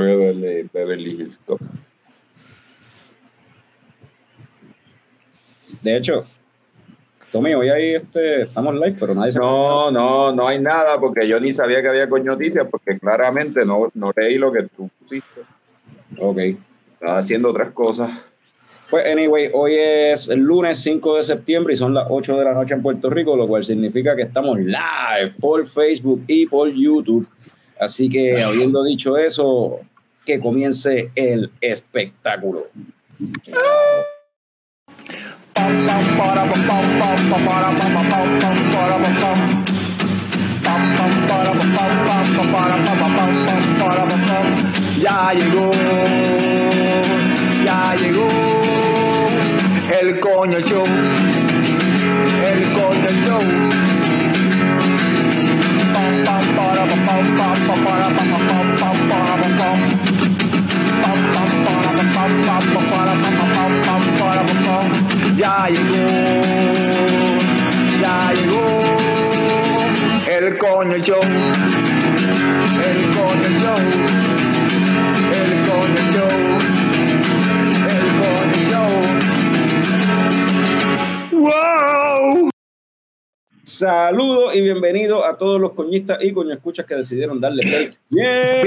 Beverly, Beverly Hills Cop. De hecho, Tommy, hoy ahí este, estamos live, pero nadie se No, no, no hay nada porque yo ni sabía que había coño noticias porque claramente no, no leí lo que tú pusiste. Ok. Estaba haciendo otras cosas. Pues, anyway, hoy es el lunes 5 de septiembre y son las 8 de la noche en Puerto Rico, lo cual significa que estamos live por Facebook y por YouTube. Así que, habiendo dicho eso, que comience el espectáculo. Ya llegó, ya llegó el coño show, el coño show. Ya llegó, ya llegó el coño show, el coño show, el coño show, el coño show. ¡Wow! Saludos y bienvenidos a todos los coñistas y coño escuchas que decidieron darle play. ¡Bien!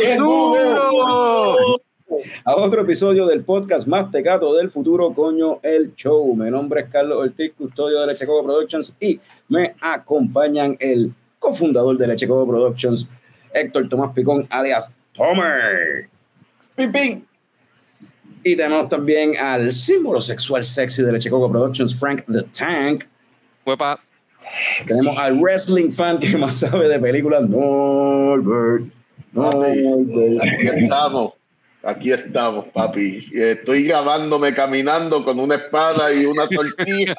¡Bien duro! A otro episodio del podcast más tecato del futuro, coño, el show. Mi nombre es Carlos Ortiz, custodio de Leche Coco Productions y me acompañan el cofundador de Leche Coco Productions, Héctor Tomás Picón, alias Tomer. ¡Pim, pim! Y tenemos también al símbolo sexual sexy de Leche Coco Productions, Frank the Tank. Huepa. Tenemos al wrestling fan que más sabe de películas, Norbert. Norbert. Aquí estamos, aquí estamos, papi. Estoy grabándome caminando con una espada y una tortilla.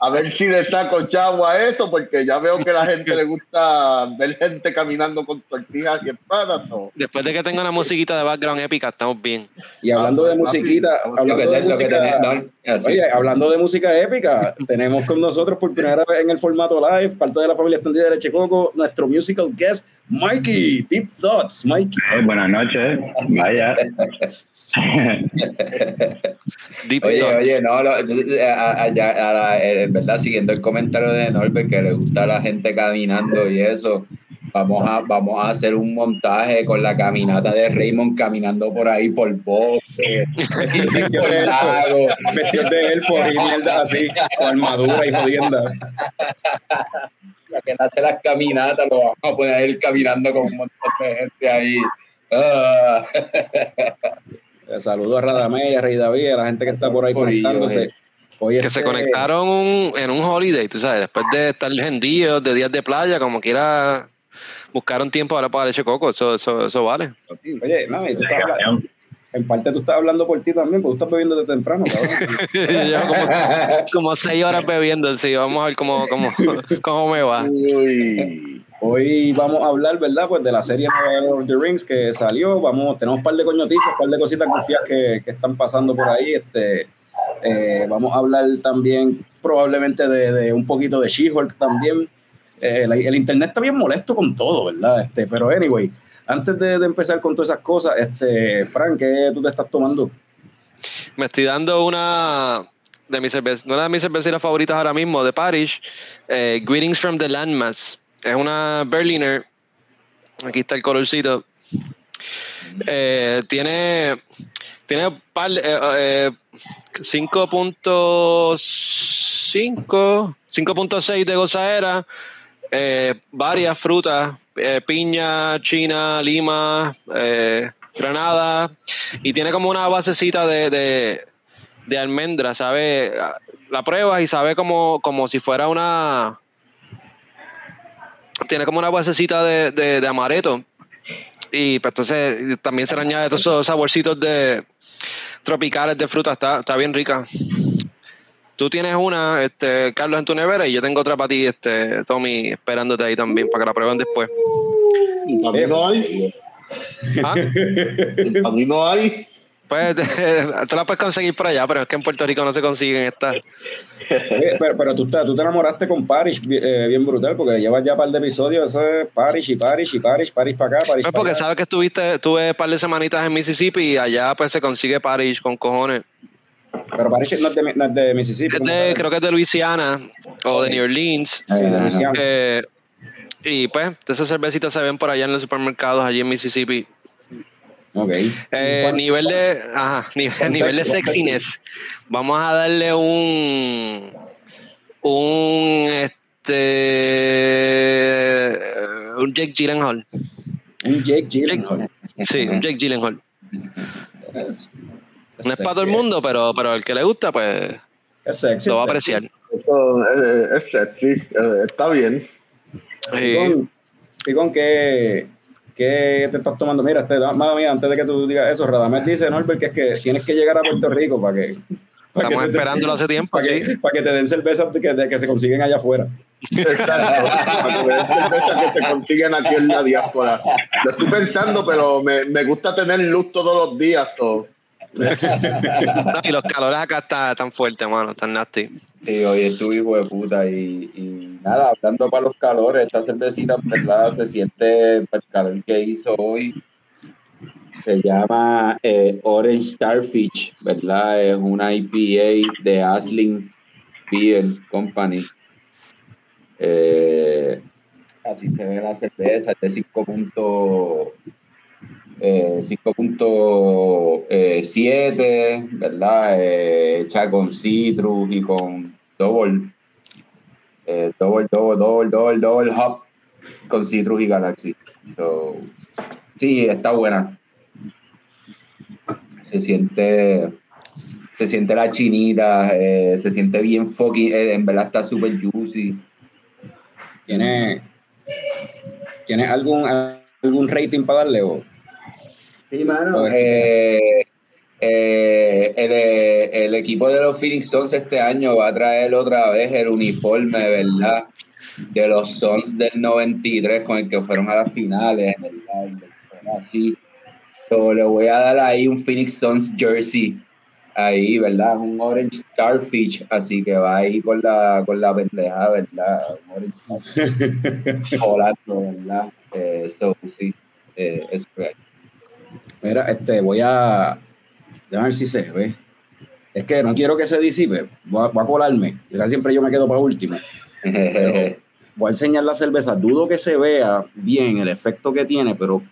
A ver si le saco chavo a eso, porque ya veo que a la gente le gusta ver gente caminando con tortillas y espadas. ¿o? Después de que tenga una musiquita de background épica, estamos bien. Y hablando Ah, de musiquita, papi, hablando de música, tenés, no, así. oye, hablando de música épica, tenemos con nosotros por primera vez en el formato live, parte de la familia extendida de Leche Coco, nuestro musical guest, Mikey. Deep Thoughts, Mikey. Eh, buenas noches, vaya. Deep Oye, Thoughts. oye, no, lo- a- a- ya- a la- eh, en verdad, siguiendo el comentario de Norbert, que le gusta a la gente caminando y eso, vamos a, vamos a hacer un montaje con la caminata de Raymond caminando por ahí por bosque, por lago. Vestidos de elfo y mierda así, con armadura y jodienda. La que hace las caminatas, lo vamos a poner él caminando con un montón de gente ahí. Ah. Saludos a Radamé, a Rey David, a la gente que está por ahí conectándose. Hoy que este- se conectaron un- en un holiday, tú sabes, después de estar gendillos de días de playa, como quiera, buscaron tiempo ahora para leche coco, eso, eso, eso vale. Oye, no, y tú estás en parte tú estás hablando por ti también, porque tú estás bebiendo de temprano, cabrón. Llevo como, como seis horas bebiendo, sí, vamos a ver cómo, cómo, cómo me va. Uy. Hoy vamos a hablar, ¿verdad? Pues de la serie Lord of the Rings que salió. Vamos, tenemos un par de coñoticias, un par de cositas confiadas que, que están pasando por ahí. Este, eh, vamos a hablar también probablemente de, de un poquito de She-Hulk también. Eh, la- el internet está bien molesto con todo, ¿verdad? Este, pero anyway, antes de, de empezar con todas esas cosas, este, Frank, ¿qué tú te estás tomando? Me estoy dando una de mis cervezas, una de mis cerveceras favoritas ahora mismo, de Parish, eh, Greetings from the Landmass. Es una Berliner. Aquí está el colorcito. Eh, tiene tiene un par, eh, eh, 5.5, 5.6 de gozadera, eh, varias frutas, eh, piña, china, lima, eh, granada, y tiene como una basecita de, de, almendra, ¿sabe? La pruebas y sabe como, como si fuera una... Tiene como una basecita de, de, amaretto. Y pues entonces también se le añade todos esos saborcitos de tropicales de fruta, está, está bien rica. Tú tienes una, este, Carlos, en tu nevera y yo tengo otra para ti, este, Tommy, esperándote ahí también para que la prueben después. ¿Y para mí no hay? ¿Ah? ¿Y para mí no hay? Pues tú la puedes conseguir por allá, pero es que en Puerto Rico no se consiguen estas. Oye, pero, pero tú, te, tú te enamoraste con Parish eh, bien brutal, porque llevas ya un par de episodios, eso es Parish y Parish y Parish, Parish para acá, Parish Pues porque allá. sabes que estuviste, estuve un par de semanitas en Mississippi y allá pues se consigue Parish con cojones. Pero no es de, no es de Mississippi. Es ¿cómo de- sabes? creo que es de Luisiana o de New Orleans. Sí, de Ajá. Luisiana. Eh, y pues, esas cervecitas se ven por allá en los supermercados, allí en Mississippi. Ok. Eh, ¿Cuál- nivel de, ajá, nivel, ¿Cuál nivel de sexy? ¿Cuál sexiness. Vamos a darle un, un, este, un Jake Gyllenhaal. Un Jake Gyllenhaal. Sí, un Jake Gyllenhaal. Es, No es para todo el mundo, pero, pero al que le gusta, pues Es sexy. lo va a apreciar. Eso es, es sexy, eh, está bien. Sí. Picón, Picón, ¿qué, ¿qué te estás tomando? Mira, este, madre mía, antes de que tú digas eso, Radamel dice, Norbert, que es que tienes que llegar a Puerto Rico para que... para Estamos que te- esperándolo hace tiempo, Para que, para que te den cervezas de que, de que se consiguen allá afuera. Exacto. Para que veas cerveza que se consiguen aquí en la diáspora. Lo estoy pensando, pero me, me gusta tener luz todos los días. so. No, y los calores acá están tan fuertes, mano, tan nasty. Sí, hoy estuve hijo de puta y, y nada, hablando para los calores, esta cervecita, verdad, se siente el calor que hizo hoy. Se llama eh, Orange Starfish, ¿verdad? Es una IPA de Asling Beer Company. Eh, así se ve la cerveza, es de 5 puntos. Eh, 5.7, ¿verdad? Eh, hecha con citrus y con double, eh, double, double, double, double, double hop con citrus y galaxy. So, sí, está buena. Se siente, se siente la chinita, eh, se siente bien fucking, eh, en verdad está súper juicy. ¿Tiene, ¿tiene algún, algún rating para darle? O? Sí, mano. Eh, eh, el, eh, el equipo de los Phoenix Suns este año va a traer otra vez el uniforme, ¿verdad? De los Suns del 93 con el que fueron a las finales, ¿verdad? Así. So, le voy a dar ahí un Phoenix Suns jersey. Ahí, ¿verdad? Un Orange Starfish, así que va ahí con la, con la pendeja, ¿verdad? Un Orange Starfish volando, ¿verdad? Eh, so, sí, eh, eso. Mira, este, voy a... Déjame ver si se ve. Es que no quiero que se disipe. Voy a, voy a colarme. Y casi siempre yo me quedo para último. Pero voy a enseñar la cerveza. Dudo que se vea bien el efecto que tiene, pero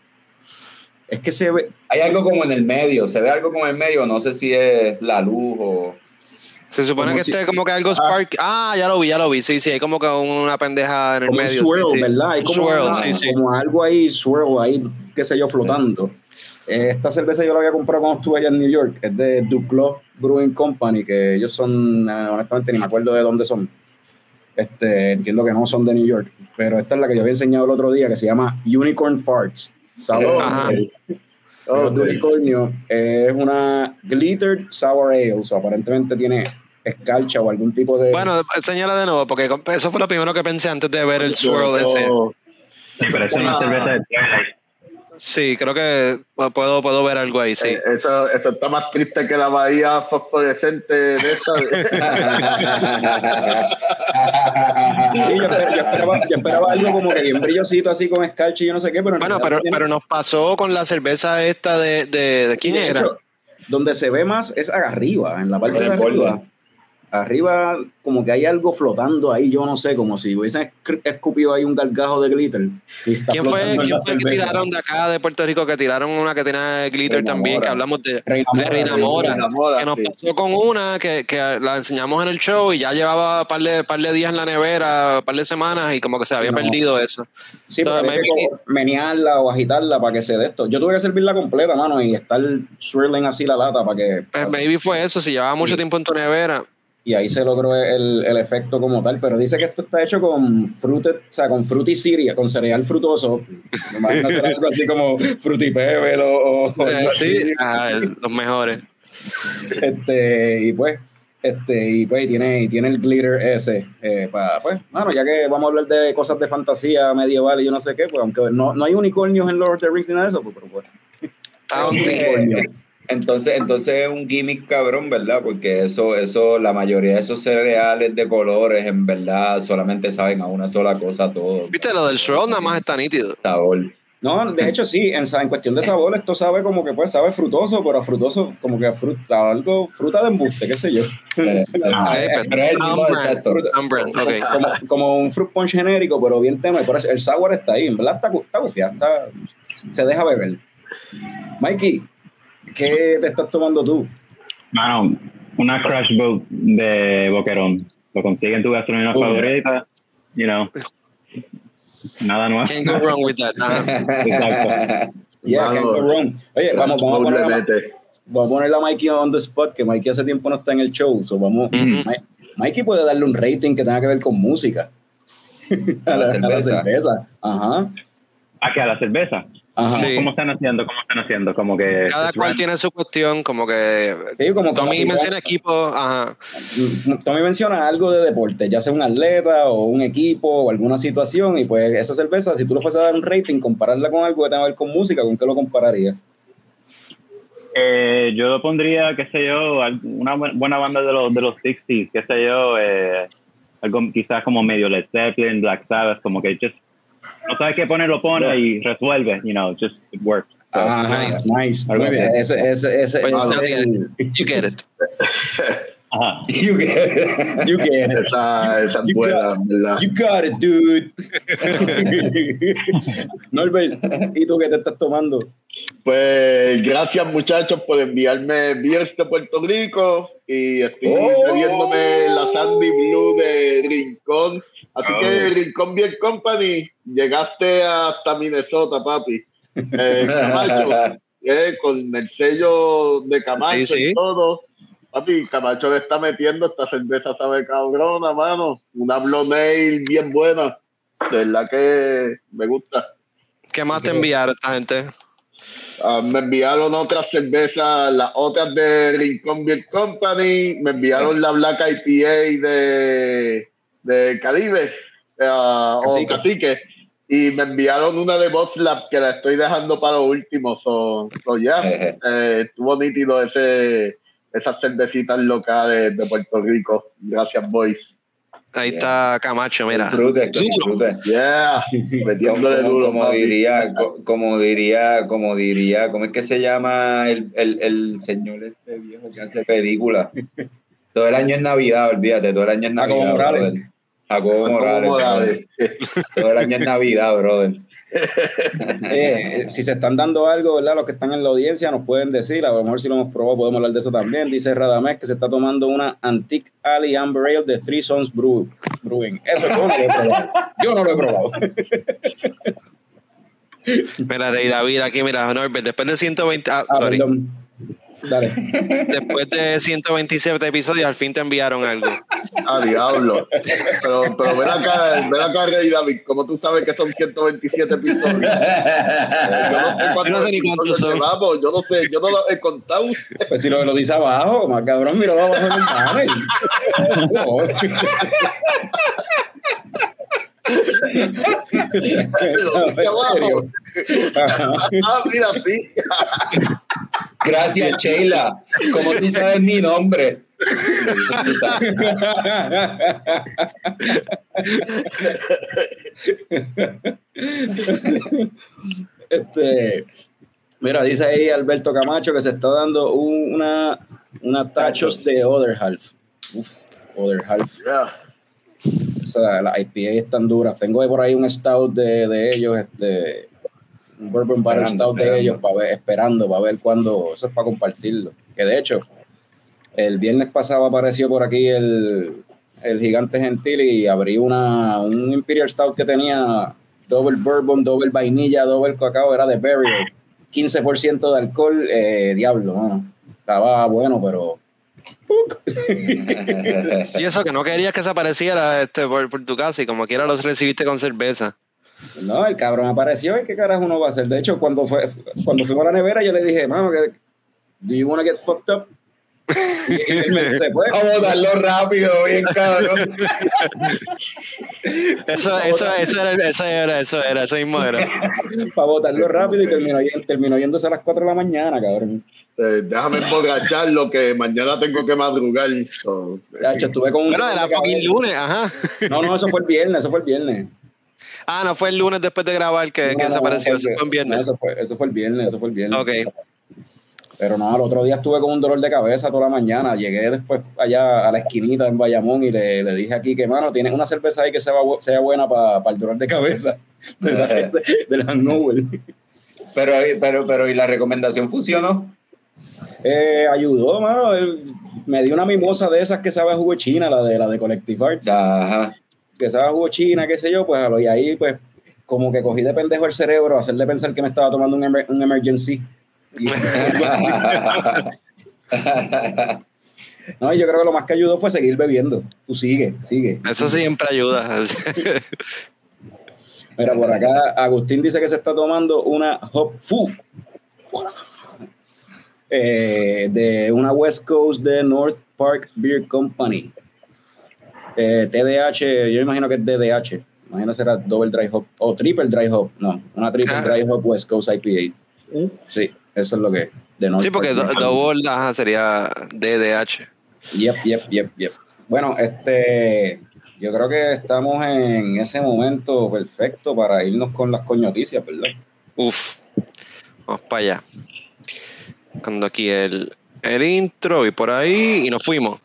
es que se ve. Hay algo como en el medio, se ve algo como en el medio, no sé si es la luz o... Se supone Como que si- esté como que algo spark. Ah, ya lo vi, ya lo vi. Sí, sí, hay como que una pendeja en el Como un medio. swirl, sí, sí. ¿verdad? Hay como, Swirl, una- sí, sí. como algo ahí, swirl ahí, qué sé yo, flotando. Eh, esta cerveza yo la había comprado cuando estuve allá en New York. Es de Duclos Brewing Company, que ellos son, eh, honestamente, ni me acuerdo de dónde son. Este, entiendo que no son de New York, pero esta es la que yo había enseñado el otro día, que se llama Unicorn Farts. Sabor Ajá. Ok. de unicornio. Es una glittered sour ale, o sea, aparentemente tiene escarcha o algún tipo de... Bueno, señala de nuevo, porque eso fue lo primero que pensé antes de ver el swirl ese. Sí, pero es una cerveza de Twilight. Sí, creo que puedo, puedo ver algo ahí, sí. eh, eso, eso está más triste que la bahía fosforescente de esta. Sí, yo, esper- yo esperaba, yo esperaba algo como que bien brillosito, así con escarcha y yo no sé qué, pero en Bueno, pero, tiene- pero nos pasó con la cerveza esta de, de, de quién de era. donde se ve más es arriba, en la parte de el arriba. Arriba, como que hay algo flotando ahí, yo no sé, como si hubiesen escupido ahí un gargajo de glitter. y está ¿Quién fue, quién fue que tiraron de acá de Puerto Rico? Que tiraron una que tenía glitter Reina también, Mora. que hablamos de, Reina de Reina Mora. Reina Mora, que nos sí. pasó con una que, que la enseñamos en el show y ya llevaba par de, par de días en la nevera, par de semanas y como que se había No. perdido eso. Sí, So, pero hay que menearla o agitarla para que se dé esto. Yo tuve que servirla completa, mano, y estar swirling así la lata para que. Pues maybe fue eso, si llevaba mucho Sí. tiempo en tu nevera. Y ahí se logró el, el efecto como tal. Pero dice que esto está hecho con fruta, o sea, con fruity cereal, con cereal frutoso. Me imagino hacer algo así como fruity pebble o, o- Eh, sí, los mejores. Este, y pues, este, y pues, y tiene, y tiene el glitter ese. Eh, para, pues, bueno, ya que vamos a hablar de cosas de fantasía medieval y yo no sé qué, pues, aunque no, no hay unicornios en Lord of the Rings ni nada de eso, pues, pero pues. Está un tipo. eh, Entonces, entonces es un gimmick cabrón, ¿verdad? Porque eso, eso, la mayoría de esos cereales de colores, en verdad, solamente saben a una sola cosa todo. Viste, lo del Shroud nada más está nítido. Sabor. No, de hecho sí, en, en cuestión de sabor, esto sabe como que pues sabe frutoso, pero frutoso, como que fruta, algo, fruta de embuste, qué sé yo. Eh, Ah, Eh, pero es el mismo Brown brand. exacto. Brown brand, ok. Como, como un fruit punch genérico, pero bien tema, y por eso el sour está ahí, en verdad está, está gufiado, está- se deja beber. Mikey, ¿qué te estás tomando tú? Mano, una Crash Boat de Boquerón. Lo consigue en tu gastronomía Uy. favorita. You know. Nada nuevo. Can't go wrong with that. Exacto. Yeah, Mano, can't go wrong. Oye, vamos, vamos, a poner a, vamos a poner a Mikey on the spot, que Mikey hace tiempo no está en el show, so vamos, Mikey puede darle un rating que tenga que ver con música. A la cerveza. cerveza. Ajá. ¿A qué? ¿A la cerveza? Ajá. Sí. ¿Cómo están haciendo? ¿Cómo están haciendo? Como que... Cada cual tiene su cuestión, como que Sí, como Tommy como- menciona equipo, ajá. Tommy menciona algo de deporte, ya sea un atleta o un equipo o alguna situación, y pues esa cerveza, si tú le fueses a dar un rating, compararla con algo que tenga que ver con música, ¿con qué lo compararías? Eh, yo lo pondría, qué sé yo, una bu- buena banda de los, de los 60s, qué sé yo, eh, algo quizás como medio Led Zeppelin, Black Sabbath, como que just, no sabes qué poner, lo pone y resuelve, you know, just it works. So, Ajá, nice. Muy bien. Ese, ese, ese, You get it. Ajá. You get- You get it. Esa, esa es You buena, got- ¿verdad? You got it, dude. Norbert, ¿y tú qué te estás tomando? Pues gracias muchachos por enviarme beers de Puerto Rico y estoy Oh. bebiéndome la Sandy Blue de Rincón. Así Oh. que Rincón Beer Company, llegaste hasta Minnesota, papi. Eh, Camacho, eh, con el sello de Camacho Sí, sí. y todo. Papi, Camacho le está metiendo esta cerveza, sabe cabrona, mano. Una Blonde bien buena. De verdad que me gusta. ¿Qué más te enviaron esta gente? Ah, me enviaron otras cervezas, las otras de Rincón Beer Company, me enviaron la Black IPA de, de Caribe, ah, o Cacique. Y me enviaron una de Box Lab que la estoy dejando para lo último. So, so ya, eh, estuvo nítido ese, esas cervecitas locales de Puerto Rico. Gracias, boys. Ahí Yeah. está Camacho, mira. Disfrute, disfrute. Yeah, Como, metiéndole como- duro. como papi. diría, co- como diría, como diría, ¿cómo es que se llama el, el, el señor este viejo que hace películas? Todo el año es Navidad, olvídate, todo el año es Jacobo Navidad, Morales. brother. Jacobo Morales, Morales. brother. Todo el año es Navidad, brother. Eh, si se están dando algo, ¿verdad? Los que están en la audiencia nos pueden decir, a lo mejor si lo hemos probado podemos hablar de eso también. Dice Radamés que se está tomando una Antique Alley Amber Ale de Three Sons Brew, Brewing. Eso no lo he probado. Yo no lo he probado. Rey David, aquí, mira, Norbert, después de 120, ah, Ah, sorry, perdón. Dale. después de 127 episodios, al fin te enviaron algo. Ah, diablo. Pero, pero ven acá, ven acá, Rey David, como tú sabes que son 127 episodios. Yo no sé cuántos Yo no sé ni cuántos son. llevamos, yo no sé, yo no los he contado. Pues si lo, lo dice abajo, más cabrón, mira abajo en el. No. Lo. Ajá. Ah, mira, sí. Gracias, Sheila. ¿Cómo tú sabes mi nombre? Este, mira, dice ahí Alberto Camacho que se está dando un- una, una tachos de Other Half. Uf, Other Half. O sea, las IPA están duras. Tengo por ahí un stout de, de ellos, este, un Bourbon Barrel Stout de esperando. ellos, para ver, esperando, para ver cuándo, eso es para compartirlo. Que de hecho, el viernes pasado apareció por aquí el, el gigante gentil y abrí una, un Imperial Stout que tenía doble bourbon, doble vainilla, doble cacao, era de Burial. 15% de alcohol, eh, diablo, mano. Estaba bueno, pero Y eso, que no querías que se apareciera este, por, por tu casa y como quiera los recibiste con cerveza. No, el cabrón apareció y qué carajo uno va a hacer. De hecho, cuando fue, cuando fuimos a la nevera, yo le dije, mano, que do you wanna get fucked up? Y, y me a darlo rápido, bien cabrón. Eso, eso, eso era, eso era, eso era, eso mismo era. Para botarlo rápido y terminó, terminó yéndose a las 4 de la mañana, cabrón. Eh, déjame emborracharlo que mañana tengo que madrugar. So, Ya, yo estuve con un dolor era fucking lunes, ajá. No, no, eso fue el viernes, eso fue el viernes. Ah, no fue el lunes después de grabar que, que No, desapareció, no, eso fue No, viernes. eso, fue, eso fue el viernes, eso fue el viernes. Ok. Pero no, el otro día estuve con un dolor de cabeza toda la mañana. Llegué después allá a la esquinita en Bayamón y le, le dije aquí que, mano, tienes una cerveza ahí que sea, bu- sea buena para el dolor de cabeza. De la, del hangover. Pero, pero, pero, ¿y la recomendación funcionó? Eh, ayudó, mano. Él me dio una mimosa de esas que sabe a jugo de China, la de la de Collective Arts. Ajá. que sabe a jugo de China, qué sé yo, pues y ahí pues como que cogí de pendejo el cerebro, hacerle pensar que me estaba tomando un, emer- un emergency. No, yo creo que lo más que ayudó fue seguir bebiendo. Tú sigue, sigue. Eso siempre ayuda. Mira, por acá Agustín dice que se está tomando una Hop Fu. Eh, de una West Coast de North Park Beer Company. Eh, TDH, yo imagino que es DDH. Imagino que será Double Dry Hop o Triple Dry Hop. No, una Triple Ah. Dry Hop West Coast IPA. Sí, eso es lo que. De North Sí, porque double ajá, sería DDH. Yep, yep, yep, yep. Bueno, este, yo creo que estamos en ese momento perfecto para irnos con las coñoticias, ¿verdad? Uf. Vamos para allá. Cuando aquí el, el intro y por ahí y nos fuimos.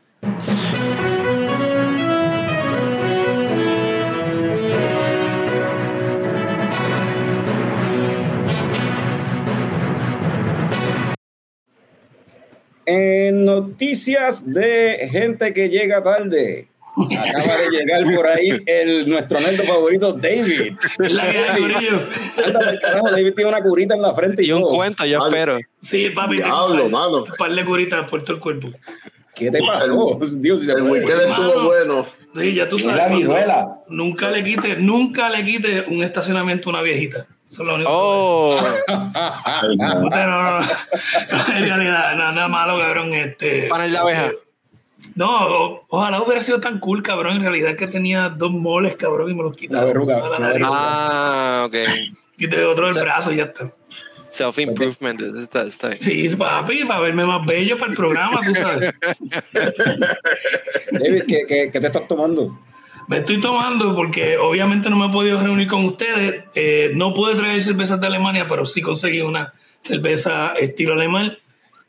En noticias de gente que llega tarde. Acaba de llegar por ahí el, nuestro nerdo favorito, David. La. Anda pa'l carajo, David tiene una curita en la frente y, Y un todo. cuento, yo Vale. espero. Sí, papi, Diablo, un par- mano. un par de curitas por todo el cuerpo. ¿Qué te pasó? Dios, si se El weekend estuvo bueno. Sí, ya tú ¿Y sabes. la? Nunca le quite, nunca le quite un estacionamiento a una viejita. Eso es lo único. Oh. Usted no, no. En realidad, no, nada malo, cabrón. Este, Para la abeja. No, o- ojalá hubiera sido tan cool, cabrón. En realidad que tenía dos moles, cabrón, y me los quitaba. Verruga, la nariz. verruga. ah, ok. Quité otro del Se- brazo y ya está. Self-improvement. Está, está bien. Sí, papi, para verme más bello para el programa, tú sabes. David, ¿qué, qué, qué te estás tomando? Me estoy tomando porque obviamente no me he podido reunir con ustedes. Eh, no pude traer cervezas de Alemania, pero sí conseguí una cerveza estilo alemán.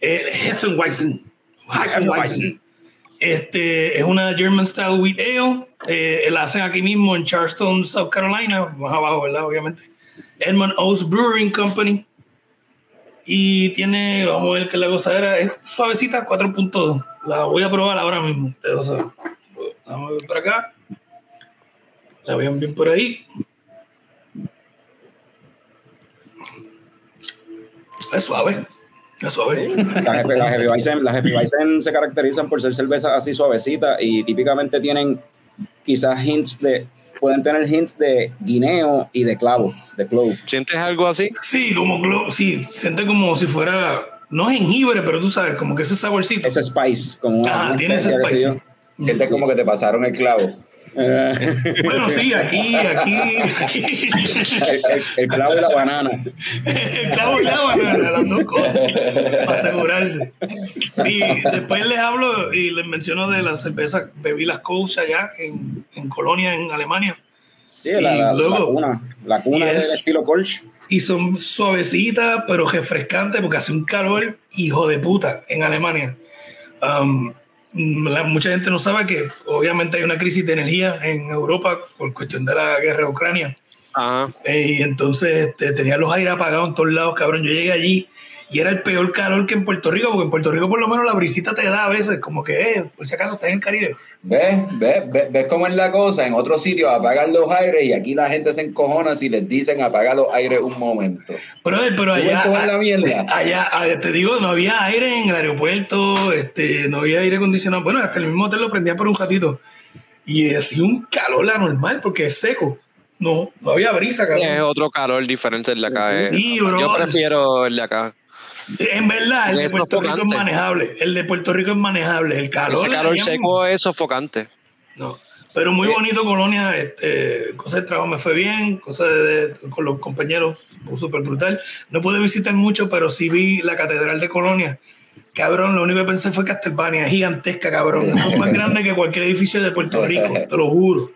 Eh, Hefeweizen. Hefeweizen. Este, es una German Style Wheat Ale. Eh, la hacen aquí mismo en Charleston, South Carolina. Más abajo, ¿verdad? Obviamente. Edmund O's Brewing Company. Y tiene, vamos a ver qué la gozadera. Es suavecita, 4.2. La voy a probar ahora mismo. Vamos a ver por acá. La vean bien por ahí. Es suave. Es suave. Las las Hefeweizen las Hefeweizen se caracterizan por ser cervezas así suavecitas y típicamente tienen quizás hints de, pueden tener hints de guineo y de clavo, de clove. ¿Sientes algo así? Sí, como glo- sí, siente como si fuera, no jengibre, pero tú sabes, como que ese saborcito. Ese spice, como una tiene ese spice. Sientes como que te pasaron el clavo. Bueno, sí, aquí, aquí, aquí. el, el- el clavo y la banana. El clavo y la banana, las dos cosas, para asegurarse. Y después les hablo y les menciono de las cervezas, bebí las Coach allá en, en Colonia, en Alemania. Sí, la, Y la- la luego- cuna, la cuna y del es- estilo Kolsch. Y son suavecitas, pero refrescantes, porque hace un calor hijo de puta en Alemania. Um, la- mucha gente no sabe que obviamente hay una crisis de energía en Europa por cuestión de la guerra de Ucrania. Ajá. Eh, y entonces este, tenía los aires apagados en todos lados, cabrón. Yo llegué allí y era el peor calor que en Puerto Rico, porque en Puerto Rico por lo menos la brisita te da a veces, como que, eh, por si acaso estás en el Caribe. ¿Ves? ¿Ves? ¿Ves? ¿Ves cómo es la cosa? En otros sitios apagan los aires y aquí la gente se encojona si les dicen apagar los aires un momento. Pero, pero ¿Tú ves allá, cómo es la mierda? allá, allá, te digo, no había aire en el aeropuerto, este, no había aire acondicionado. Bueno, hasta el mismo hotel lo prendía por un ratito. Y hacía un calor anormal porque es seco. No, no había brisa, Es cabrón. otro calor diferente el de acá. eh. Sí, bro. Yo prefiero el de acá. En verdad, el de Puerto Rico es sofocante. manejable. El de Puerto Rico es manejable. El calor. Ese calor seco es sofocante. No. Pero muy bonito Colonia, este, cosa del trabajo me fue bien, cosa de, de- con los compañeros fue súper brutal. No pude visitar mucho, pero sí vi la Catedral de Colonia. Cabrón, lo único que pensé fue Castlevania, es gigantesca, cabrón. Es más grande que cualquier edificio de Puerto Rico, te lo juro.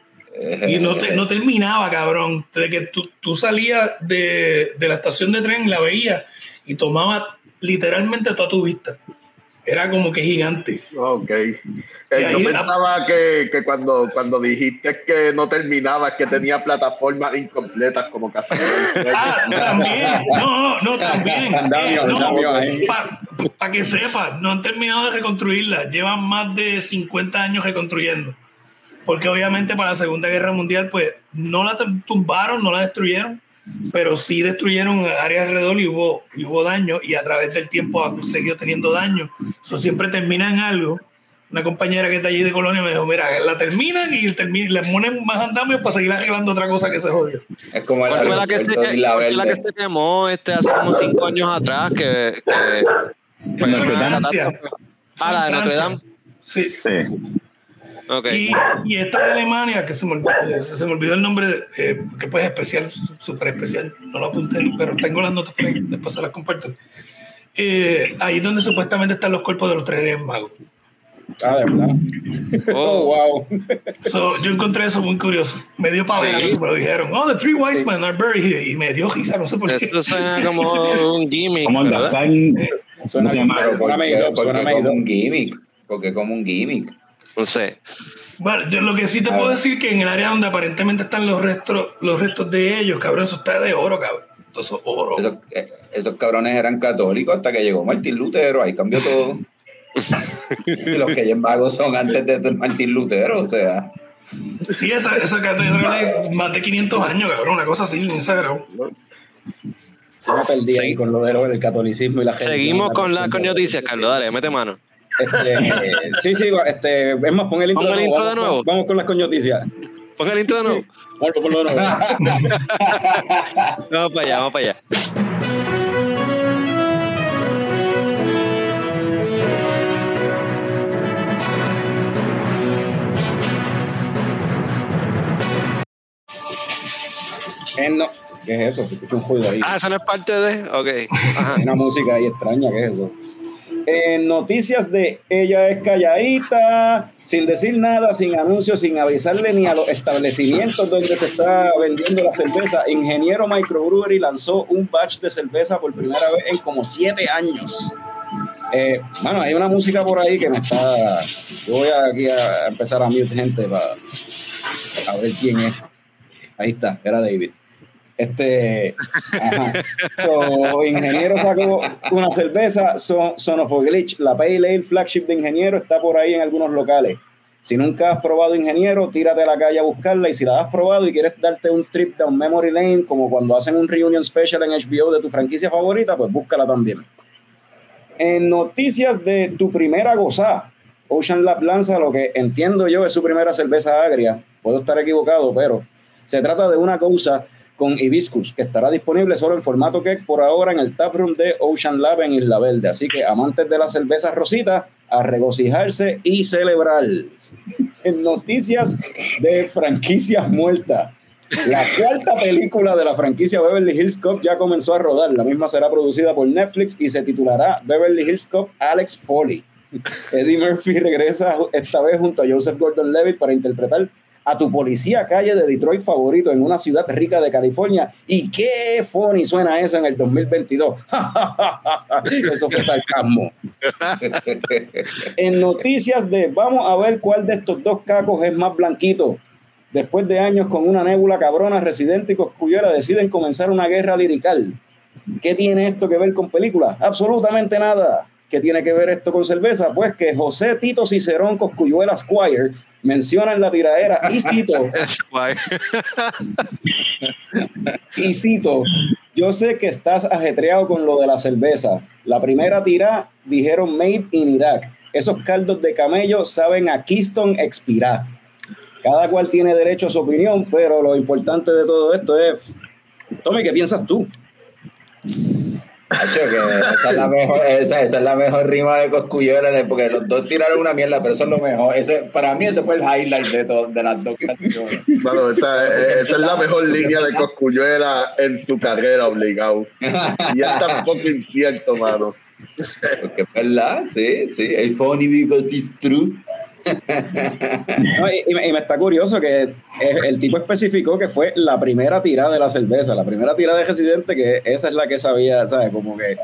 Y no, te- no terminaba, cabrón. Desde que tú, tú salías de, de la estación de tren, la veías y tomaba literalmente toda tu vista. Era como que gigante. Ok. Eh, Y yo pensaba que, que cuando, cuando dijiste que no terminaba, que tenía plataformas incompletas como casi. Ah, también. No, no, también. Eh, no. Para que sepas, no han terminado de reconstruirla. Llevan más de 50 años reconstruyendo. Porque obviamente para la Segunda Guerra Mundial, pues no la tumbaron, no la destruyeron, pero sí destruyeron áreas alrededor y hubo, y hubo daño. Y a través del tiempo han seguido teniendo daño. Eso siempre termina en algo. Una compañera que está allí de Colonia me dijo, mira, la terminan y termi- le ponen más andamios para seguir arreglando otra cosa que se jodió. Es como el ¿Cuál fue la que se, fue la que se quemó este, hace como cinco años atrás? Que, que catástrofe. Ah, la de Notre Dame. Sí. Sí. Ok. Y, y esta de Alemania, que se me, olvidó- se me olvidó el nombre, eh, que pues es especial, súper especial, no lo apunté, pero tengo las notas por ahí, después se las comparto. Eh, ahí es donde supuestamente están los cuerpos de los tres reyes magos. Ah, de verdad. Oh, wow. So, yo encontré eso muy curioso. Me dio pavera Sí. lo dijeron. Oh, the three wise men are buried here. Y me dio risa, no sé por qué. Eso suena como un gimmick, Como ¿verdad? Suena. Pero suena suena como un gimmick. Porque como un gimmick. No sé. Bueno, yo lo que sí te A puedo decir que en el área donde aparentemente están los restos, los restos de ellos, cabrón, eso está de oro, cabrón. Eso es oro. Esos, eh, esos cabrones eran católicos hasta que llegó Martín Lutero, ahí cambió todo. Los que magos son antes de Martín Lutero, o sea. Sí, esa, esa catedral es más de 500 años, cabrón, una cosa así, exagerado. Yo me perdí ahí con lo de del catolicismo y la Seguimos religión, con la las con noticias, Carlos. Dale, mete mano. Este, sí, sí, este, es más, pon el intro, Pon el intro de vamos, nuevo. Vamos con las coñoticias. Pon el intro de nuevo. Ponlo de nuevo. Vamos para allá, vamos para allá. No. ¿Qué es eso? Se escucha un ruido ahí. Ah, esa no es parte de. Ok. Ajá. Hay una música ahí extraña, ¿qué es eso? En noticias de ella es calladita, sin decir nada, sin anuncios, sin avisarle ni a los establecimientos donde se está vendiendo la cerveza. Ingeniero Microbrewery lanzó un batch de cerveza por primera vez en como siete años. Eh, bueno, hay una música por ahí que me está. Yo voy aquí a empezar a mute gente para a ver quién es. Ahí está, era David. Este, ajá. So, ingeniero sacó una cerveza, son, son of a Glitch, la Pale Ale flagship de Ingeniero está por ahí en algunos locales. Si nunca has probado Ingeniero, tírate a la calle a buscarla y si la has probado y quieres darte un trip down memory lane, como cuando hacen un reunion special en HBO de tu franquicia favorita, pues búscala también. En noticias de tu primera gozada, Ocean Lab lanza lo que entiendo yo es su primera cerveza agria. Puedo estar equivocado, pero se trata de una cosa con hibiscus que estará disponible solo en formato cake por ahora en el taproom de Ocean Lab en Isla Verde. Así que amantes de las cervezas rositas, a regocijarse y celebrar. En noticias de franquicias muertas. La cuarta película de la franquicia Beverly Hills Cop ya comenzó a rodar. La misma será producida por Netflix y se titulará Beverly Hills Cop Alex Foley. Eddie Murphy regresa esta vez junto a Joseph Gordon-Levitt para interpretar a tu policía calle de Detroit favorito en una ciudad rica de California. Y qué funny suena eso en el 2022. eso fue sarcasmo. En noticias de vamos a ver cuál de estos dos cacos es más blanquito. Después de años con una nébula cabrona, Residente y Coscuyuela deciden comenzar una guerra lirical. ¿Qué tiene esto que ver con películas? Absolutamente nada. ¿Qué tiene que ver esto con cerveza? Pues que José Tito Cicerón Coscuyuela Squire menciona en la tiradera y cito, y cito, yo sé que estás ajetreado con lo de la cerveza. La primera tira dijeron made in Irak. Esos caldos de camello saben a Keystone expirá. Cada cual tiene derecho a su opinión, pero lo importante de todo esto es, Tommy, ¿qué piensas tú? Hacho, que esa, es la mejor, esa, esa es la mejor rima de Coscullera, porque los dos tiraron una mierda, pero eso es lo mejor. Ese, para mí ese fue el highlight de, to- de las dos canciones. Bueno, esa, esa es la mejor línea de Cosculluela en su carrera, obligado. Y es tampoco incierto, mano. Porque es verdad, sí, sí. Es funny because it's true. No, y, y me, está curioso que el, tipo especificó que fue la primera tirada de la cerveza, la primera tirada de Residente, que esa es la que sabía, ¿sabes? Como que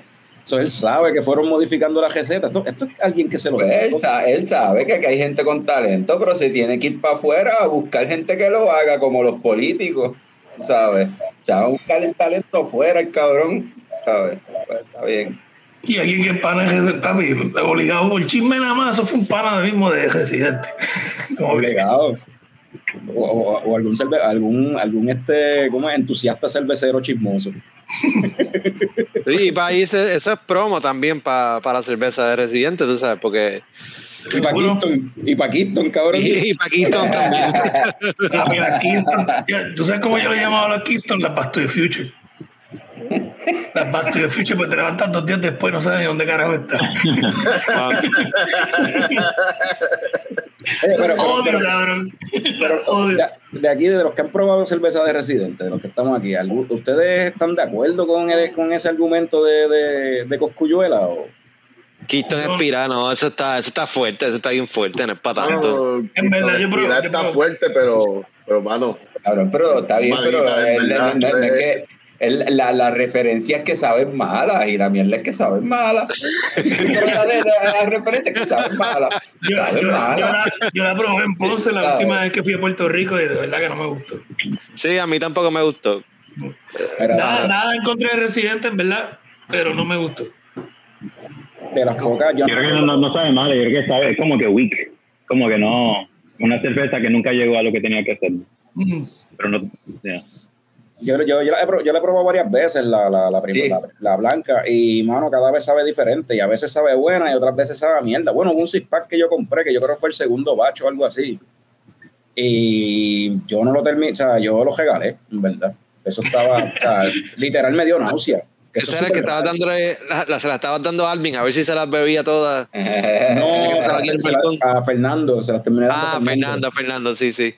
eso él sabe que fueron modificando la receta. Esto, esto es alguien que se lo Pues él, sa- él sabe que aquí hay gente con talento, pero se tiene que ir para afuera a buscar gente que lo haga, como los políticos, ¿sabes? Se va a buscar el talento afuera, el cabrón, ¿sabes? Pues está bien. Y alguien que es pana de Residente, papi, obligado por chisme nada más, eso fue un pana mismo de Residente. Como que, obligado. O, o- o algún, cerve- algún, algún este, ¿cómo es? entusiasta cervecero chismoso. Sí, y para ahí se- eso es promo también para la cerveza de residente, tú sabes, porque. Y para y pa' Keaton, cabrón. Y, para Kingston también. papi, la Keystone. ¿Tú sabes cómo yo le llamaba a la Keystone? Las Back to the Future. Las Back to the Future, pues te levantas dos días después, no sabes ni dónde carajo está. Oye, pero- pero- Odio, pero- cabrón. Odio. de, de aquí, de los que han probado cerveza de residente, de los que estamos aquí, ¿algú- ¿ustedes están de acuerdo con, el- con ese argumento de, de, de Coscuyuela? O? Kingston es pirano, eso está, eso está fuerte, eso está bien fuerte, no es para tanto. En verdad, yo yo está fuerte, pero, pero mano, Cabrón, pero está bien, pero es él- verdad, no- no- no es eh. que la, la referencia es que saben malas y la mierda es que saben malas. Pero la, de- la, la referencia es que saben malas. Yo, Saben yo- yo malas. la, yo la probé en Ponce la última vez que fui a Puerto Rico y de verdad que no me gustó. Sí, a mí tampoco me gustó. Pero, Nada, nada en contra de Residente, en verdad, pero no me gustó. de las pocas, yo Yo creo que no, no sabe mal, yo creo que sabe, es como que weak, como que no, una cerveza que nunca llegó a lo que tenía que hacer. Mm. Pero no. Yo, yo, yo la he, yo la he probado varias veces, la, la, la, Sí. la, la blanca, y mano, cada vez sabe diferente, y a veces sabe buena y otras veces sabe a mierda. Bueno, hubo un six pack que yo compré, que yo creo que fue el segundo bacho o algo así, y yo no lo terminé, o sea, yo lo regalé, en verdad. Eso estaba, o sea, literal me dio náusea. Que Esa es era el que estaba dándole, la, la- se la estabas dando a Alvin, a ver si se las bebía todas. No, las- se las- balcón. a Fernando, se las terminé dando a Ah, Fernando, Fernando, sí, sí.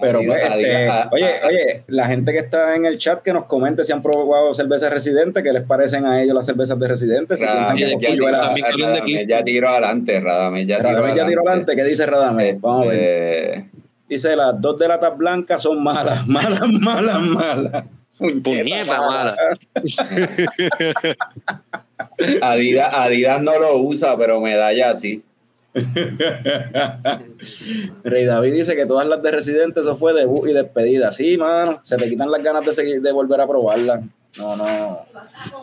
Pero Adiós, pues, este, adiós, oye, oye, la gente que está en el chat que nos comente si han probado cervezas residentes, ¿qué les parecen a ellos las cervezas de residentes? Si piensan que Radamés ya, un de Radamés ya tiró adelante, Radamés ya tiró adelante, ¿qué dice Radamés? Vamos a ver. Eh, Dice, las dos de latas blancas son malas, malas, malas, malas. Puñeta mala. Adidas, Adidas no lo usa, pero medalla sí. Rey David dice que todas las de residentes eso fue debut y despedida. Sí, mano, se te quitan las ganas de seguir, de volver a probarla. No, no.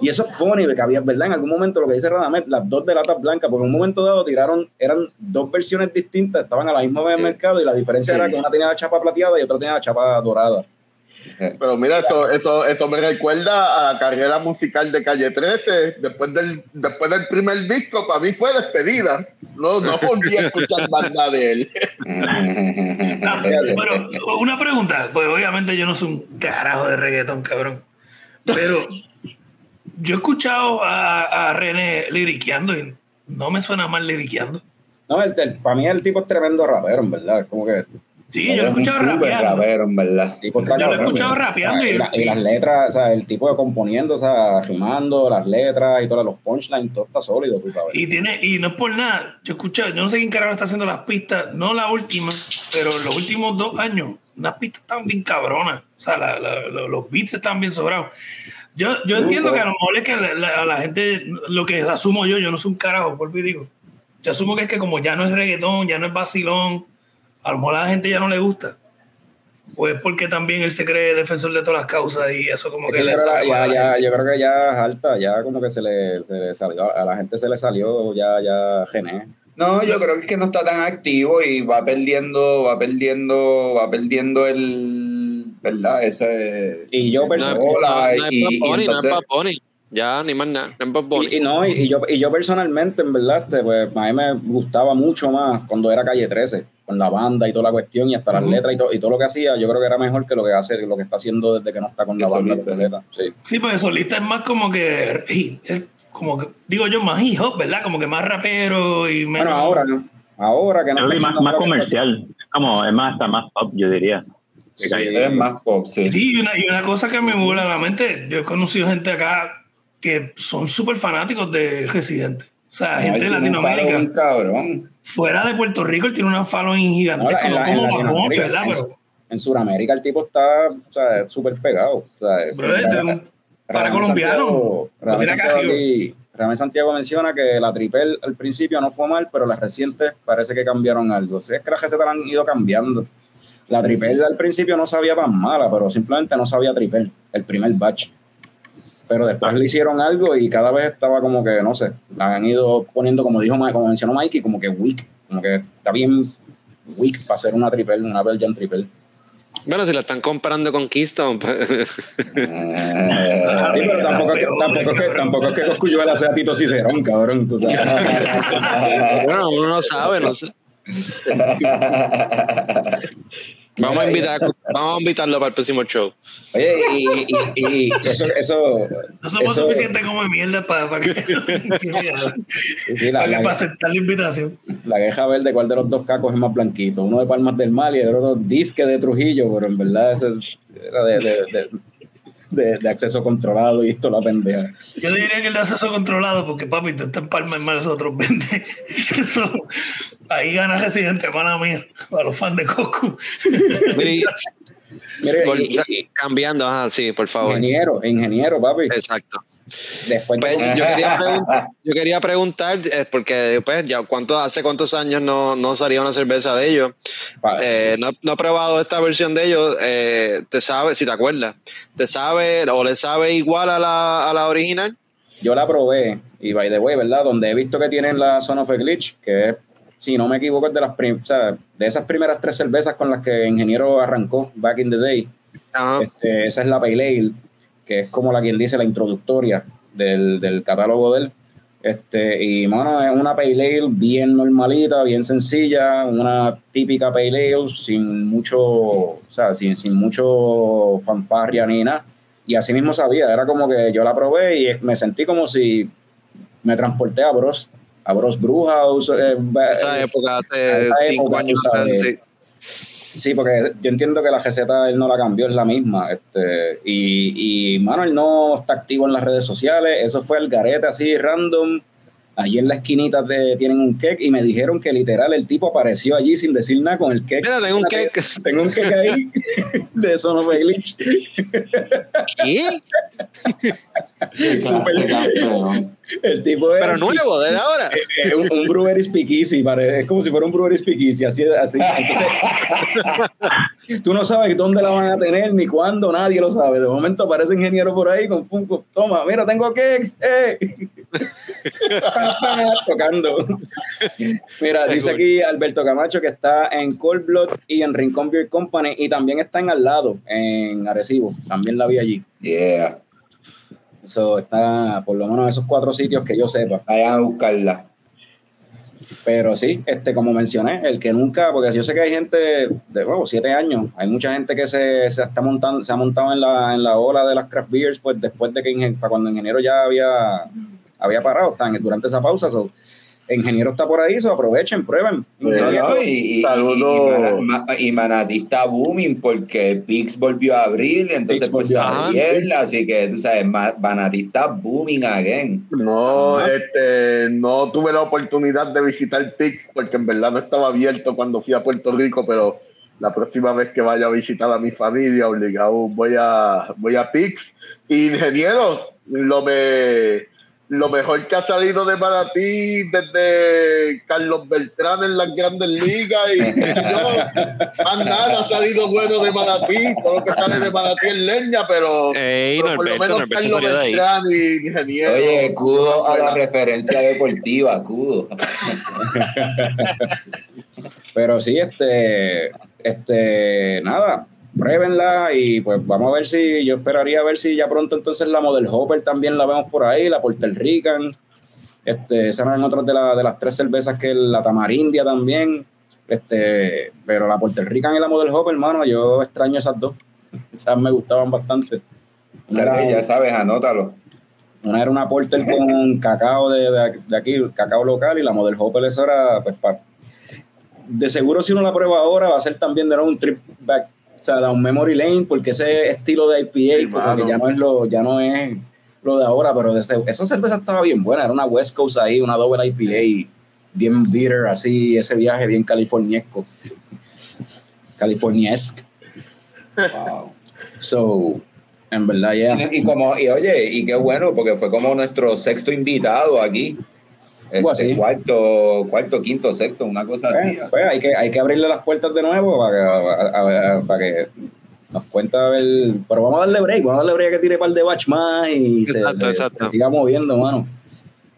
Y eso es funny, que había, ¿verdad? En algún momento lo que dice Radamés, las dos de latas blancas, porque en un momento dado tiraron, eran dos versiones distintas, estaban a la misma vez en el mercado y la diferencia era que una tenía la chapa plateada y otra tenía la chapa dorada. Pero mira, eso, eso, eso me recuerda a la carrera musical de Calle 13. Después del, después del primer disco, para mí fue despedida. No, no volví a escuchar más nada de él. Ah, pero una pregunta, pues obviamente yo no soy un carajo de reggaetón, cabrón. Pero yo he escuchado a, a René liriqueando y no me suena mal liriqueando. No, el, el- para mí el tipo es tremendo rapero, en verdad. Es como que Sí, yo lo he Es un escuchado rapeando. rapero, en verdad. tipo Yo lo he escuchado rapeando y- y, la- y las letras, o sea, el tipo de componiendo, o sea, rimando, las letras y todos los punchlines, todo está sólido, tú sabes. Y tiene, y no es por nada, yo he escuchado, yo no sé quién carajo está haciendo las pistas, no la última, pero los últimos dos años, unas pistas están bien cabronas. O sea, la- la- la- los beats están bien sobrados. Yo, yo entiendo que a lo mejor es que la, la gente, lo que asumo yo, yo no soy un carajo, por y digo. Yo asumo que es que como ya no es reggaetón, ya no es vacilón, a lo mejor a la gente ya no le gusta. Pues porque también él se cree defensor de todas las causas y eso como Es que que le sale ya, la ya, gente. yo creo que ya es alta, ya como que se le, se le salió, a la gente se le salió ya, ya gené. No, yo creo que es que no está tan activo y va perdiendo, va perdiendo, va perdiendo el, ¿verdad? Ese Y yo No es personalmente, Hola, no es y- y no es entonces-. Ya, ni más nada. En. Y, y no, y, y yo, y yo personalmente, en verdad, este, pues, a mí me gustaba mucho más cuando era Calle 13, con la banda y toda la cuestión, y hasta las letras y, todo, y todo lo que hacía, yo creo que era mejor que lo que hace, lo que está haciendo desde que no está con la banda solista, completa. Sí. Sí, pues solista es más como que. como que digo yo, más hip hop, ¿verdad? Como que más rapero y menos. Bueno, ahora no. Ahora que no más, más comercial. Es como, es más, hasta más pop, yo diría. Sí. Es más pop, sí. Sí, y una, y una cosa que me vuela a la mente, yo he conocido gente acá que son súper fanáticos de Residente. O sea, gente de un Latinoamérica. following cabrón. Fuera de Puerto Rico, él tiene una following gigantesca, no como Bad ¿verdad? en- Pero, En Sudamérica el tipo está o sea, súper pegado. O sea, de un- para Radamés colombiano. Santiago- menciona que la tripel al principio no fue mal, pero las recientes parece que cambiaron algo. Sea, es que las recetas la han ido cambiando. La tripel al principio no sabía tan mala, pero simplemente no sabía tripel, el primer batch. Pero después le hicieron algo y cada vez estaba como que, no sé, la han ido poniendo, como dijo como mencionó Mikey, como que weak, como que está bien weak para hacer una tripel, una Belgian tripel. Bueno, si la están comparando con Keystone. pues, Eh, Sí, pero tampoco es que, tampoco es que, tampoco es que Cosculluela sea Tito Cicerón, cabrón. tú sabes. bueno, uno no sabe, no sé. Vamos a, invitar, vamos a invitarlo para el próximo show. Oye, y, y, y eso, eso, no somos eso- suficientes como mierda para, para que, la, para, la- para aceptar la invitación. la queja verde, cuál de los dos cacos es más blanquito. Uno de Palmas del Mal y el otro disque de Trujillo, pero en verdad ese era de, de, de, de- de acceso controlado y esto la pendeja. Yo diría que el de acceso controlado, porque papi, te está en palma en más otros 20. Eso, ahí gana Residente, mala mía, para los fans de Coco. Vol- y- y- cambiando, ajá, sí, por favor. ingeniero, ingeniero, papi. Exacto. Después Pues, de- yo, quería preguntar, yo quería preguntar, eh, porque pues, ya cuánto, hace cuántos años no, no salía una cerveza de ellos. Eh, no, no he probado esta versión de ellos. eh, ¿Te sabe, si te acuerdas, te sabe o le sabe igual a la, a la original? yo la probé y by the way, ¿verdad? Donde he visto que tienen la Son of a Glitch, que es, si no me equivoco, es de las o sea, de esas primeras tres cervezas con las que Ingeniero arrancó back in the day. Este, esa es la Pale Ale, que es como la quien dice la introductoria del, del catálogo de él. Este, y mano, es una Pale Ale bien normalita, bien sencilla, una típica Pale Ale sin mucho, o sea, sin, sin mucho fanfarria ni nada. Y así mismo sabía, era como que yo la probé y me sentí como si me transporté a Bros, a Bros Brewhouse. eh, Esa época, a hace esa cinco época, años sabes. atrás, sí. Sí, porque yo entiendo que la receta él no la cambió, es la misma. Este, y, y, mano, él no está activo en las redes sociales. Eso fue el garete así, random. Allí en la esquinita de, tienen un cake y me dijeron que literal el tipo apareció allí sin decir nada con el cake. Mira, tengo un cake. Tengo un cake ahí de eso no fue glitch. ¿Qué? Súper- El tipo es Pero nuevo, desde ahora. es un, un brewery speakeasy, pare- es como si fuera un brewery speakeasy, así, así. Entonces, tú no sabes dónde la van a tener ni cuándo, nadie lo sabe. De momento aparece ingeniero por ahí con punco, toma, mira, tengo cakes, ¡eh! tocando. Mira, dice aquí Alberto Camacho que está en Cold Blood y en Rincón Beer Company y también está en al lado, en Arecibo, también la vi allí. Yeah, Eso está por lo menos esos cuatro sitios que yo sepa. vayan a buscarla. Pero sí, este, como mencioné, el que nunca, porque yo sé que hay gente de nuevo, siete años, hay mucha gente que se, se está montando, se ha montado en la, en la ola de las craft beers, pues después de que para cuando ingeniero ya había, había parado, están durante esa pausa, so, ingeniero está por ahí, so, aprovechen, prueben. No, Ingeniero, no, y, y, Manatí está booming porque Pix volvió a abrir, entonces Pix pues volvió a Javier, así que tú sabes, Ma- Manatí está booming again. No, Ajá. este, no tuve la oportunidad de visitar Pix porque en verdad no estaba abierto cuando fui a Puerto Rico, pero la próxima vez que vaya a visitar a mi familia, obligado voy a, voy a Pix. Ingeniero, lo me lo mejor que ha salido de Manatí desde Carlos Beltrán en las grandes ligas y yo, más nada ha salido bueno de Manatí, todo lo que sale de Manatí es leña, pero, Ey, pero por lo Norberto, menos Norberto Carlos ahí. Beltrán y Ingeniero. Oye, cudo a la referencia deportiva, cudo. Pero sí, este, este, nada, pruébenla y pues vamos a ver si, yo esperaría a ver si ya pronto entonces la Model Hopper también la vemos por ahí, la Puerto Rican, este, esas eran otras de, la- de las tres cervezas que la Tamarindia también, este, pero la Puerto Rican y la Model Hopper, hermano, yo extraño esas dos, esas me gustaban bastante. Ya sabes, anótalo. una era una porter con cacao de, de- de aquí, cacao local, y la Model Hopper, eso era, pues, pa- de seguro si uno la prueba ahora va a ser también de nuevo un trip back, sea, da un memory lane, porque ese estilo de IPA, Sí, como mano. que ya no es lo, ya no es lo de ahora, pero desde, esa cerveza estaba bien buena, era una West Coast ahí, una doble IPA, bien bitter, así, ese viaje bien californiesco, californiesque. Wow. So, en verdad, ya. Y, y como, y oye, y qué bueno, porque fue como nuestro sexto invitado aquí. Este, así. cuarto, cuarto, quinto, sexto, una cosa así. Pues, pues, hay, que, hay que abrirle las puertas de nuevo para que, a- a- a- para que nos cuenta el. Pero vamos a darle break, vamos a darle break a que tire un par de batch más y se, Exacto, se- exacto. se siga moviendo, mano.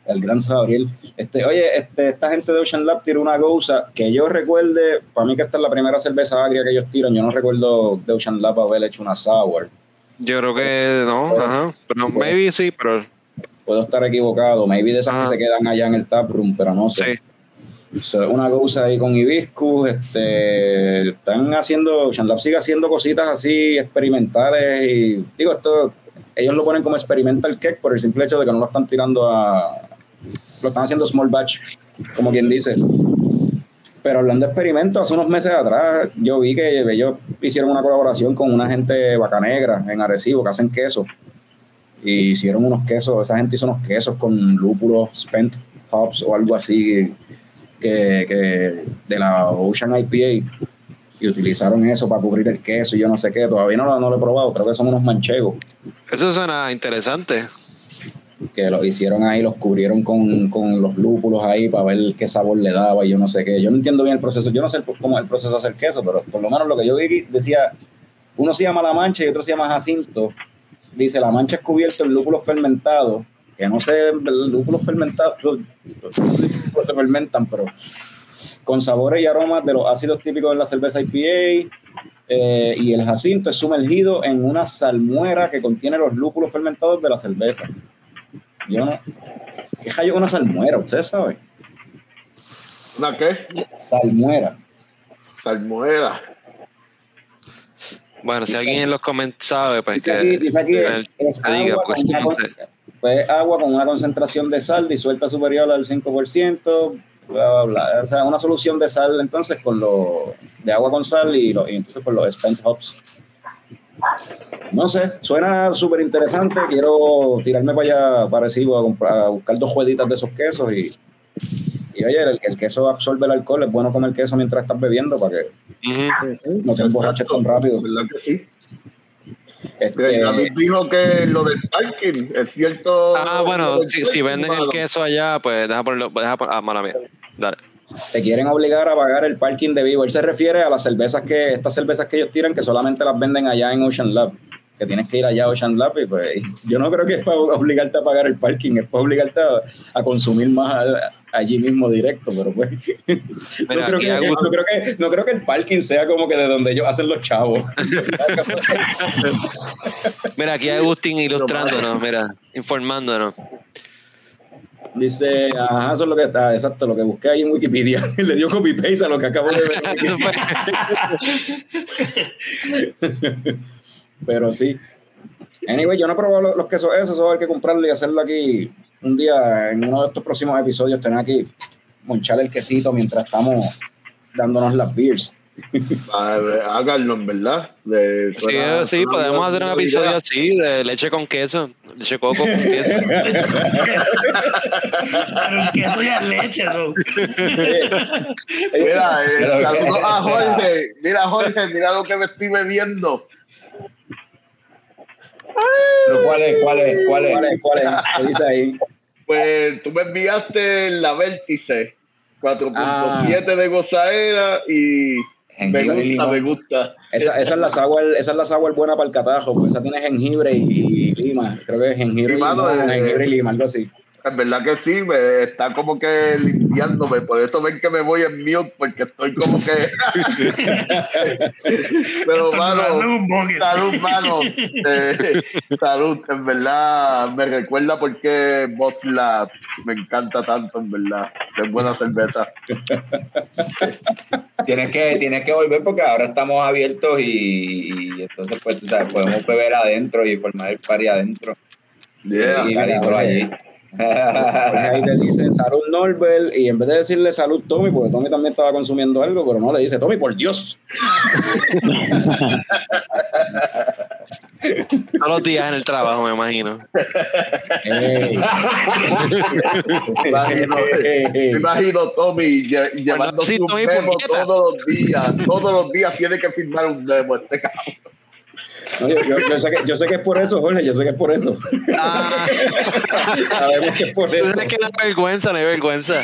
El gran Gabriel. Este, oye, este, esta gente de Ocean Lab tira una goza que yo recuerde, para mí que esta es la primera cerveza agria que ellos tiran, yo no recuerdo de Ocean Lab haber hecho una sour. Yo creo que no, ajá. Pero maybe sí, pero Puedo estar equivocado, maybe de esas Ah. que se quedan allá en el taproom, pero no sé. sí. So, una cosa ahí con hibiscus, este, están haciendo, Ocean Lab sigue haciendo cositas así experimentales y digo esto, ellos lo ponen como experimental cake por el simple hecho de que no lo están tirando a, lo están haciendo small batch, como quien dice. Pero hablando de experimentos, hace unos meses atrás yo vi que ellos hicieron una colaboración con una gente bacanegra en Arecibo que hacen queso. Y hicieron unos quesos, esa gente hizo unos quesos con lúpulos, spent hops o algo así que, que de la Ocean IPA y utilizaron eso para cubrir el queso y yo no sé qué, todavía no, lo- no lo he probado, creo que son unos manchegos Eso suena interesante. que lo hicieron ahí, los cubrieron con, con los lúpulos ahí para ver qué sabor le daba y yo no sé qué, yo no entiendo bien el proceso, yo no sé cómo es el proceso de hacer queso, pero por lo menos lo que yo vi decía, uno se llama la mancha y otro se llama jacinto, dice la mancha es cubierto en lúpulos fermentados, que no sé, los lúpulos fermentados, los- los lúpulos se fermentan, pero con sabores y aromas de los ácidos típicos de la cerveza IPA. eh, y el jacinto es sumergido en una salmuera que contiene los lúpulos fermentados de la cerveza. Yo no. ¿Qué hallo una salmuera? ¿Ustedes saben? ¿Una qué? Salmuera. Salmuera. Bueno, si alguien en los comentarios sabe, pues Dice aquí, que dice aquí, él es te diga, agua, pues, con no sé. pues, es agua con una concentración de sal disuelta superior al 5%, bla, bla, bla. O sea, una solución de sal entonces con lo de agua con sal y, lo- y entonces con los spent hops. No sé, suena súper interesante. Quiero tirarme para allá, para Arecibo, a, comprar, a buscar dos jueguitas de esos quesos y, y oye, el, el queso absorbe el alcohol. Es bueno comer queso mientras estás bebiendo para que no te emborraches tan rápido. ¿Verdad que sí? Este, David dijo que lo del parking es cierto. Ah, bueno, si, venden el queso allá, pues deja ponerlo. Deja pon- ah, mala mía. Dale. te quieren obligar a pagar el parking de vivo. Él se refiere a las cervezas que, estas cervezas que ellos tiran, que solamente las venden allá en Ocean Lab. Que tienes que ir allá a Ocean Lab y pues yo no creo que es para obligarte a pagar el parking, es para obligarte a, a consumir más a- allí mismo directo, pero pues creo que, no creo que no creo que el parking sea como que de donde ellos hacen los chavos. Mira, aquí hay Agustín ilustrándonos, mira, informándonos. Dice, ajá, eso es lo que está, exacto, lo que busqué ahí en Wikipedia. Le dio copy paste a lo que acabo de ver. Pero sí. Anyway, yo no he probado los, los quesos esos, eso hay que comprarlo y hacerlo aquí un día en uno de estos próximos episodios, tener aquí monchar el quesito mientras estamos dándonos las beers. Háganlo, en verdad. De- Sí, suena- sí, suena podemos hacer un episodio así de leche con queso, leche coco con queso. Pero el queso ya es leche, ¿no? Mira, eh, saludos a Jorge. Mira, Jorge, mira lo que me estoy bebiendo. Pero ¿Cuál es? ¿Cuál es? ¿Cuál es? ¿Cuál es? ¿Cuál es? ¿Qué dice ahí? Pues tú me enviaste la Vértice 4.7 Ah. de gozaera y me gusta, me gusta. Esa, esa es la sour, esa es la sour buena para el catajo, porque esa tiene jengibre y, y lima. Creo que es jengibre, y limón, jengibre y lima, algo así. En verdad que sí, me está como que limpiándome. Por eso ven que me voy en mute, porque estoy como que. Pero, mano, salud, mano. Eh, salud, en verdad me recuerda porque Box Lab me encanta tanto, en verdad. Es buena cerveza. Tienes que, tienes que volver porque ahora estamos abiertos y, y entonces pues tú sabes, podemos beber adentro y formar el party adentro. Yeah. Y Carito Jorge ahí le dice salud Norbert y en vez de decirle salud Tommy, porque Tommy también estaba consumiendo algo, pero no le dice Tommy, por Dios. Todos los días en el trabajo, me imagino. Me imagino, me imagino Tommy lle- llevando sí, su Tommy memo todos los días. Todos los días tiene que firmar un memo este cabrón. No, yo, yo- yo sé que, yo sé que es por eso, Jorge, yo sé que es por eso. Ah, Sabemos que es por eso. es que no hay vergüenza, no hay vergüenza.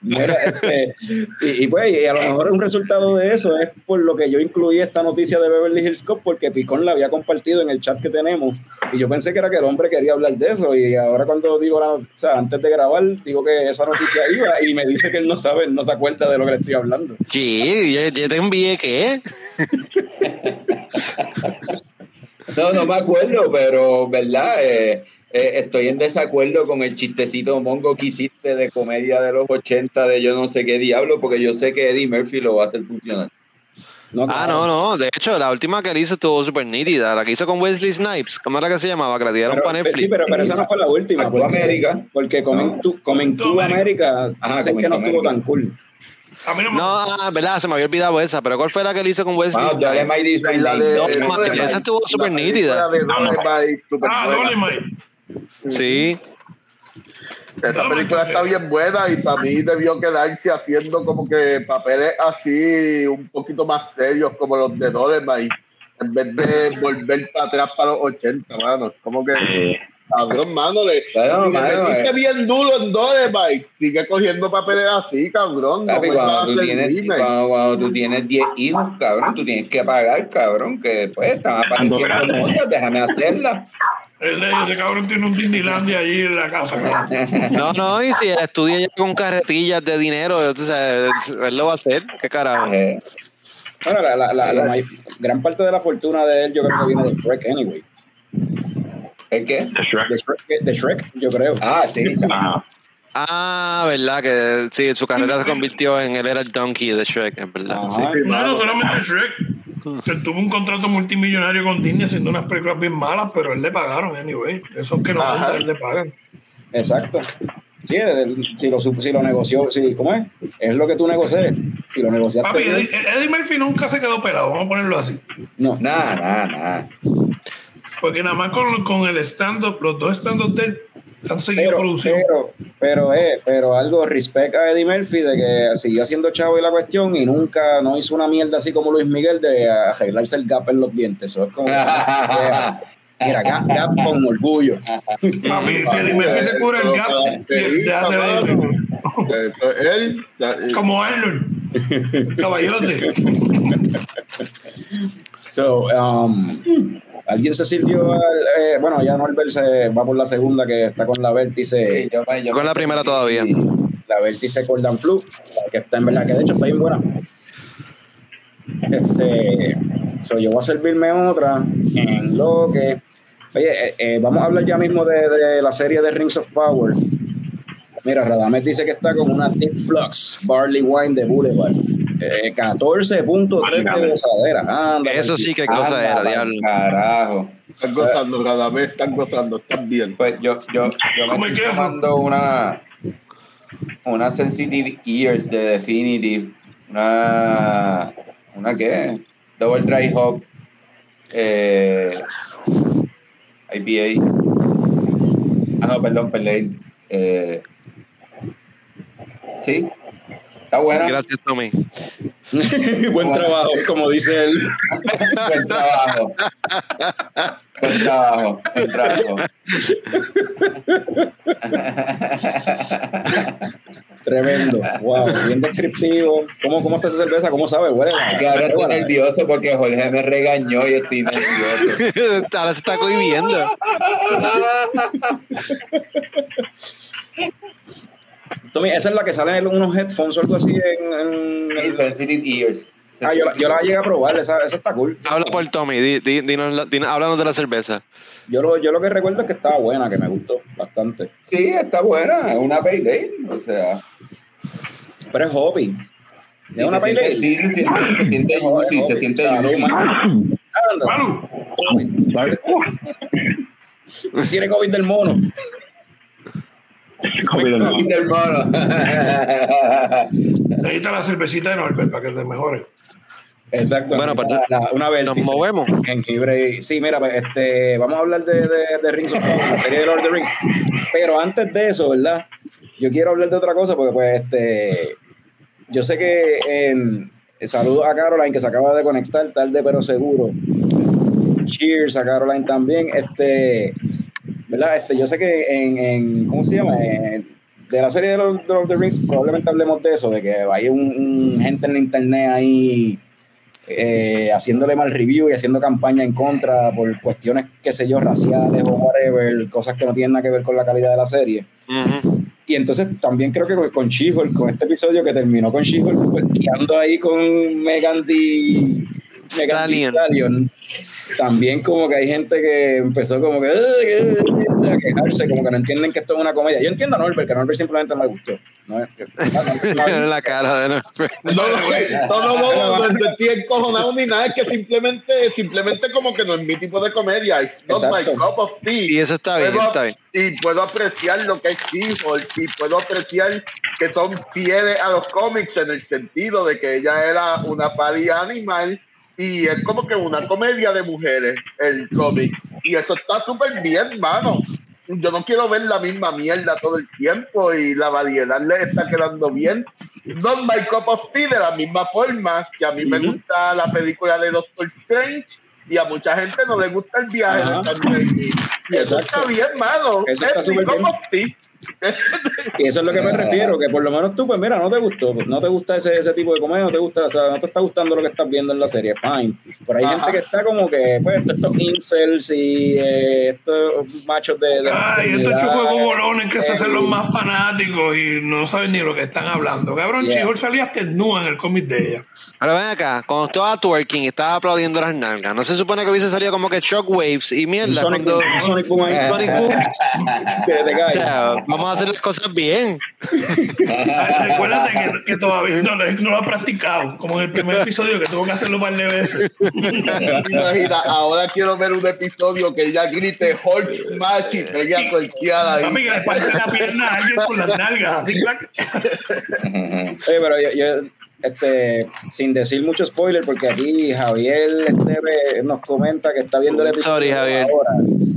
Mira, este, y, y pues, y a lo mejor un resultado de eso es por lo que yo incluí esta noticia de Beverly Hills Cop, porque Picón la había compartido en el chat que tenemos, y yo pensé que era que el hombre quería hablar de eso, y ahora cuando digo, la, o sea, antes de grabar, digo que esa noticia iba, y me dice que él no sabe, no se acuerda de lo que le estoy hablando. Sí, yo, yo te envié qué. No, no me acuerdo, pero verdad, Eh, eh, estoy en desacuerdo con el chistecito mongo que hiciste de comedia de los 80 de yo no sé qué diablo, porque yo sé que Eddie Murphy lo va a hacer funcionar. No, Ah, claro. no, no. De hecho, la última que él hizo estuvo súper nítida. La que hizo con Wesley Snipes. ¿Cómo era que se llamaba? Que la Pero- para Netflix. sí, pero, pero esa no fue la última. Porque, América. porque to, Coming to América, Ajá, dicen que no estuvo tan cool. A mí no me No, ah, verdad, se me había olvidado esa. Pero ¿cuál fue la que él hizo con Wesley? Dolemite is my La de- esa estuvo súper La nítida. de Dolemite, súper Ah. Sí. Esa película está bien buena y para mí debió quedarse haciendo como que papeles así un poquito más serios como los de Dolemite en vez de volver para atrás para los 80, mano. Como que, Eh, cabrón, mano, le, Bueno, si le mano, metiste eh. bien duro en Dolemite, sigue cogiendo papeles así, cabrón. No Papi, cuando, tú tienes, cuando, cuando tú tienes 10 hijos, cabrón, tú tienes que pagar, cabrón, que pues están apareciendo cosas, déjame hacerlas. Ese cabrón tiene un Disneylandia allí en la casa. cabrón. No, no, y si él estudia ya con carretillas de dinero, entonces él lo va a hacer. ¿Qué carajo? Eh, Bueno, la, la, la, gran parte de la fortuna de él yo creo que viene de Shrek anyway. ¿El qué? de Shrek. De Shrek, yo creo. Ah, sí. Ajá. Ah, verdad, que sí, su carrera se convirtió en él era el donkey de Shrek, es verdad. Ajá. Sí, No, no mano. solamente Shrek. Él tuvo un contrato multimillonario con Disney haciendo unas películas bien malas, pero él le pagaron, anyway. Esos que no venden, él le pagan. Exacto. Sí, si lo, si lo negoció, si, ¿cómo es? Es lo que tú negocias. Si lo negociaste. Papi, Eddie, Eddie Murphy nunca se quedó pelado, vamos a ponerlo así. no. Nada, nada, nada. Porque nada más con, con el stand-up, los dos stand-up de él han seguido Pero, producción. pero, pero, eh, pero algo respecta a Eddie Murphy de que siguió haciendo chavo y la cuestión y nunca no hizo una mierda así como Luis Miguel de arreglarse el gap en los dientes. Eso es como. mira, gap, gap con orgullo. Papi, si Eddie Murphy se cura el gap, Murphy. Eso, él, Como Arnold, caballote. So, um, Alguien se sirvió al, eh, bueno, ya Norbert se va por la segunda que está con la vértice, Sí, yo me- yo Con la primera todavía. la vértice Cordan Flu, que está en verdad, que de hecho está bien buena. Este, so, yo voy a servirme otra en lo que. Oye, eh, eh, vamos a hablar ya mismo de, de la serie de Rings of Power. Mira, Radames dice que está con una Tip Flux Barley Wine de Boulevard. Eh, 14.3 de Válgame. gozadera. Anda, Eso sí que cosa Anda, era, pa'l diablo. Carajo. Están gozando, cada vez están gozando, están bien. Pues yo, yo, yo ¿Cómo me es estoy tomando una, una Sensitive Ears de Definitive. Una. ¿Una qué? Double Dry Hop. Eh, IPA. Ah, no, perdón, perdón. Eh, sí. Está buena. Gracias, Tommy. Buen trabajo, como dice él. Buen trabajo. Buen trabajo. Buen trabajo. Tremendo. Wow, bien descriptivo. ¿Cómo, cómo está esa cerveza? ¿Cómo sabe? Huele. Que ahora estoy nervioso porque Jorge me regañó y estoy nervioso. Ahora se está cohibiendo. Tommy, esa es la que sale en unos headphones o algo así en. en- sensitive ears. Ah, yo, la- yo la llegué a probar, esa, esa está cool. Habla por Tommy, di, di- dinos la- dinos- háblanos de la cerveza. Yo lo, yo lo que recuerdo es que estaba buena, que me gustó bastante. Sí, está buena, es una ale, o sea. Pero es hobby. Es una siente- Sí, se siente, se siente juicy, se hobby. siente. Tiene COVID del mono. Del mono. necesita la cervecita de Norbert para que se mejore. Exacto. Bueno, pues, La- la- una vez. Nos movemos. Jengibre. Sí, mira, pues, este, vamos a hablar de, de, de Rings of Power, la serie de Lord of the Rings. Pero antes de eso, ¿verdad? Yo quiero hablar de otra cosa porque, pues, este, yo sé que en, saludos a Caroline que se acaba de conectar, tarde pero seguro. Cheers a Caroline también. Este, ¿verdad? Este, yo sé que en, en ¿cómo se llama? En- de la serie de Lord Lord of the Rings, probablemente hablemos de eso, de que hay un, un gente en la internet ahí eh, haciéndole mal review y haciendo campaña en contra por cuestiones, qué sé yo, raciales o whatever, cosas que no tienen nada que ver con la calidad de la serie. Y entonces también creo que con- con con este episodio que terminó con She-Hulk, pues, ahí con Megan Thee Stallion. Stallion, también como que hay gente que empezó como que a quejarse, como que no entienden que esto es una comedia. Yo entiendo a Norbert, que a Norbert simplemente no le gustó. ¿no? Mira la cara de Norbert. No, no, no, no, no, no, no estoy encojonado ni nada, es que simplemente, simplemente como que no es mi tipo de comedia, it's not my Exacto. cup of tea. Y eso está bien, Puedo- está bien. Y puedo apreciar lo que es She-Hulk y puedo apreciar que son fieles a los cómics en el sentido de que ella era una paria animal y es como que una comedia de mujeres el cómic. Y eso está súper bien, mano. Yo no quiero ver la misma mierda todo el tiempo y la variedad le está quedando bien. Not my cup of tea de la misma forma que a mí me gusta la película de Doctor Strange y a mucha gente no le gusta el viaje de. Y eso está bien, mano. Eso está Es súper bien. Y eso es lo que me refiero, que por lo menos tú, pues mira, no te gustó, pues no te gusta ese, ese tipo de comedia, no te gusta, o sea, no te está gustando lo que estás viendo en la serie, fine. Pero hay Ajá. gente que está como que, pues, estos incels y eh, estos machos de... de Ay, estos chufos bolones que se hacen los más fanáticos y no saben ni lo que están hablando. Cabrón, Yeah. She-Hulk salía desnuda en el cómic de ella. Ahora ven acá, cuando estaba twerking y estaba aplaudiendo las nalgas, ¿no se supone que hubiese salido como que shockwaves y mierda? Sonic, cuando, Sonic Boom Sonic Boom. O sea, vamos a hacer las cosas bien. Recuérdate que, que todavía no, lo- no lo ha practicado, como en el primer episodio que tuvo que hacerlo par de veces. Imagina, ahora quiero ver un episodio que ella grite Hulk Smash y pegue a cualquiera ahí. Que le parte la pierna a alguien con las nalgas, así clac. Oye, pero yo, yo, este, sin decir mucho spoiler, porque aquí Javier este, nos comenta que está viendo el episodio Sorry, Javier. ahora.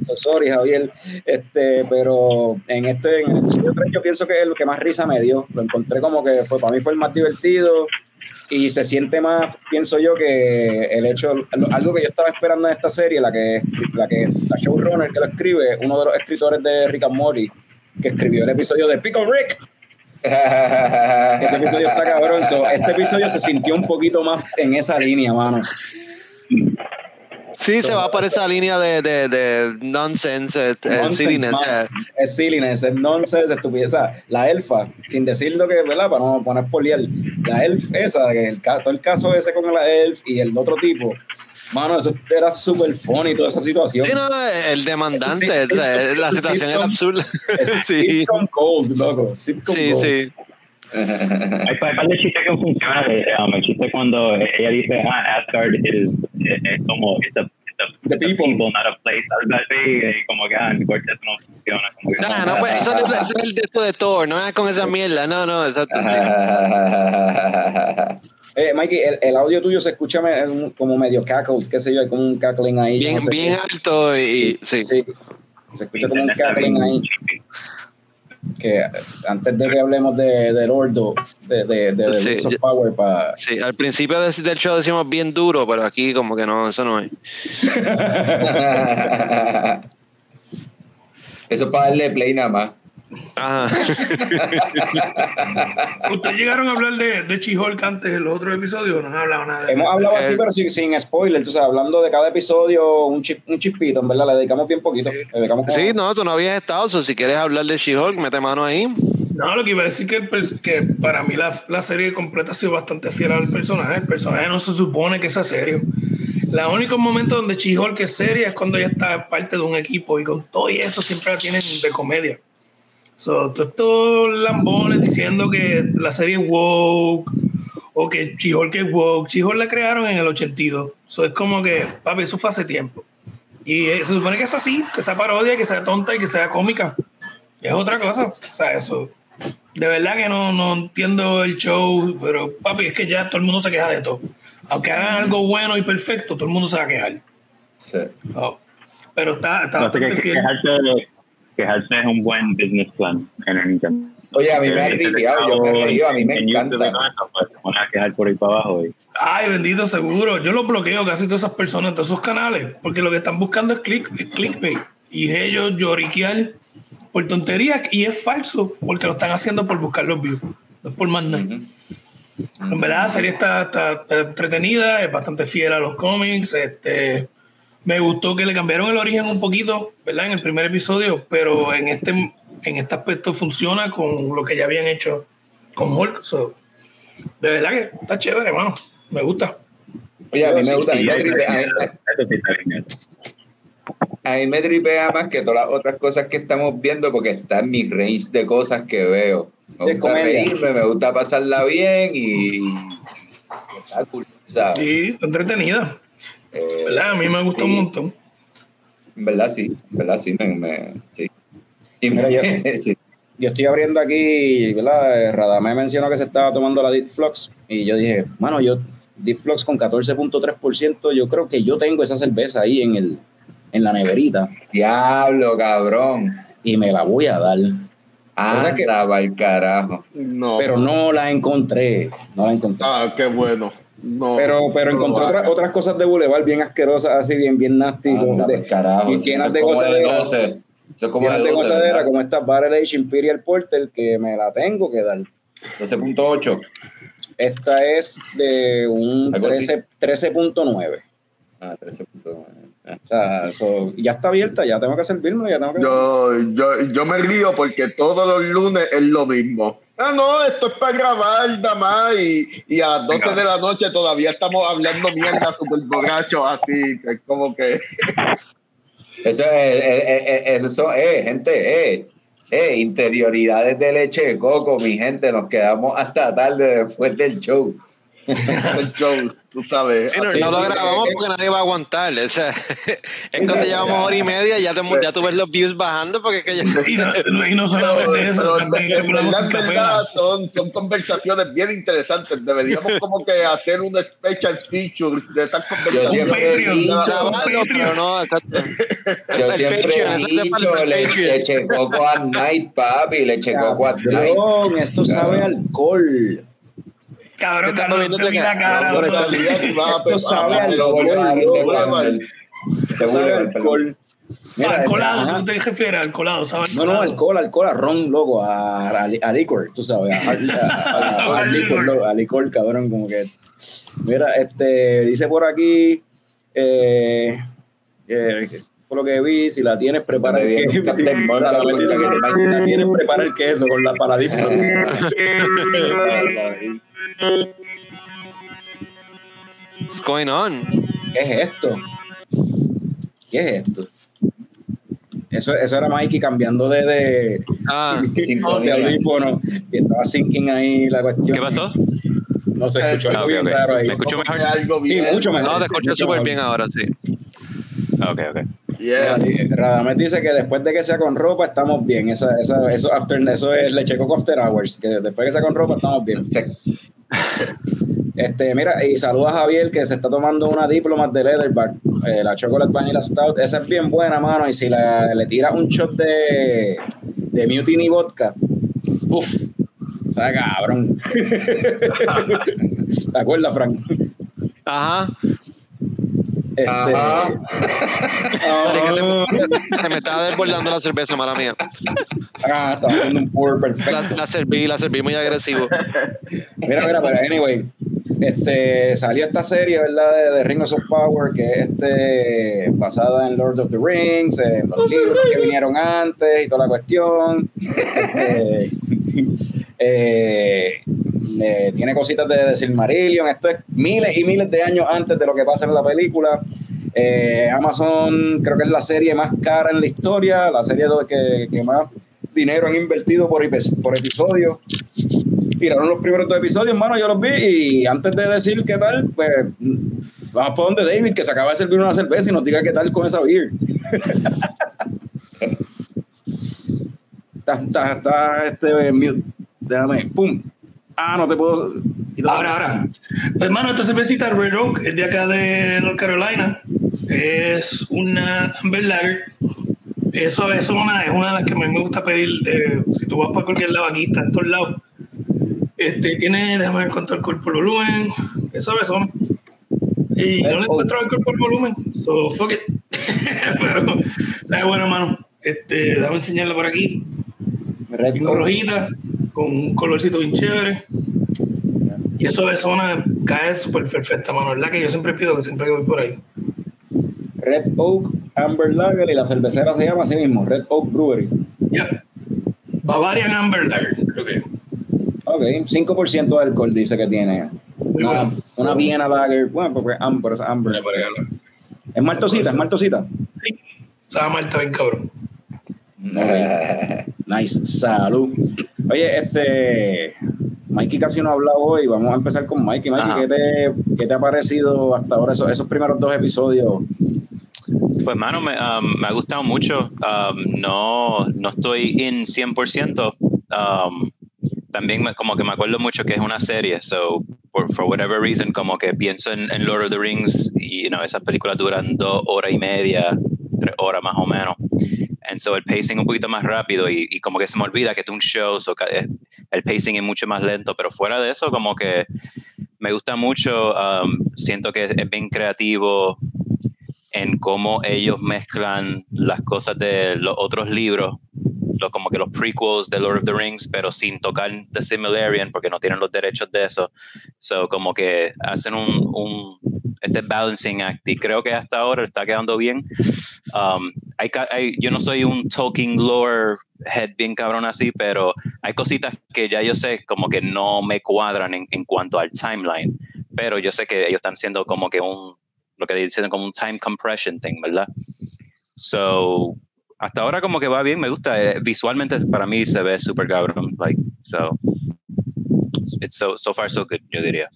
So, sorry, Javier. Este, pero en este, en el episodio 3 yo pienso que es lo que más risa me dio. Lo encontré como que fue, para mí fue el más divertido y se siente más, pienso yo, que el hecho, algo que yo estaba esperando en esta serie, la que, la que, la showrunner que lo escribe, uno de los escritores de Rick and Morty, que escribió el episodio de Pickle Rick. Ese episodio está cabrón. so, este episodio se sintió un poquito más en esa línea, mano. Sí, se va por esa línea de, de, de nonsense, eh, eh, Nonsense, silliness, man. eh. Es silliness, es nonsense, estupidez. O sea, la elfa, sin decir lo que, ¿verdad? Para no poner poliar, la elf esa, que el, todo el caso ese con la elf y el otro tipo, mano, eso era súper funny, toda esa situación. Sí, no, el demandante, sí- la situación era absurda. Es Sí, sitcom gold, loco. Sitcom sí, gold. sí. Hay par par de chistes que funcionan. eh, um, el chiste cuando ella dice, ah, Asgard es, como, it's a, it's a, The it's a people. not a place. Algo así, y como que, ah, en Gorgeous no funciona. Como que, Nah, no, pues eso, es- eso es el de esto de Thor, no es con esa mierda, no, no, exacto. Eh, Mikey, el, el audio tuyo se escucha como medio cackle, qué sé yo, hay como un cackling ahí. Bien, no sé bien qué. alto y sí. Sí, se escucha como un cackling ahí. que antes de que hablemos de, del Ordo, de, de, de, de Sí, Rings of yo- Power, para Sí, al principio de- del show decimos bien duro, pero aquí como que no, eso no es. Eso es para darle play nada más. Ajá. ¿Ustedes llegaron a hablar de, de She-Hulk antes en los otros episodios o no han hablado nada de Hemos hablado así, Eh, pero sin, sin spoiler, tú sabes, hablando de cada episodio, un, chip, un chispito, en verdad, le dedicamos bien poquito. Le dedicamos como- Sí, no, tú no habías estado. so si quieres hablar de She-Hulk, mete mano ahí. No, lo que iba a decir que, pues, que para mí la, la serie completa ha sido bastante fiel al personaje. El personaje no se supone que sea serio. La único momento donde She-Hulk es seria es cuando ella está parte de un equipo y con todo y eso siempre la tienen de comedia. So, todos estos lambones diciendo que la serie es woke o que She-Hulk es woke. She-Hulk la crearon en el 82. So, es como que, papi, eso fue hace tiempo. Y eh, se supone que es así, que sea parodia, que sea tonta y que sea cómica. Es otra cosa. O sea, eso. De verdad que no, no entiendo el show, pero papi, es que ya todo el mundo se queja de todo. Aunque hagan algo bueno y perfecto, todo el mundo se va a quejar. Sí. Oh. Pero está, está No sé que, bastante que fiel. Quejarse es un buen business plan en el Nintendo. Oye, a mí me ha tripeado, yo me he reído, a mí me encanta. eso, pues, a quejar por ahí para abajo. Ay, bendito seguro. Yo los bloqueo casi todas esas personas, todos esos canales, porque lo que están buscando es, click, es clickbait. Y ellos lloriquear por tonterías y es falso, porque lo están haciendo por buscar los views, no es por más nada. Ujú. En verdad, la serie está, está- está entretenida, es bastante fiel a los cómics. Este, me gustó que le cambiaron el origen un poquito, ¿verdad? En el primer episodio, pero en este, en este aspecto funciona con lo que ya habían hecho con Hulk. So, de verdad que está chévere, hermano. Me gusta. Oye, a mí me gusta, a mí me tripea- más que todas las otras cosas que estamos viendo porque está en mi range de cosas que veo. Me gusta comedia. reírme, me gusta pasarla bien y... está cool, ¿sabes? Sí, está entretenida. Eh, ¿Verdad? A mí me gustó sí. un montón. En verdad sí, en verdad sí, me, me- sí. Y Mira, yo- sí. Yo estoy abriendo aquí, ¿verdad? Radamé mencionó que se estaba tomando la Deep Flux y yo dije, mano, yo Deep Flux con 14.3%, yo creo que yo tengo esa cerveza ahí en el en la neverita Diablo, cabrón. y me la voy a dar. Anda sea que- pa'l carajo. No. Pero no la encontré, no la encontré. Ah, qué bueno. No, pero pero no encontré otras, cosas de Boulevard bien asquerosas, así bien, bien nasty, Anda de- pa'l carajo. y llenas de gozadera. 12. Eso es como llenas de de 12, gozadera, ¿verdad? como esta Barrel Age Imperial Porter, que me la tengo que dar. 12.8. Esta es de un Algo así. 13 13.9. Ah, 13.9. Ah. O sea, eso ya está abierta, ya tengo que servirme, ya tengo que... Yo, yo, yo me río porque todos los lunes es lo mismo. Ah, no, esto es para grabar nada más y, y a las 12 de la noche todavía estamos hablando mierda super borrachos así. Es como que Eso es, eh, eh, eh, eso eh, gente, eh, eh, interioridades de leche de coco, mi gente, nos quedamos hasta tarde después del show. el show, tú sabes. Sí, no, no lo grabamos porque nadie va a aguantar. O sea, es cuando llevamos hora y media y ya, te, ya tú ves los views bajando porque es que ya... Y no, y no Pero, solamente eso, pero también en verdad, verdad, son, son conversaciones bien interesantes. Deberíamos como que hacer un special feature de estas conversaciones. dicho, pero no, exacto. yo El siempre Patreon, he dicho le- leche coco at night, papi, leche coco at night. Esto sabe a alcohol. Cabrón, ¿Qué estás Carlos, bebiendo te vi de la acá? cara. Pero en bro. realidad, si vas a Esto sabe alcohol. Esto sabe alcohol. Mira, al colado, ajá. ¿tú te refieres al colado? ¿sabes? No, no, alcohol, alcohol, a ron, loco, a, a, a licor, tú sabes, a, a- a- a licor, loco, a licor, cabrón, como que. Mira, este, dice por aquí, eh, eh, fue lo que vi, si la tienes, prepara el queso. si la tienes, prepara el queso con la para Deep Flux. What's going on? ¿Qué es esto? ¿Qué es esto? Eso, eso era Mikey cambiando de, de, Ah, de audífono y estaba sinking ahí la cuestión. ¿Qué pasó? No se escuchó Ah, algo bien ok. raro ahí. ¿Me escucho mejor? algo Sí, mucho mejor. no, te escuché Mucho súper bien ahora, sí. Ok, ok. Yeah. Radamés dice que después de que sea con ropa estamos bien. Esa, esa, eso, after, eso es leche coco after hours. Que después de que sea con ropa estamos bien. Se- Este, mira, y saluda a Javier que se está tomando una Diplomat de Leatherback, eh, la Chocolate Vanilla Stout. Esa es bien buena, mano. Y si la- le tiras un shot de, de Mutiny Vodka, uff, o sea, cabrón. ¿Te acuerdas, Frank? Ajá. Este, Ajá. Se me estaba desbordando la cerveza, mala mía. Ah, estaba haciendo un pour La, perfecto. la serví, la serví muy agresivo. Mira, mira, pero anyway, este, salió esta serie, ¿verdad? De, de Rings of Power, que es este, basada en Lord of the Rings, en los libros que vinieron antes y toda la cuestión. Este, eh, eh, tiene cositas de, de Silmarillion. Esto es miles y miles de años antes de lo que pasa en la película. Eh, Amazon creo que es la serie más cara en la historia, la serie que, que más dinero han invertido por, por episodio tiraron los primeros dos episodios, hermano, yo los vi y antes de decir qué tal, pues vamos por donde David, que se acaba de servir una cerveza y nos diga qué tal con esa beer. está, está, está, este mute. Déjame, pum. Ah, no te puedo. Ahora, ahora. Pues, hermano, esta cervecita Red Oak es de acá de North Carolina. Es una Amber Lager. Eso es una, es una de las que a mí me gusta pedir. eh, si tú vas para cualquier lado, aquí está en todos lados. Este, tiene, déjame ver cuánto alcohol por volumen. Eso es son. Y no le encuentro alcohol por volumen. So, fuck it. Pero, sabe bueno, hermano. Este, déjame enseñarlo por aquí. Red Coat. rojita, con un colorcito bien chévere. Y eso de zona cae súper perfecta, mano. ¿Verdad? Que yo siempre pido que siempre que voy por ahí. Red Oak Amber Lager y la cervecera se llama así mismo, Red Oak Brewery. Ya. Bavarian Amber Lager, creo que. Ok, 5% de alcohol dice que tiene. Muy Una, bueno. una Viena Lager, bueno, porque Amber es Amber. Es maltosita, es maltosita. Sí. Sabe mal, está bien cabrón. Nice, salud. Oye, este. Mikey casi no ha hablado hoy. Vamos a empezar con Mikey. Mikey. ¿qué te, qué te ha parecido hasta ahora esos, esos primeros dos episodios? Pues, mano, me, um, me ha gustado mucho. Um, no, no estoy en 100%. Um, también me- como que me acuerdo mucho que es una serie. So, for, for whatever reason, como que pienso en, en Lord of the Rings y, you know, esas películas duran dos horas y media, tres horas más o menos. And so el pacing un poquito más rápido y, y como que se me olvida que es un show, so eh, el pacing es mucho más lento, pero fuera de eso como que me gusta mucho, um, siento que es bien creativo en cómo ellos mezclan las cosas de los otros libros, lo, como que los prequels de Lord of the Rings, pero sin tocar The Similarian porque no tienen los derechos de eso. So como que hacen un, un este balancing act y creo que hasta ahora está quedando bien. Um, hay, yo no soy un talking lore head bien cabrón así, pero hay cositas que ya yo sé como que no me cuadran en, en cuanto al timeline, pero yo sé que ellos están siendo como que un, lo que dicen como un time compression thing, ¿verdad? So, hasta ahora como que va bien, me gusta. eh, visualmente para mí se ve súper cabrón, like, so, it's so, so far so good, yo diría.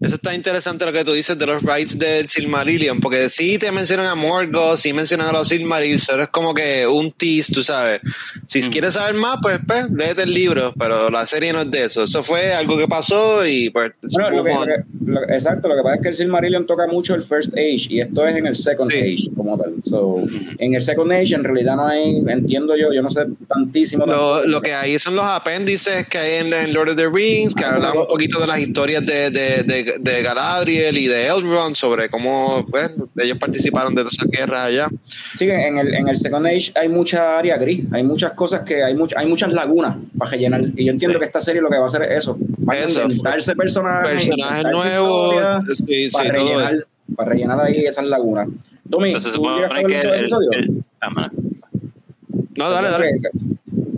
Eso está interesante lo que tú dices de los rights del Silmarillion, porque sí te mencionan a Morgoth, sí mencionan a los Silmarils, pero es como que un tease, tú sabes. Si Mm. quieres saber más, pues, pues léete el libro, pero la serie no es de eso. Eso fue algo que pasó y pues... Bueno, lo que- lo que- lo- exacto, lo que pasa es que el Silmarillion toca mucho el First Age y esto es en el Second Sí. Age como tal. So, en el Second Age en realidad no hay, entiendo yo, yo no sé tantísimo. Lo, lo que hay son los apéndices que hay en, en Lord of the Rings, que Ah, hablan pero- un poquito de las historias de, de, de, de Galadriel y de Elrond, sobre cómo pues, ellos participaron de todas esas guerras allá. Sí, en el, en el Second Age hay mucha área gris, hay muchas cosas que hay, much, hay muchas lagunas para rellenar. Y yo entiendo Sí. que esta serie lo que va a hacer es eso: van Eso. a inventarse personajes, Personajes nuevos, historias sí, sí, para, todo rellenar, para rellenar ahí esas lagunas. Tommy, Entonces se ¿tú llegaste a supone que el, el- ah. No, dale, dale.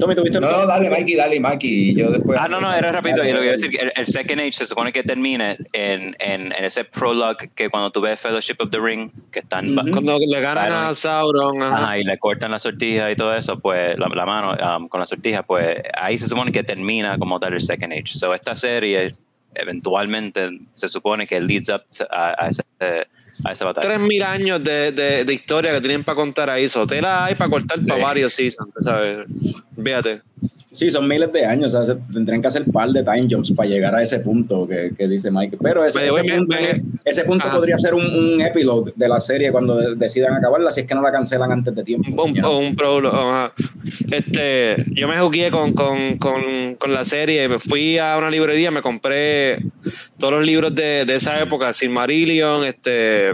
Tommy, ¿tuviste No, no, dale, Mikey, dale, Mikey. y Yo después. Ah, no, no, era rápido. Y lo que iba a decir, que el, el Second Age se supone que termina en, en, en ese prologue que cuando tú ves Fellowship of the Ring, que están Ujú. Cuando le ganan a Sauron, ajá. Ajá, y le cortan la sortija y todo eso, pues la, la mano um, con la sortija, pues ahí se supone que termina como tal el Second Age. So esta serie eventualmente se supone que leads up to- a, a ese, a esa batalla. Tres mil años de, de, de historia que tienen para contar ahí. Sotela hay para cortar para Sí. varios seasons, ¿sabes? Fíjate. Sí, son miles de años, o sea, tendrían que hacer par de time jumps para llegar a ese punto que, que dice Mike. Pero ese, ese punto, ese podría ser un, un epilogue de la serie cuando de- decidan acabarla, si es que no la cancelan antes de tiempo. Un, un, un prólogo, ajá. Este, yo me jugué con, con, con, con la serie, me fui a una librería, me compré todos los libros de, de esa época, Silmarillion, este,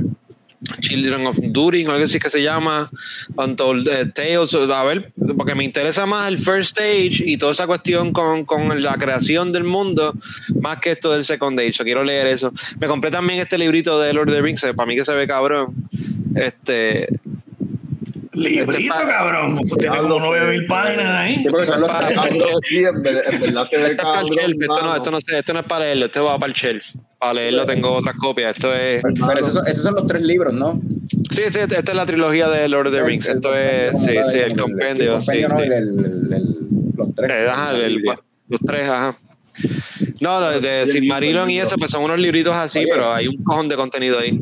Children of During, algo así que se llama, Untold eh, Tales, a ver, porque me interesa más el first stage y toda esa cuestión con, con la creación del mundo, más que esto del second stage. Yo quiero leer eso. Me compré también este librito de Lord of the Rings, eh, para mí que se ve cabrón. Este, Librito, Este cabrón. Eso tiene como 9000 páginas ahí. Sí, porque son los Pa- tres- pa- Sí, en ver- en verdad se ve Esto cabrón, no, mano. esto, no, sé, esto no es para leerlo, esto va para el shelf. Para leerlo tengo otras copias. Esto es. Pero esos son, esos son los tres libros, ¿no? Sí, sí, esta es la trilogía de Lord of the Rings. Esto es. Sí, sí, el compendio. Sí, compendio, ¿no? sí. El- el- el- los tres. Eh, ajá, el- el- los tres, ajá. No, los de Silmarillion y eso, pues son unos libritos así, Oye. pero hay un cojón de contenido ahí.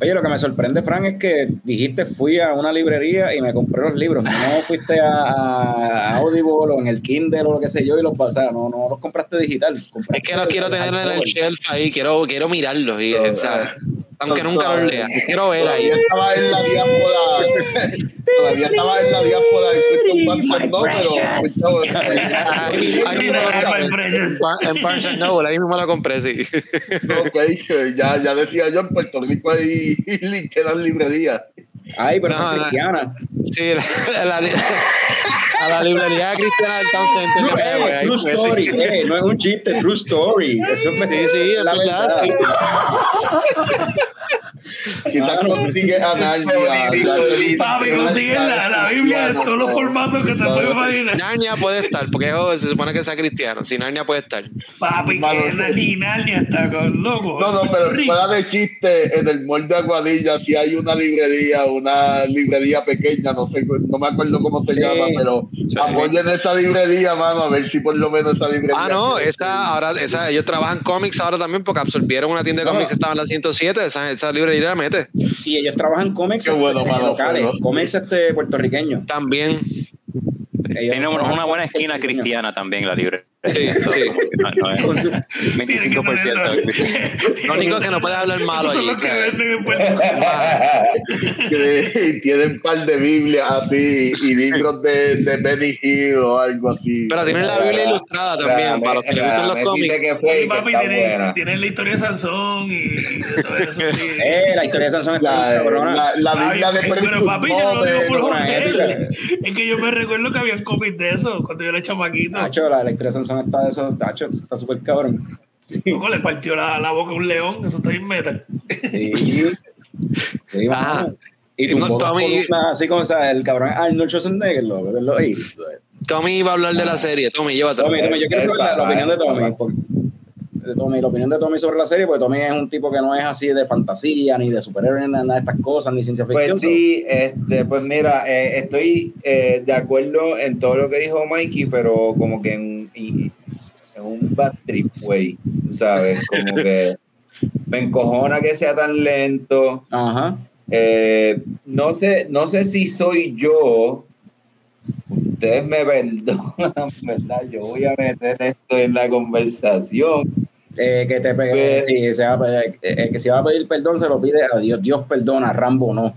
Oye, lo que me sorprende, Fran, es que dijiste fui a una librería y me compré los libros. No fuiste a, a Audible o en el Kindle o lo que sé yo y los pasaste. No, no los compraste digital. Es que los quiero tener en el shelf ahí, quiero, quiero mirarlos. Y, o sea, aunque nunca los lea, quiero ver ahí. Todavía estaba en la diáspora. todavía estaba en la diáspora Barnes no, pero fuiste- Ahí, ahí mismo lo compré. En Bar- En Barnes and Noble, ahí mismo la compré, sí. Ok, ya, ya decía yo, en Puerto Rico hay literal librerías. Ay, pero No, es cristiana. Sí, la, la- a la librería cristiana del Town Center. True, me eh, true story, eh, no es un chiste, true story. Eso es Sí, sí, es la verdad, sí. Quizás consigues a Narnia. Papi, consiguen la, la Biblia en todos los formatos que te puedes imaginar. Narnia puede estar, porque oh, se supone que sea cristiano. Si Narnia puede estar. Papi, que Narnia está con loco. No, no, pero fuera de chiste, en el molde de Aguadilla si hay una librería, una librería pequeña, no sé, no me acuerdo cómo se Sí. llama, pero apoyen esa librería, mano, a ver si por lo menos esa librería. Ah, no, esa, ahora, esa, ellos trabajan cómics ahora también porque absorbieron una tienda de cómics que estaba en la 107. Esa, esa librería la mete. Y ellos trabajan cómics bueno, este, locales, cómics este, puertorriqueños. También. Tiene una, una buena esquina cristiana también la libre. Sí, sí. No, no es Con su- 25% cristiano. Lo único es que no puede hablar malo allí. que tienen un par de Biblias así y libros de, de Benny Hill o algo así. Pero tienen la Biblia ilustrada también, para los que les gustan los cómics. Que fue Sí, papi, tienen, la historia de Sansón y, y todo eso. sí. Eh, la historia de Sansón está la, cabrona. la, la Biblia de pero papi, yo no lo digo por épica. Es que yo me recuerdo que había cómics de eso cuando yo era chamaquito. Tacho, la, de Sansón está de eso, tacho, está súper cabrón. Loco, le partió la, la boca a un león, eso está bien metal. Sí. Sí, Ajá. mano. Y No, tumbó dos Tommy- columnas así como o sea, el cabrón Arnold Schwarzenegger, lo, lo, lo hizo. Tommy iba a hablar de la serie. Tommy, llévatelo. Tommy, Tommy, yo quiero saber la, opinión de Tommy. De Tommy, la opinión de Tommy sobre la serie, porque Tommy es un tipo que no es así de fantasía, ni de superhéroes, ni nada de estas cosas, ni ciencia ficción. Pues sí, este, pues mira, eh, estoy eh, de acuerdo en todo lo que dijo Mikey, pero como que en, en un bad trip tú sabes, como que me encojona que sea tan lento. Ajá. Eh, no sé, no sé si soy yo. Ustedes me perdonan, ¿verdad? Yo voy a meter esto en la conversación. Eh, que te pegue, sí, se va a pedir- el que se va a pedir perdón se lo pide a Dios. Dios perdona, Rambo no.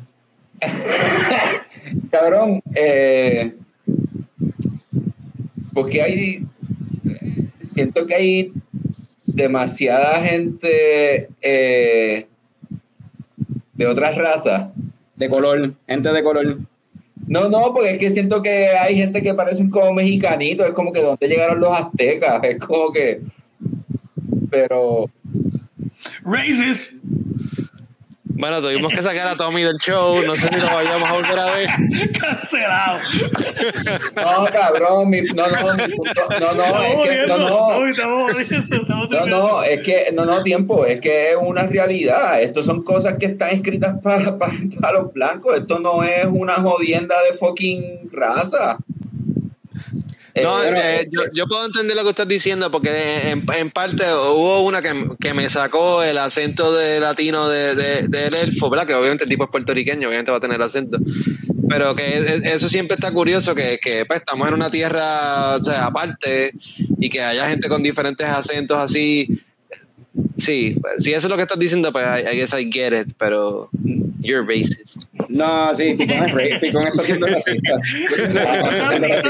Cabrón, eh, porque hay, siento que hay demasiada gente eh, de otras razas. De color, gente de color. No, no, porque es que siento que hay gente que parecen como mexicanitos, es como que dónde llegaron los aztecas, es como que, pero Racist. Bueno, tuvimos que sacar a Tommy del show. No sé si lo vayamos a volver a ver. Cancelado. no, cabrón, mi- no, no, mi punto, no, no, Estamos es que, no, no, estamos jodiendo, estamos No, no, es que, no, no, tiempo, es que es una realidad. Esto son cosas que están escritas para, para, para los blancos. Esto no es una jodienda de fucking raza. No, Eh, eh, yo, yo puedo entender lo que estás diciendo porque en, en parte hubo una que, que me sacó el acento de latino de, de- del elfo, ¿verdad? Que obviamente el tipo es puertorriqueño, obviamente va a tener acento. Pero que es- es- eso siempre está curioso, que, que pues, estamos en una tierra o sea, aparte y que haya gente con diferentes acentos así. Sí, si eso es lo que estás diciendo, pues I, I guess I get it, pero you're racist. No, sí, Picón es rey, Picón está siendo racista.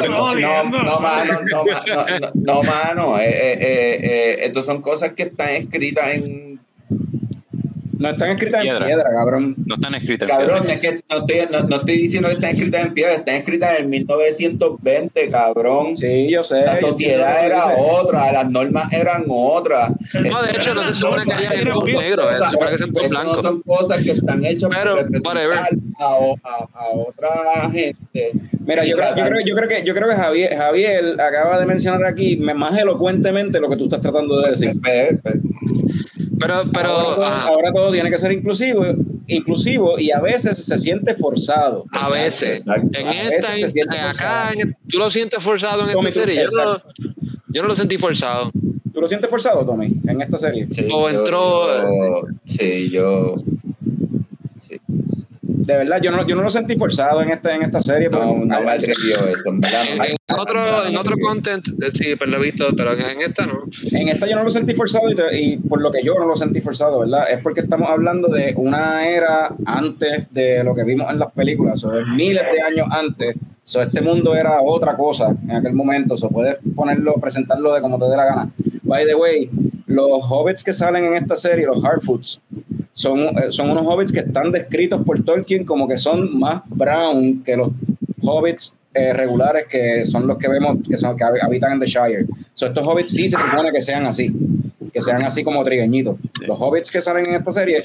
no, no, no, mano, no, no, no, no, mano. eh, eh, eh, eh, estos son cosas que están escritas en No están escritas en Piedra. piedra, cabrón. No están escritas en Cabrón, piedra. es que no estoy, no, no estoy diciendo que están escritas en piedra, están escritas en 1920, cabrón. Sí, yo sé. La sociedad era otra, las normas eran otras. No, de hecho, no se supone que haya en negro, se supone que en Estas blanco. no son cosas que están hechas Pero, para a, a- a otra gente. Mira, yo creo, yo, creo, yo, creo que, yo creo que Javier, Javier acaba de mencionar aquí más elocuentemente lo que tú estás tratando de decir. Pe- pe- Pero, pero, ahora, todo, ajá, ahora todo tiene que ser inclusivo, inclusivo y a veces se siente forzado. a veces, Exacto. en A esta, veces se acá, en- tú lo sientes forzado en Tommy, esta tú- serie. Yo no, yo no lo sentí forzado. ¿Tú lo sientes forzado, Tommy, en esta serie? sí, O yo- entró- yo- sí, yo. De verdad, yo no, yo no lo sentí forzado en esta, en esta serie. No, no me atrevió eso. en otro, en otro content, eh, sí, pero lo he visto, pero en esta no. En esta yo no lo sentí forzado y, te- y por lo que yo no lo sentí forzado, ¿verdad? Es porque estamos hablando de una era antes de lo que vimos en las películas, o es miles de años antes. So, este mundo era otra cosa en aquel momento, so, puedes ponerlo, presentarlo de como te dé la gana. By the way, los hobbits que salen en esta serie, los Harfoots, son, eh, son unos hobbits que están descritos por Tolkien como que son más brown que los hobbits eh, regulares que son los que vemos que son que hab- habitan en The Shire. So, estos hobbits sí se supone que sean así, que sean así como trigueñitos. Los hobbits que salen en esta serie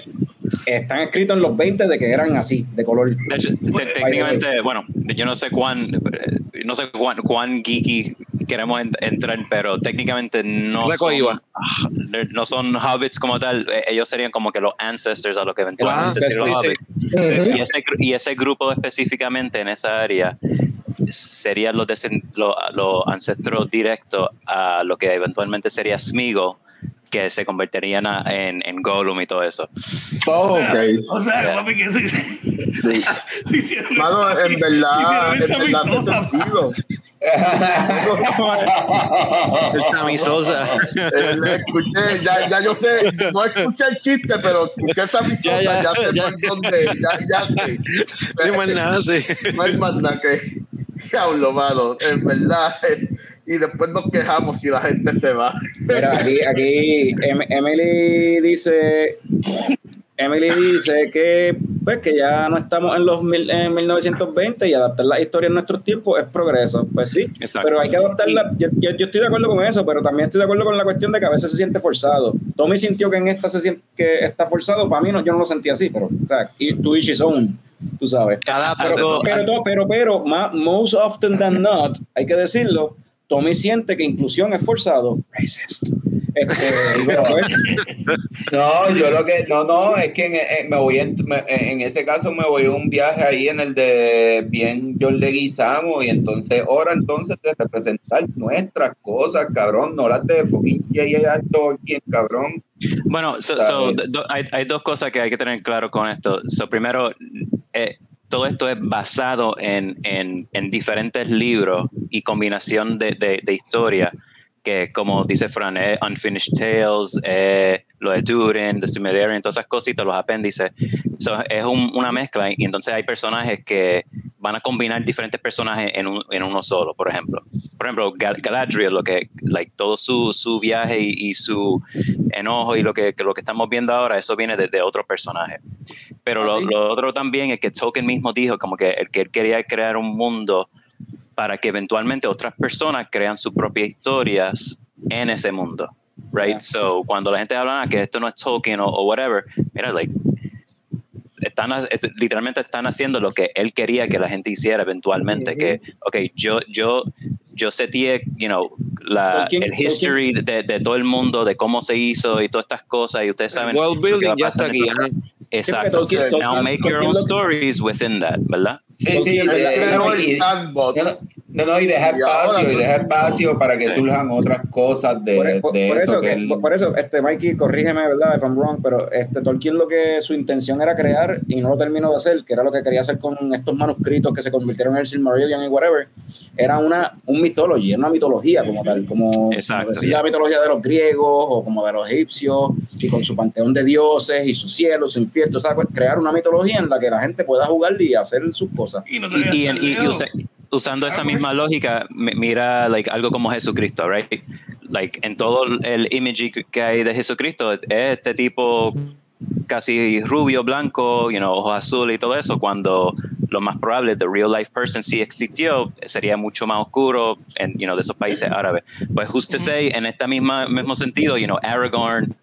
están escritos en los 20 de que eran así, de color. De hecho, te- técnicamente, bueno, yo no sé cuán, eh, no sé cuán, cuán geeky queremos en- entrar, pero técnicamente no son, no son hobbits como tal, eh, ellos serían como que los ancestors a lo que eventualmente los hobbits. Y ese, y ese grupo específicamente en esa área serían los, los, los ancestros directos a lo que eventualmente sería Smeagol, que se convertirían a- en, en Gollum y todo eso. Oh, ok. O sea, Yeah. papi, que sí. Sí. sí hicieron Mano, esa- en verdad, en verdad sentido. Está mi sosa. Eh, escuché, ya, ya yo sé, no escuché el chiste, pero escuché esa misosa, Ya, ya, ya, sé ya. por dónde, ya, ya sé. No hay más nada, sí. No hay más nada que diablo, mano, en verdad. Y después nos quejamos si la gente se va. Mira, aquí, aquí Em- Emily dice, Emily dice que pues que ya no estamos en los mil, en 1920 y adaptar la historia en nuestros tiempos es progreso. Pues sí, Exacto. pero hay que adaptarla. Yo, yo, yo estoy de acuerdo con eso, pero también estoy de acuerdo con la cuestión de que a veces se siente forzado. Tommy sintió que en esta se siente que está forzado. Para mí no, yo no lo sentí así, pero o sea, y tú own, tú sabes. Adáptate Pero-. Pero, to- pero, pero, ma- most often than not, hay que decirlo, Tommy siente que inclusión es forzado. Racist. Este, y pues, No, yo lo que, no, no, es que en, en- me voy en, me- en ese caso me voy a un viaje ahí en el de bien John Leguizamo y entonces hora entonces de representar nuestras cosas, cabrón, no las de fucking J.J. Tolkien, cabrón. Bueno, so- do- hay, hay dos cosas que hay que tener claro con esto. So, primero, eh, todo esto es basado en, en, en diferentes libros y combinación de, de historia, que como dice Fran, es Unfinished Tales, eh, lo de Durin, The Silmarillion, todas esas cositas, los apéndices. So, es un- una mezcla y entonces hay personajes que van a combinar diferentes personajes en, un- en uno solo, por ejemplo. Por ejemplo, Gal- Galadriel, lo que, like, todo su, su viaje y, y su enojo y lo que, que lo que estamos viendo ahora, eso viene de, de otro personaje. Pero Ah, lo, sí. lo otro también es que Tolkien mismo dijo como que, el que él quería crear un mundo para que eventualmente otras personas crean sus propias historias en ese mundo. Right? Yeah. So, cuando la gente habla "Ah, que esto no es Tolkien o, o whatever, mira, like, están, literalmente están haciendo lo que él quería que la gente hiciera eventualmente. Que, ok, yo, yo, yo seteé, you know, la, Tolkien- el history de, de todo el mundo, de cómo se hizo y todas estas cosas, y ustedes saben. World building ya está aquí. En el- ajá. Exacto. Tolkien- Now Now Tolkien- make your Tolkien own lo- stories within that, ¿verdad? Sí, sí, Él no, no, y deja Y ahora, espacio, y pues, deja espacio para que surjan otras cosas de, por, por- de por eso, eso, que él- por eso, este Mikey, corrígeme, ¿verdad? If I'm wrong, pero este Tolkien lo que su intención era crear y no lo terminó de hacer, que era lo que quería hacer con estos manuscritos que se convirtieron en el Silmarillion y whatever, era una un mythology, era una mitología como tal, como, Exacto, como decir la mitología de los griegos o como de los egipcios y con su panteón de dioses y su cielo, su infierno, o sea, pues, crear una mitología en la que la gente pueda jugar y hacer sus cosas. Y no te Y, y- y- usando esa misma lógica, mi- mira like, algo como Jesucristo, right? Like, en todo el imagery que hay de Jesucristo, es este tipo casi rubio, blanco, you know, ojos azules y todo eso, cuando lo más probable, the real life person sí existió, sería mucho más oscuro en, you know, de esos países árabes. Pues justo say, en este misma, mismo sentido, you know, Aragorn,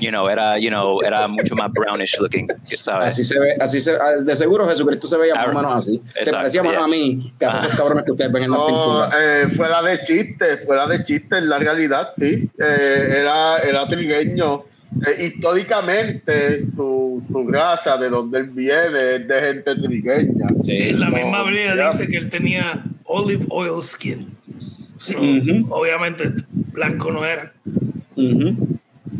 you know, era, you know, era mucho más brownish looking, ¿sabes? Así se ve, así se, ah, de seguro Jesucristo se veía más o menos así. se Exacto, parecía más yeah. a mí que a esos cabrones que ustedes ven en la No, pintura. eh, fuera de chiste, fuera de chiste, en la realidad sí. Eh, era, era trigueño. Eh, históricamente, su, su raza, de donde él viene, es de gente trigueña. Sí, la misma Biblia dice que él tenía olive oil skin. So, Ujú. Obviamente blanco no era. Ujú.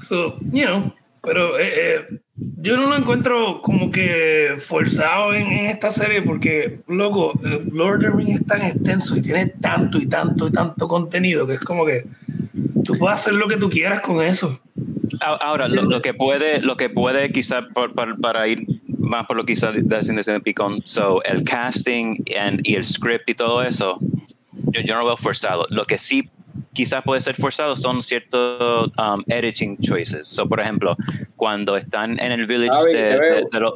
So, you know, pero eh, eh, yo no lo encuentro como que forzado en, en esta serie porque, loco, eh, Lord of the Rings es tan extenso y tiene tanto y tanto y tanto contenido que es como que tú puedes hacer lo que tú quieras con eso. Ahora, lo, lo que puede, lo que puede quizás para, ir más por lo que quizás de Picón, so, el casting and, y el script y todo eso, yo, yo no lo veo forzado. Lo que sí quizás puede ser forzado son ciertos um, editing choices. So, por ejemplo, cuando están en el village Javi, de, te veo. de- de los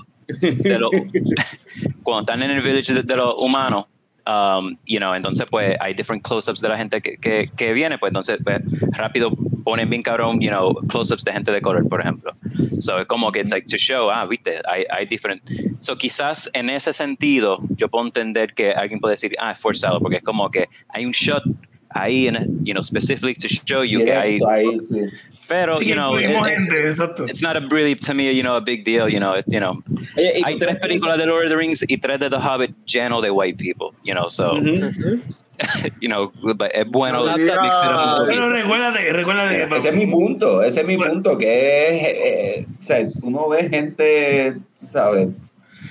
de lo- cuando están en el village de, de los humanos, um, you know, entonces pues hay different close-ups de la gente que, que, que viene, pues entonces pues, rápido ponen bien cabrón, you know, close-ups de gente de color, por ejemplo. So es como que it's like to show, ah, viste, hay, hay different. So quizás en ese sentido yo puedo entender que alguien puede decir, ah, es forzado, porque es como que hay un shot ahí, en, you know, specific to show you que hay, Directo ahí, sí. pero, Sí, you know, incluimos it's, it's not a really, to me, you know, a big deal, you know, it- you know, Oye, ¿y hay tres películas de Lord of the Rings y tres de The Hobbit lleno de white people, you know, so, Ujú. you know, but es bueno. No, poquito. Pero recuérdate, recuérdate que Ese es mi punto, ese es mi Bueno. punto, que es, eh, o sea, tú no ves gente, tú sabes,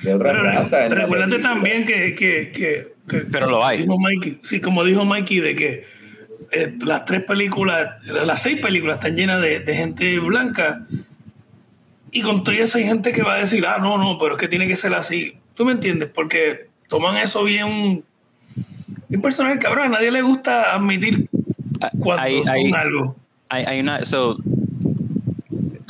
de otra Pero raza. recuérdate también que, que, que, que- Pero lo hay. Dijo Mikey, sí, como dijo Mikey, de que eh, las tres películas, las seis películas están llenas de, de gente blanca. Y con todo eso hay gente que va a decir, ah, no, no, pero es que tiene que ser así. ¿Tú me entiendes? Porque toman eso bien, bien personal, cabrón. A nadie le gusta admitir cuando Hay, son hay, algo. hay, hay una, so,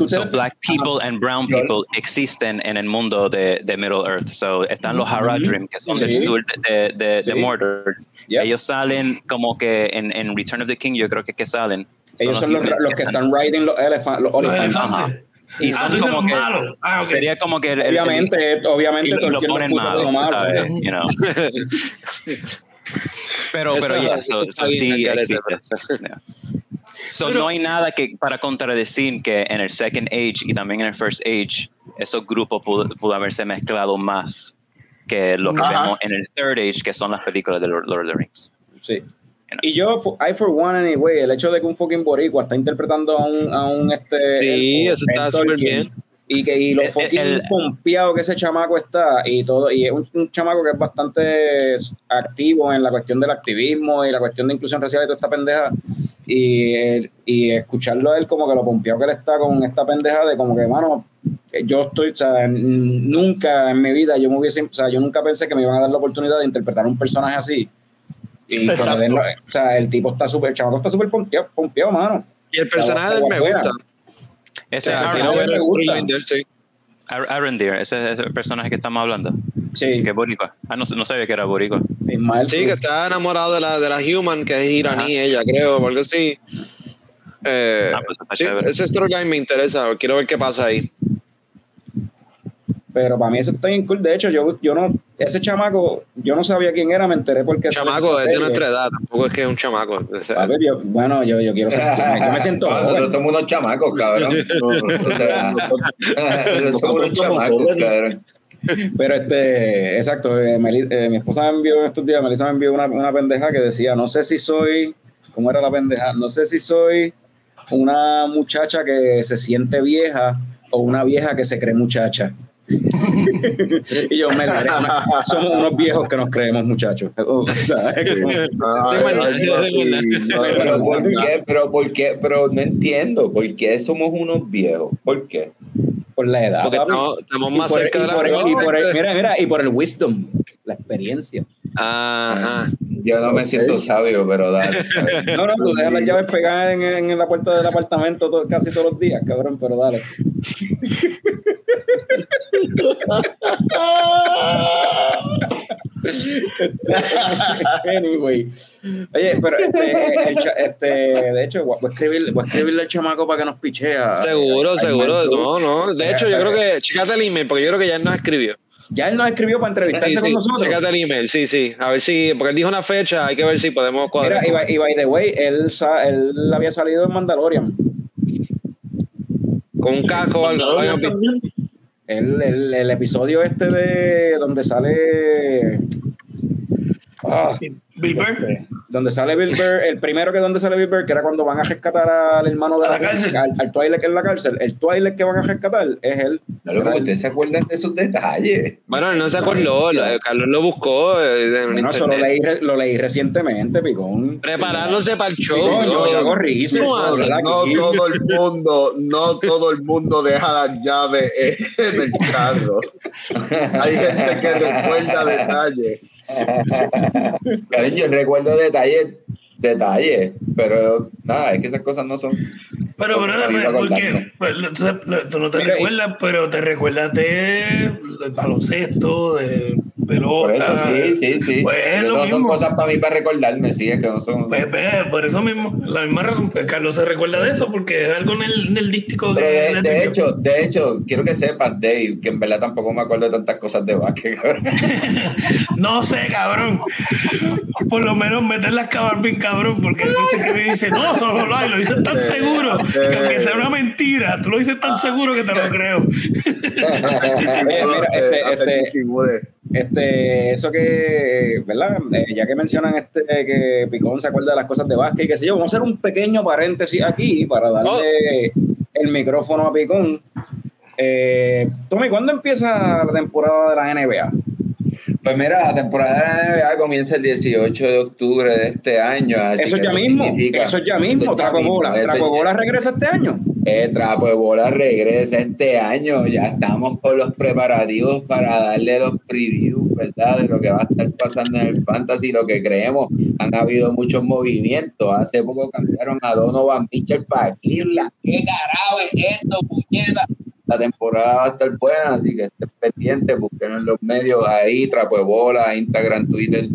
so black people and brown people existen en el mundo de, de Middle Earth. So, están los Haradrim, que son del Sí. sur de, de, de Sí. Mordor. Yeah. Ellos salen como que en, en Return of the King, yo creo que, que salen. Ellos son los, humans los que están riding los, elefan- los Los elefantes. Y Ah, son dices como los que. Ah, ok. sería como que el, el- Obviamente, y obviamente lo, lo los ponen malo, malo. You know. pero pero ya, eso so- so sí existe. Yeah. So, Pero- no hay nada que para contradecir que en el Second Age y también en el First Age esos grupos pudo, pudo haberse mezclado más que lo que Ajá. vemos en el Third Age, que son las películas de Lord, Lord of the Rings. Sí. Y yo, I for one anyway, el hecho de que un fucking boricua está interpretando a un, a un este... Sí, el- eso está súper bien. Y que y lo El- fucking el- pompeado que ese chamaco está y todo, y es un, un chamaco que es bastante activo en la cuestión del activismo y la cuestión de inclusión racial y toda esta pendeja. Y, el- y escucharlo a él como que lo pompeado que él está con esta pendeja de como que, mano, yo estoy, o sea, nunca en mi vida yo me hubiese, o sea, yo nunca pensé que me iban a dar la oportunidad de interpretar a un personaje así. Y den o sea, el tipo está súper, el chamaco está súper pompeado, pompeado, mano. Y el personaje de él me gusta. O Ese sea, es si Aaron- no me gusta. sí. Ar- Arendir, ese es el personaje que estamos hablando, Sí, que es boricua. Ah, no, no sabía que era boricua. Sí, que está enamorado de la, de la Human, que es iraní, ella, creo, o algo así. Eh, Ah, pues sí, ese storyline me interesa, quiero ver qué pasa ahí. Pero para mí eso está bien cool. De hecho, yo, yo no, ese chamaco, yo no sabía quién era, me enteré porque. Chamaco, es de nuestra edad, tampoco es que es un chamaco. A ver, yo- bueno, yo, yo quiero ser. Yo me siento. Nosotros joven. somos unos chamacos, cabrón. Nosotros somos unos chamacos, cabrón. Pero este, exacto, eh, Meli- eh, mi esposa me envió en estos días, Melissa me envió una, una pendeja que decía, no sé si soy, ¿cómo era la pendeja? No sé si soy una muchacha que se siente vieja o una vieja que se cree muchacha. y yo, eres una- somos unos viejos que nos creemos muchachos. O sea, Pero no, ¿por qué? Pero ¿por qué? Pero no entiendo. ¿Por qué somos unos viejos? ¿Por qué? por la edad. porque estamos, más por- cerca de la por y por el- verdad. mira, mira, y por el wisdom, la experiencia. Ajá. Yo no me siento sabio, pero dale. No, no, tú dejas las llaves pegadas en, en la puerta del apartamento to- casi todos los días, cabrón, pero dale. anyway. Oye, pero este, el cha- este, de hecho, voy a, escribir, voy a escribirle al chamaco para que nos pichea. Seguro, seguro. No, no. De hecho, yo creo que. Checate el email, porque yo creo que ya él nos escribió. Ya él nos escribió para entrevistarse Sí, con sí. nosotros. Checate el email, sí, sí. A ver si. Porque él dijo una fecha, hay que ver si podemos cuadrar. Mira, y, by- y by the way, él, él había salido en Mandalorian. Con un casco o algo. El, el, el episodio este de donde sale. Ah, Bill Burr. este, donde sale Bill Burr, el primero que donde sale Bill Burr, que era cuando van a rescatar al hermano de la, la cárcel. al, al Twilight en la cárcel. El Twilight que van a rescatar es él. No, loco, ¿Ustedes se acuerdan de esos detalles? Bueno, él no se acordó. lo- Carlos lo buscó eh, en Bueno, eso lo leí, lo leí recientemente, Picón. Preparándose para el show. Picón, yo, ¿no? yo hago research, ¿Cómo hace? No todo el mundo, no todo el mundo deja las llaves en el carro. Hay gente que recuerda detalles. Karen, yo recuerdo detalles, detalles, pero nada, es que esas cosas no son. Pero, pero, a porque pues, tú, no te Mira, y- recuerdas, pero te recuerdas de del baloncesto, de Por eso, sí, sí, sí. Pues es no lo son cosas para mí para recordarme, sí, es que no son. Pues, pues, por eso mismo, la misma razón. Pues Carlos se recuerda de eso porque es algo en el, en el dístico Pero que de, de hecho, de hecho, quiero que sepas, Dave, que en verdad tampoco me acuerdo de tantas cosas de básquet, cabrón. No sé, cabrón. Por lo menos meterlas acabar bien, cabrón, porque hay veces que me dice, no, solo lo hay, lo dices tan seguro que aunque sea una mentira, tú lo dices tan seguro que te lo creo. Eh, mira, este, este. Este, eso que, ¿verdad? Eh, ya que mencionan este que Picón se acuerda de las cosas de básquet y qué sé yo, vamos a hacer un pequeño paréntesis aquí para darle el micrófono a Picón. Eh, Tommy, ¿cuándo empieza la temporada de la NBA? Pues mira, la temporada de la NBA comienza el 18 de octubre de este año. así Eso que ya mismo, eso ya mismo, eso ya mismo, Bola. eso Trapo ya- Bola regresa este año. Eh, Trapo de Bola regresa este año. Ya estamos con los preparativos para darle los previews, ¿verdad? De lo que va a estar pasando en el Fantasy, lo que creemos. Han habido muchos movimientos. Hace poco cambiaron a Donovan Mitchell para Cleveland. ¿Qué carajo es esto, puñeta? La temporada va a estar buena, así que estén pendientes, busquen en los medios ahí, Trapo de Bola, Instagram, Twitter.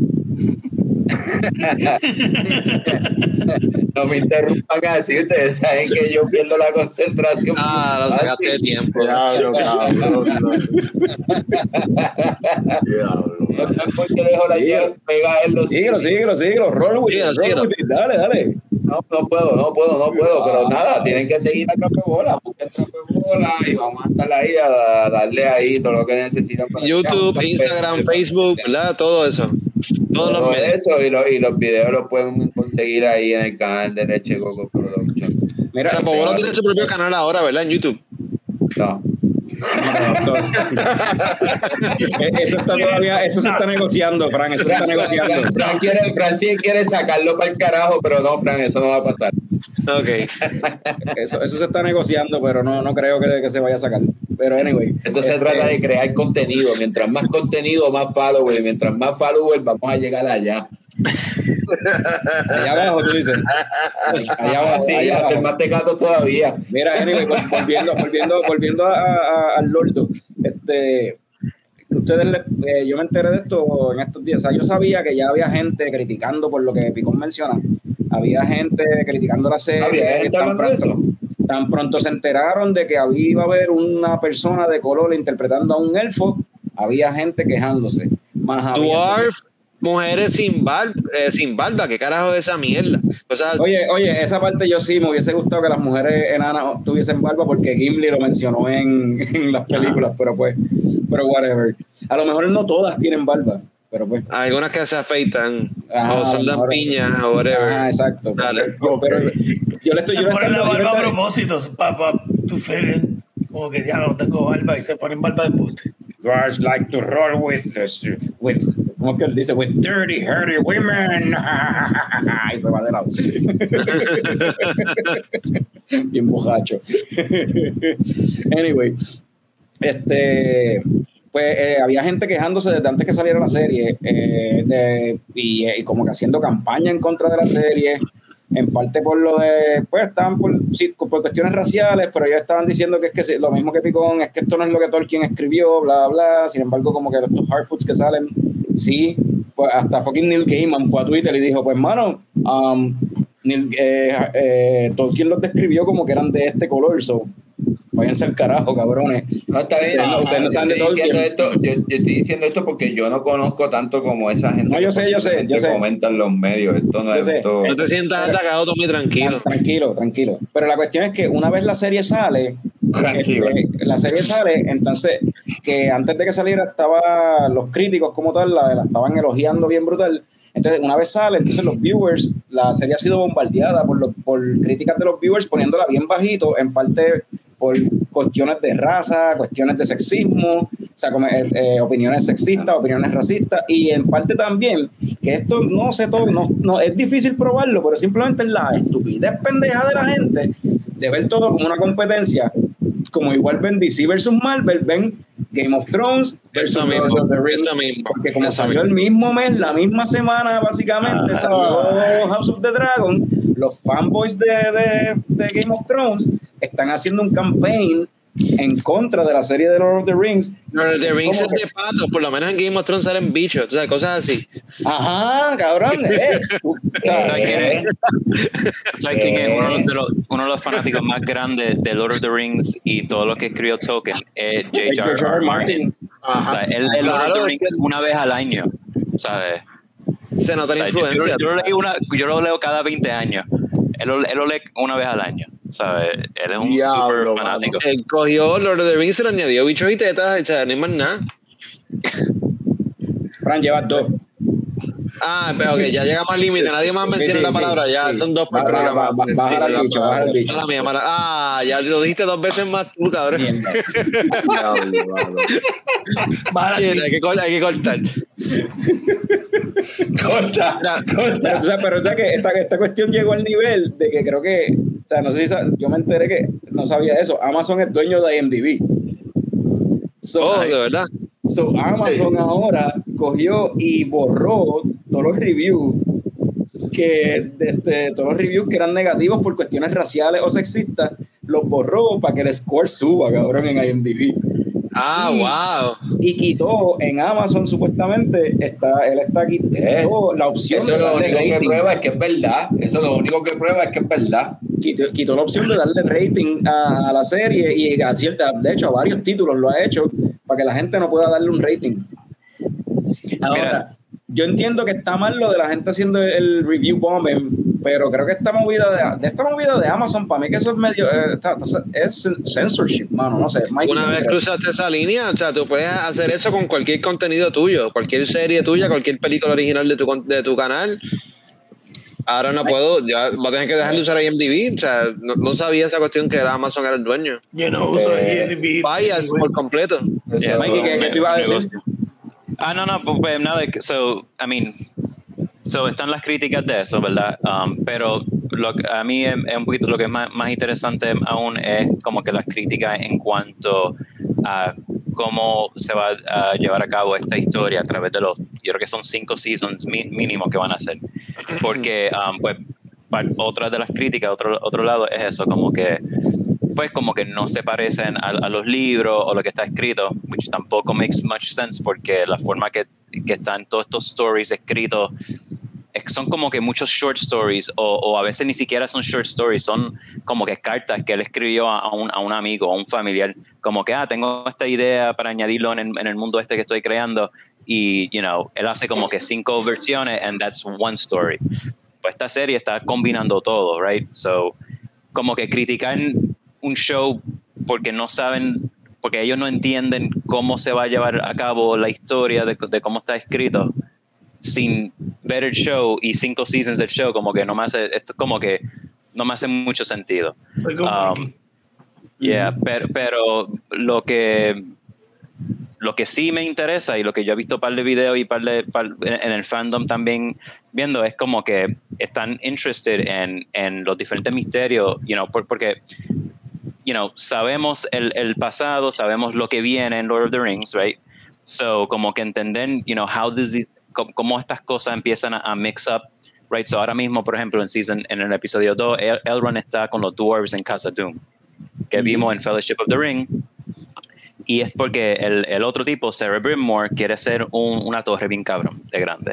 no me interrumpan así, ustedes saben que yo pierdo la concentración. Ah, lo sacaste de tiempo. Diablo, cabrón. Diablo. No sé por qué dejo la Sí. llave pegada en los Síguelo, síguelo, síguelo. Roll with it, Síguelo, roll síguelo. with it. Dale, dale. No, no puedo, no puedo, no puedo, pero nada, tienen que seguir a Trape Bola, busquen y vamos a estar ahí a darle ahí todo lo que necesitan. para YouTube, que- Instagram, Facebook, ¿verdad? Todo eso. Todos los Todo eso y, lo- y los videos los pueden conseguir ahí en el canal de Leche Coco Production. Mira, Trapo Bola tiene su propio canal ahora, ¿verdad? En YouTube. No, Eh, eso está todavía, eso se está negociando, Fran, eso se está negociando. Fran, Fran quiere, Fran sí quiere sacarlo para el carajo, pero no, Fran, eso no va a pasar. Ok. Eso, eso se está negociando, pero no, no creo que, que se vaya a sacar. Pero anyway. Esto se este, trata de crear contenido. Mientras más contenido, más followers. Mientras más followers, vamos a llegar allá. Allá abajo, tú dices. Allá abajo, Sí, allá hacer más tecatos todavía. Mira, anyway, vol- volviendo, volviendo, volviendo a- a- al Lordo, este, ustedes, le- eh, yo me enteré de esto en estos días. O sea, yo sabía que ya había gente criticando por lo que Picón menciona. Había gente criticando la serie. Había gente hablando de pronto- Tan pronto se enteraron de que había, iba a haber una persona de color interpretando a un elfo, había gente quejándose. Más Dwarf, mujeres sin, bar, eh, sin barba. ¿Qué carajo es esa mierda? O sea, Oye, oye, esa parte yo sí me hubiese gustado que las mujeres enanas tuviesen barba porque Gimli lo mencionó en, en las películas, pero pues, pero whatever. A lo mejor no todas tienen barba, pero pues. algunas que se afeitan Ajá, o son mejor- piñas o whatever. Ah, exacto. Dale. Yo, pero yo le estoy Se ponen la barba a propósito, para tu feren. Como que ya no tengo barba y se ponen barba de embuste. Dwarves like to roll with, with ¿cómo es que él dice? With dirty, hairy women. y se va de lado. Bien bojacho. anyway, este, pues eh, había gente quejándose desde antes que saliera la serie eh, eh, y como que haciendo campaña en contra de la serie. en parte por lo de, pues estaban por, cuestiones raciales, pero ellos estaban diciendo que es que lo mismo que Picón, es que esto no es lo que Tolkien escribió, bla, bla. Sin embargo, como que estos hard foods que salen, sí, pues hasta fucking Neil Gaiman fue a Twitter y dijo, pues mano, um, Neil, eh, Tolkien los describió como que eran de este color, so váyanse al carajo, cabrones. No, está bien. Ustedes no- ajá, ustedes no yo saben de estoy diciendo Tolkien. esto, yo, yo estoy diciendo esto porque yo no conozco tanto como esa gente. No, yo sé, yo sé, que yo sé. comentan los medios. Esto no Yo es sé. esto. No te sientas atacado, Tommy, tranquilo. Ah, Tranquilo, tranquilo. Pero la cuestión es que una vez la serie sale, Tranquilo. este, la serie sale, entonces que antes de que saliera estaba los críticos como tal la, la estaban elogiando bien brutal. Entonces una vez sale, entonces los viewers, la serie ha sido bombardeada por, los, por críticas de los viewers poniéndola bien bajito, en parte por cuestiones de raza, cuestiones de sexismo, o sea, eh, eh, opiniones sexistas, opiniones racistas, y en parte también, que esto no sé todo, no, es difícil probarlo, pero simplemente la estupidez pendeja de la gente de ver todo como una competencia, como igual ven DC versus Marvel, ven Game of Thrones versus Lord mismo, of the Rings, mismo. porque como salió mismo. el mismo mes, la misma semana, básicamente, Ah. salió House of the Dragon, los fanboys de, de, de Game of Thrones están haciendo un campaign en contra de la serie de Lord of the Rings. Lord of the Rings ¿Cómo es de patos, por lo menos en Game of Thrones salen bichos, o sea, cosas así. Ajá, cabrón. Eh. O sea, ¿Sabes quién eh, es? ¿Sabes quién es uno de, los, uno de los fanáticos más grandes de Lord of the Rings y todo lo que escribió Tolkien? Es. R. Martin. Martin. O sea, él lee Lord of Claro, the es Rings que- una vez al año, ¿sabes? Se nota O la sea, yo, yo- influencia. yo lo leí una, yo lo leo cada 20 años. Él lo, él lo lee una vez al año, ¿sabes? Él es un Diablo, super fanático. Él cogió Lord of the Rings y le añadió bichos y tetas, o sea, no hay más nada. Fran, llevas dos. Ah, pero que ya llegamos al límite, nadie más menciona Sí, sí, la palabra, sí, ya, sí. son dos por programa. ba- ba- Bájale al bicho, bájale al bicho. Ah, ya lo dijiste dos veces más tú, cabrón. Aquí. hay, que, hay que cortar. Corta, Ya, Pero, o sea, pero o sea que esta, esta cuestión llegó al nivel de que creo que, o sea, no sé si yo me enteré que no sabía eso. Amazon es dueño de IMDb. So, Oh, de verdad. so Amazon ahora cogió y borró todos los reviews que este, todos los reviews que eran negativos por cuestiones raciales o sexistas, los borró para que el score suba, cabrón, en IMDb. Ah, Y- wow. Y quitó en Amazon supuestamente está él está aquí Eh, quitó la opción Eso de lo darle único que prueba es que es verdad. Eso lo único que prueba es que es verdad. quitó, quitó la opción de darle rating a, a la serie y a cierta, de hecho a varios títulos lo ha hecho para que la gente no pueda darle un rating. Ahora, Mira. Yo entiendo que está mal lo de la gente haciendo el review bombing, pero creo que esta movida de, de esta movida de Amazon, para mí que eso es medio, eh, está- está- es censorship, mano, no sé. Mikey, Una ¿qué vez cruzaste esa línea, o sea, tú puedes hacer eso con cualquier contenido tuyo, cualquier serie tuya, cualquier película original de tu, con- de tu canal. Ahora no puedo, ya voy a tener que dejar de usar IMDb, o sea, no, no sabía esa cuestión que era Amazon era el dueño. Yo no uso Eh, IMDb. Vayas por completo. Yeah, Mikey, ¿qué- qué te iba a decir? Ah, no, no, pues, pues, nada, so, I mean, so están las críticas de eso, ¿verdad? Um, pero lo a mí es, un poquito lo que es más, interesante aún es como que las críticas en cuanto a cómo se va a llevar a cabo esta historia a través de los, yo creo que son cinco seasons mínimo que van a hacer. Porque, um, pues, pa- otra de las críticas, otro, otro lado es eso, como que pues como que no se parecen a, a los libros o lo que está escrito, which tampoco makes much sense porque la forma que, que están todos estos stories escritos es- son como que muchos short stories o, o a veces ni siquiera son short stories, son como que cartas que él escribió a, a un, a un amigo o un familiar, como que, ah, tengo esta idea para añadirlo en el, en el mundo este que estoy creando y, you know, él hace como que cinco versiones and that's one story. Pues esta serie está combinando todo, right? So, como que criticar un show porque no saben, porque ellos no entienden cómo se va a llevar a cabo la historia de, de cómo está escrito sin ver el show y cinco seasons del show, como que no me hace, esto como que no me hace mucho sentido. Um. Yeah, pero, pero lo que lo que sí me interesa y lo que yo he visto par de videos y par de par- en, en el fandom también viendo es como que están interested en, en los diferentes misterios, you know, por- porque you know, sabemos el, el pasado, sabemos lo que viene en Lord of the Rings, right? So, como que entender, you know, how does it- cómo, estas cosas empiezan a, a mix up Right, so ahora mismo, por ejemplo, en season, en el episodio 2, El- Elrond está con los dwarves en Casa Doom, que vimos en Fellowship of the Ring. Y es porque el, el otro tipo, Sarah Brimmore, quiere hacer un- una torre bien cabrón, de grande.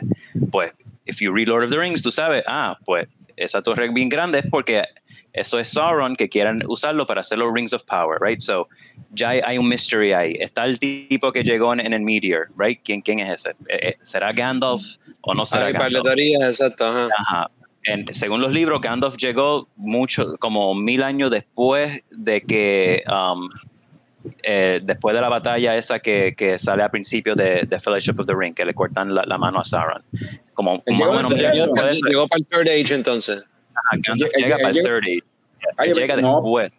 Pues, if you read Lord of the Rings, tú sabes, ah, pues esa torre bien grande es porque eso es Sauron que quieren usarlo para hacer los Rings of Power, right? So, ya hay, hay un mystery ahí. Está el tipo que llegó en, en el Meteor, right? ¿Quién, quién es ese? Eh, eh, ¿Será Gandalf o no será de Gandalf? exacto. Ajá. Ajá. En- según los libros, Gandalf llegó mucho, como mil años después de que, um, eh, después de la batalla esa que, que sale al principio de, de Fellowship of the Ring, que le cortan la, la mano a Sauron. Como Él más llegó o menos eso. Llegó para el Third Age entonces. Gandalf llega para el él- Third Age. Ah, yo llega pensé- no, después.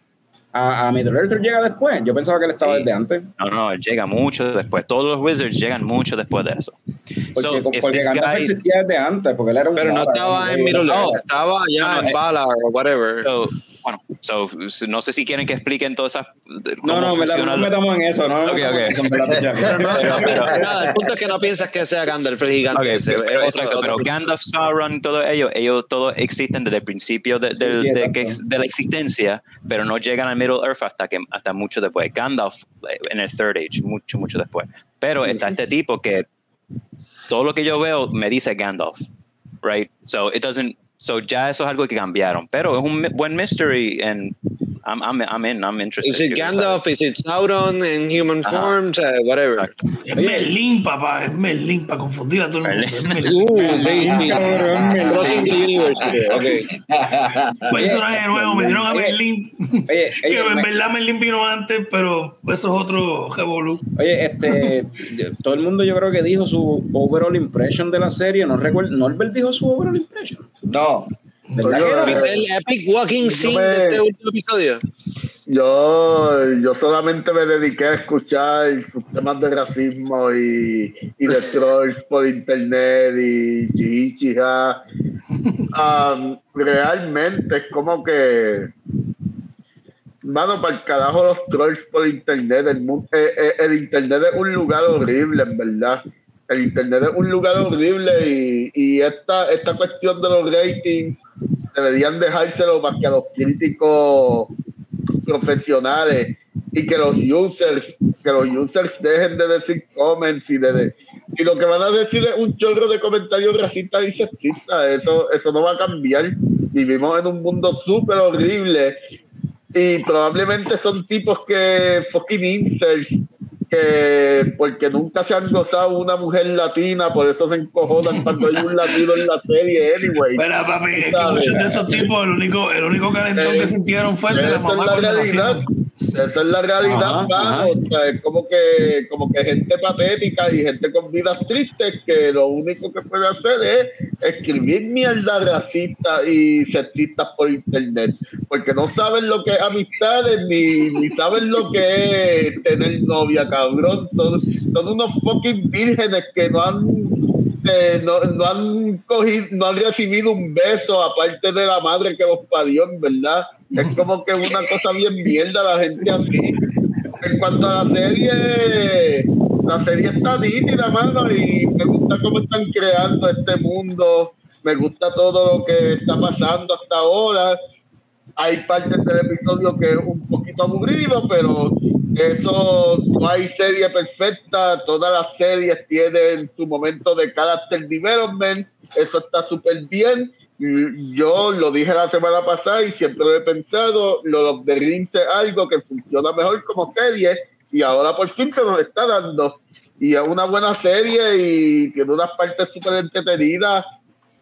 a, a Middle Earth llega después. Yo pensaba que él estaba Sí. desde antes. No, no, él llega mucho después. Todos los Wizards llegan mucho después de eso. Porque, So, porque Gandalf guy- existía desde antes, porque él era un. Pero no Valar, estaba en Middle No. Earth, estaba allá No, no, en eh. Valar o whatever. So, bueno, so, no sé si quieren que expliquen todas esas. No, no, me la, no lo- metamos en eso. No, Ok, metamos ok. en eso. Pero nada. El punto es que no piensas que sea Gandalf el gigante. Ok, ese, pero, es otro- exacto, pero Gandalf, Sauron, todos ellos, ellos todos existen desde el principio de, Sí, del- sí, de, exacto. que- de la existencia, pero no llegan al Middle Earth hasta que hasta mucho después. Gandalf eh, en el Third Age, mucho, mucho después. Pero está este tipo que todo lo que yo veo me dice Gandalf, right? So it doesn't, so ya eso es algo que cambiaron, pero es un buen mystery and I'm, I'm, I'm in, I'm interested. Is it Gandalf? Is it Sauron in human Ajá. form? Sea, whatever. Es Merlin, papá. Es Merlin para confundir a todo el mundo. Uh, sí. Crossing the Universe. Ok. Un personaje nuevo. Me dieron a Merlin. Oye, Que en verdad Merlin vino antes, pero eso es otro revolú. Oye, este, todo el mundo yo creo que dijo su overall impression de la serie. No recuerdo, Norbert dijo su overall impression. No, ¿Verdad Oye, que no? ¿Viste el epic walking Yo scene me- de este último episodio? Yo, yo solamente me dediqué a escuchar sus temas de racismo y, y de trolls por internet y chichija. Um, realmente es como que, mano, para el carajo los trolls por internet. El, mu- eh, eh, el internet es un lugar horrible, en verdad. El internet es un lugar horrible y, y esta, esta cuestión de los ratings deberían dejárselo para que los críticos profesionales y que los users, que los users dejen de decir comments y de, de- y lo que van a decir es un chorro de comentarios racistas y sexistas, eso, eso no va a cambiar. Vivimos en un mundo súper horrible y probablemente son tipos que fucking incels que porque nunca se han gozado una mujer latina, por eso se encojonan cuando hay un latino en la serie anyway. Pero papi, es que ¿Sabes? muchos de esos tipos, el único, el único calentón Eh, que sintieron fue el de la es mamá la realidad. nacieron. Esa es la realidad, Ajá. O sea, es como que, como que gente patética y gente con vidas tristes que lo único que puede hacer es escribir mierda racista y sexistas por internet. Porque no saben lo que es amistades ni, ni saben lo que es tener novia, cabrón. Son, son unos fucking vírgenes que no han eh, no, no han cogido, no han recibido un beso aparte de la madre que los parió, en verdad. Es como que una cosa bien mierda la gente así. En cuanto a la serie, la serie está nítida, mano, y me gusta cómo están creando este mundo. Me gusta todo lo que está pasando hasta ahora. Hay partes del episodio que es un poquito aburrido, pero eso no hay serie perfecta. Todas las series tienen su momento de character development. Eso está súper bien. Mm, Yo lo dije la semana pasada y siempre lo he pensado. Lo de Rings es algo que funciona mejor como serie y ahora por fin se nos está dando. Y es una buena serie y tiene unas partes súper entretenidas.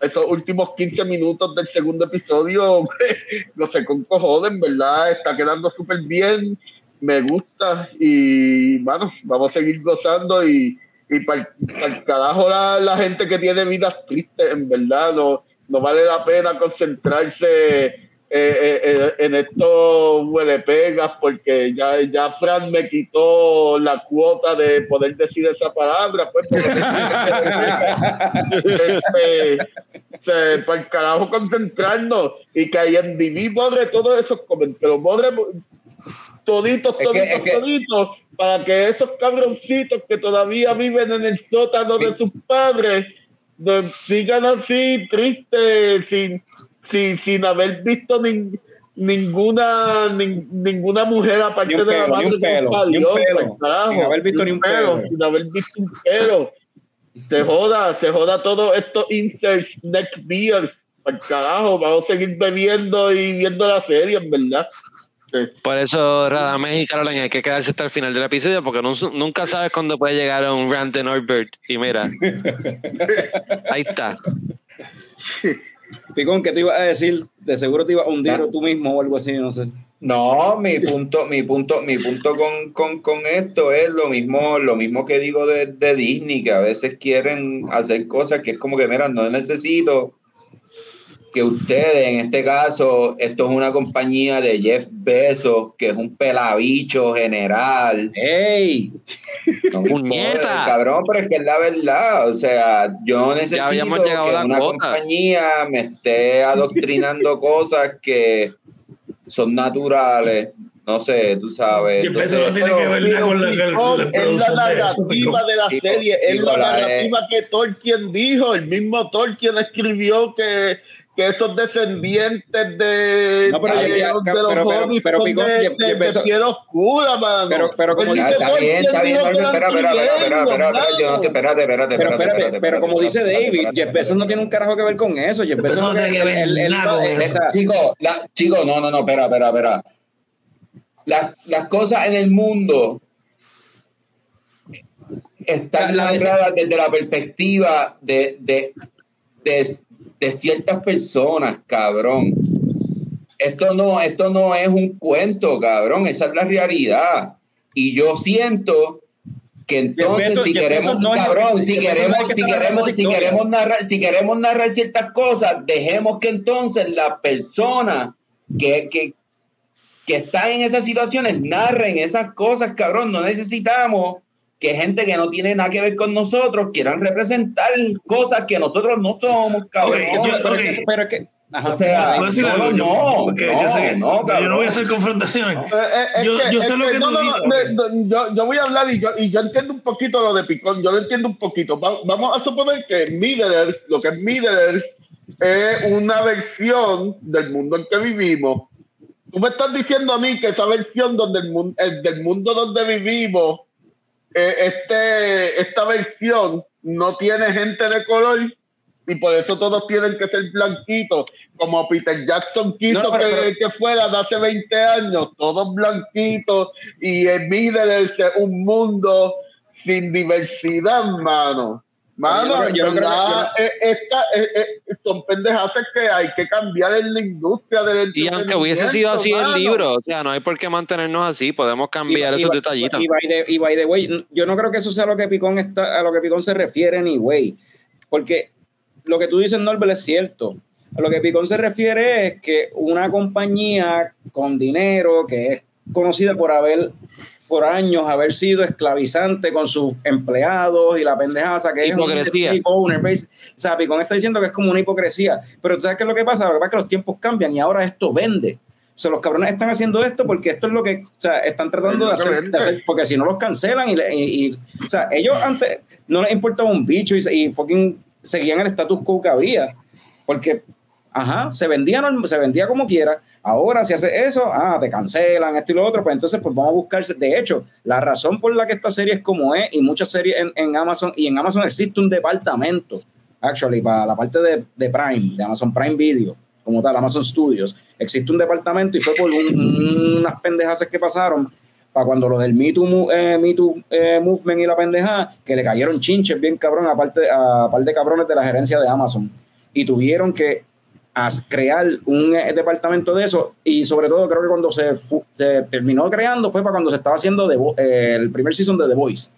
Esos últimos 15 minutos del segundo episodio, no sé, con cojones, verdad, está quedando súper bien. Me gusta y, bueno, vamos a seguir gozando y, y para el carajo la, la gente que tiene vidas tristes, en verdad, no, no vale la pena concentrarse eh, eh, eh, en estos huelepegas porque ya, ya Fran me quitó la cuota de poder decir esa palabra, pues este, se, para el carajo concentrarnos y que IMDb borre todos esos comentarios, toditos, Es que- toditos, es que- toditos, para que esos cabroncitos que todavía viven en el sótano de sus padres no, sigan así, tristes, sin, sin, sin haber visto nin- ninguna nin- ninguna mujer aparte de la madre un que pelo, un pelo, pues, carajo, sin haber visto ni un pelo. sin haber visto un pelo. Se joda, se joda todo estos inserts, neck beers, al carajo, vamos a seguir bebiendo y viendo la serie, en verdad. Sí. Por eso, Radamés y Caroline, hay que quedarse hasta el final del episodio porque no- nunca sabes cuándo puede llegar a un rant de Norbert. Y mira, ahí está. Picón, ¿qué te iba a decir? De seguro te iba a hundir Ya. tú mismo o algo así, no sé. No, mi punto, mi punto, mi punto con, con, con esto es lo mismo, lo mismo que digo de, de Disney, que a veces quieren hacer cosas que es como que, mira, no necesito que ustedes, en este caso, esto es una compañía de Jeff Bezos, que es un pelabicho general. ¡Ey! No cabrón, pero es que es la verdad. O sea, yo no necesito que una cuota. compañía me esté adoctrinando cosas que son naturales. No sé, tú sabes. Entonces, empezó a tiene que ver Pero con la- la es la producción de eso, narrativa de la serie, es la la- narrativa que Tolkien dijo. El mismo Tolkien escribió que, que esos descendientes de, No, pero de, ya- de los pero- pero- hobbits pero, son Picón, de, de- de piel oscura, mano. Pero- pero como dice- está bien, está bien, espera, espera, espérate, espérate, Pero espérate, pero como dice David, Jeff Bezos no tiene un carajo que ver con eso. Jeff Bezos no tiene que ver Chico, chico, no, no, no, espera, espera, espera. Las, las cosas en el mundo están La- la- narradas desde la perspectiva de, de, ciertas personas, cabrón. Esto no, esto no es un cuento, cabrón. Esa es la realidad. Y yo siento que entonces si queremos, es- cabrón, si no queremos, que si queremos, si historia. queremos narrar, si queremos narrar ciertas cosas, dejemos que entonces las personas que, que, que están en esas situaciones narren esas cosas, cabrón. No necesitamos que gente que no tiene nada que ver con nosotros quieran representar cosas que nosotros no somos, cabrón. Ok, yo- pero, ok. es que- pero es que. ajá, O sea, ¿Puedo decir no, algo? No, porque no, yo sé que no, yo no voy a hacer confrontaciones. Eh, eh, Yo- que- yo es sé lo que no, tú no, no, dices. no, no, yo, yo voy a hablar y yo, y yo entiendo un poquito lo de Picón, yo lo entiendo un poquito. Va- vamos a suponer que Middle-earth, lo que es Middle-earth, es una versión del mundo en que vivimos. Tú me estás diciendo a mí que esa versión donde el mundo, del mundo donde vivimos, eh, este, esta versión no tiene gente de color y por eso todos tienen que ser blanquitos, como Peter Jackson quiso No, pero- que, pero- que fuera de hace 20 años, todos blanquitos y en un mundo sin diversidad, mano. Mano, Yo creo que- eh, esta- eh, eh, son pendejas que hay que cambiar en la industria del Y aunque hubiese sido así el libro, o sea, no hay por qué mantenernos así, podemos cambiar y- esos y- detallitos. Y by, the, y by the way, yo no creo que eso sea lo que Picón está, a lo que Picón se refiere ni güey. Porque lo que tú dices, Norbert, es cierto. A lo que Picón se refiere es que una compañía con dinero que es conocida por haber por años haber sido esclavizante con sus empleados y la pendejaza que Hipocresía. es un owner base. O sea, Picón está diciendo que es como una hipocresía. Pero ¿tú sabes qué es lo que pasa? Lo que pasa es que los tiempos cambian y ahora esto vende. O sea, los cabrones están haciendo esto porque esto es lo que, o sea, están tratando de hacer, de hacer- porque si no los cancelan y, y- y- o sea, ellos antes no les importaba un bicho y, y fucking seguían el status quo que había, porque, ajá, se vendía, se vendía como quiera, ahora si hace eso, ah, te cancelan esto y lo otro, pues entonces pues vamos a buscarse, de hecho, la razón por la que esta serie es como es y muchas series en, en Amazon, y en Amazon existe un departamento, actually, para la parte de, de Prime, de Amazon Prime Video, como tal, Amazon Studios, existe un departamento y fue por un- unas pendejas que pasaron para cuando los del Me Too, eh, Me Too, eh, Movement y la pendeja, que le cayeron chinches bien cabrón a parte a par de cabrones de la gerencia de Amazon y tuvieron que as- crear un eh, departamento de eso y sobre todo creo que cuando se, se terminó creando fue para cuando se estaba haciendo The eh, el primer season de The Voice.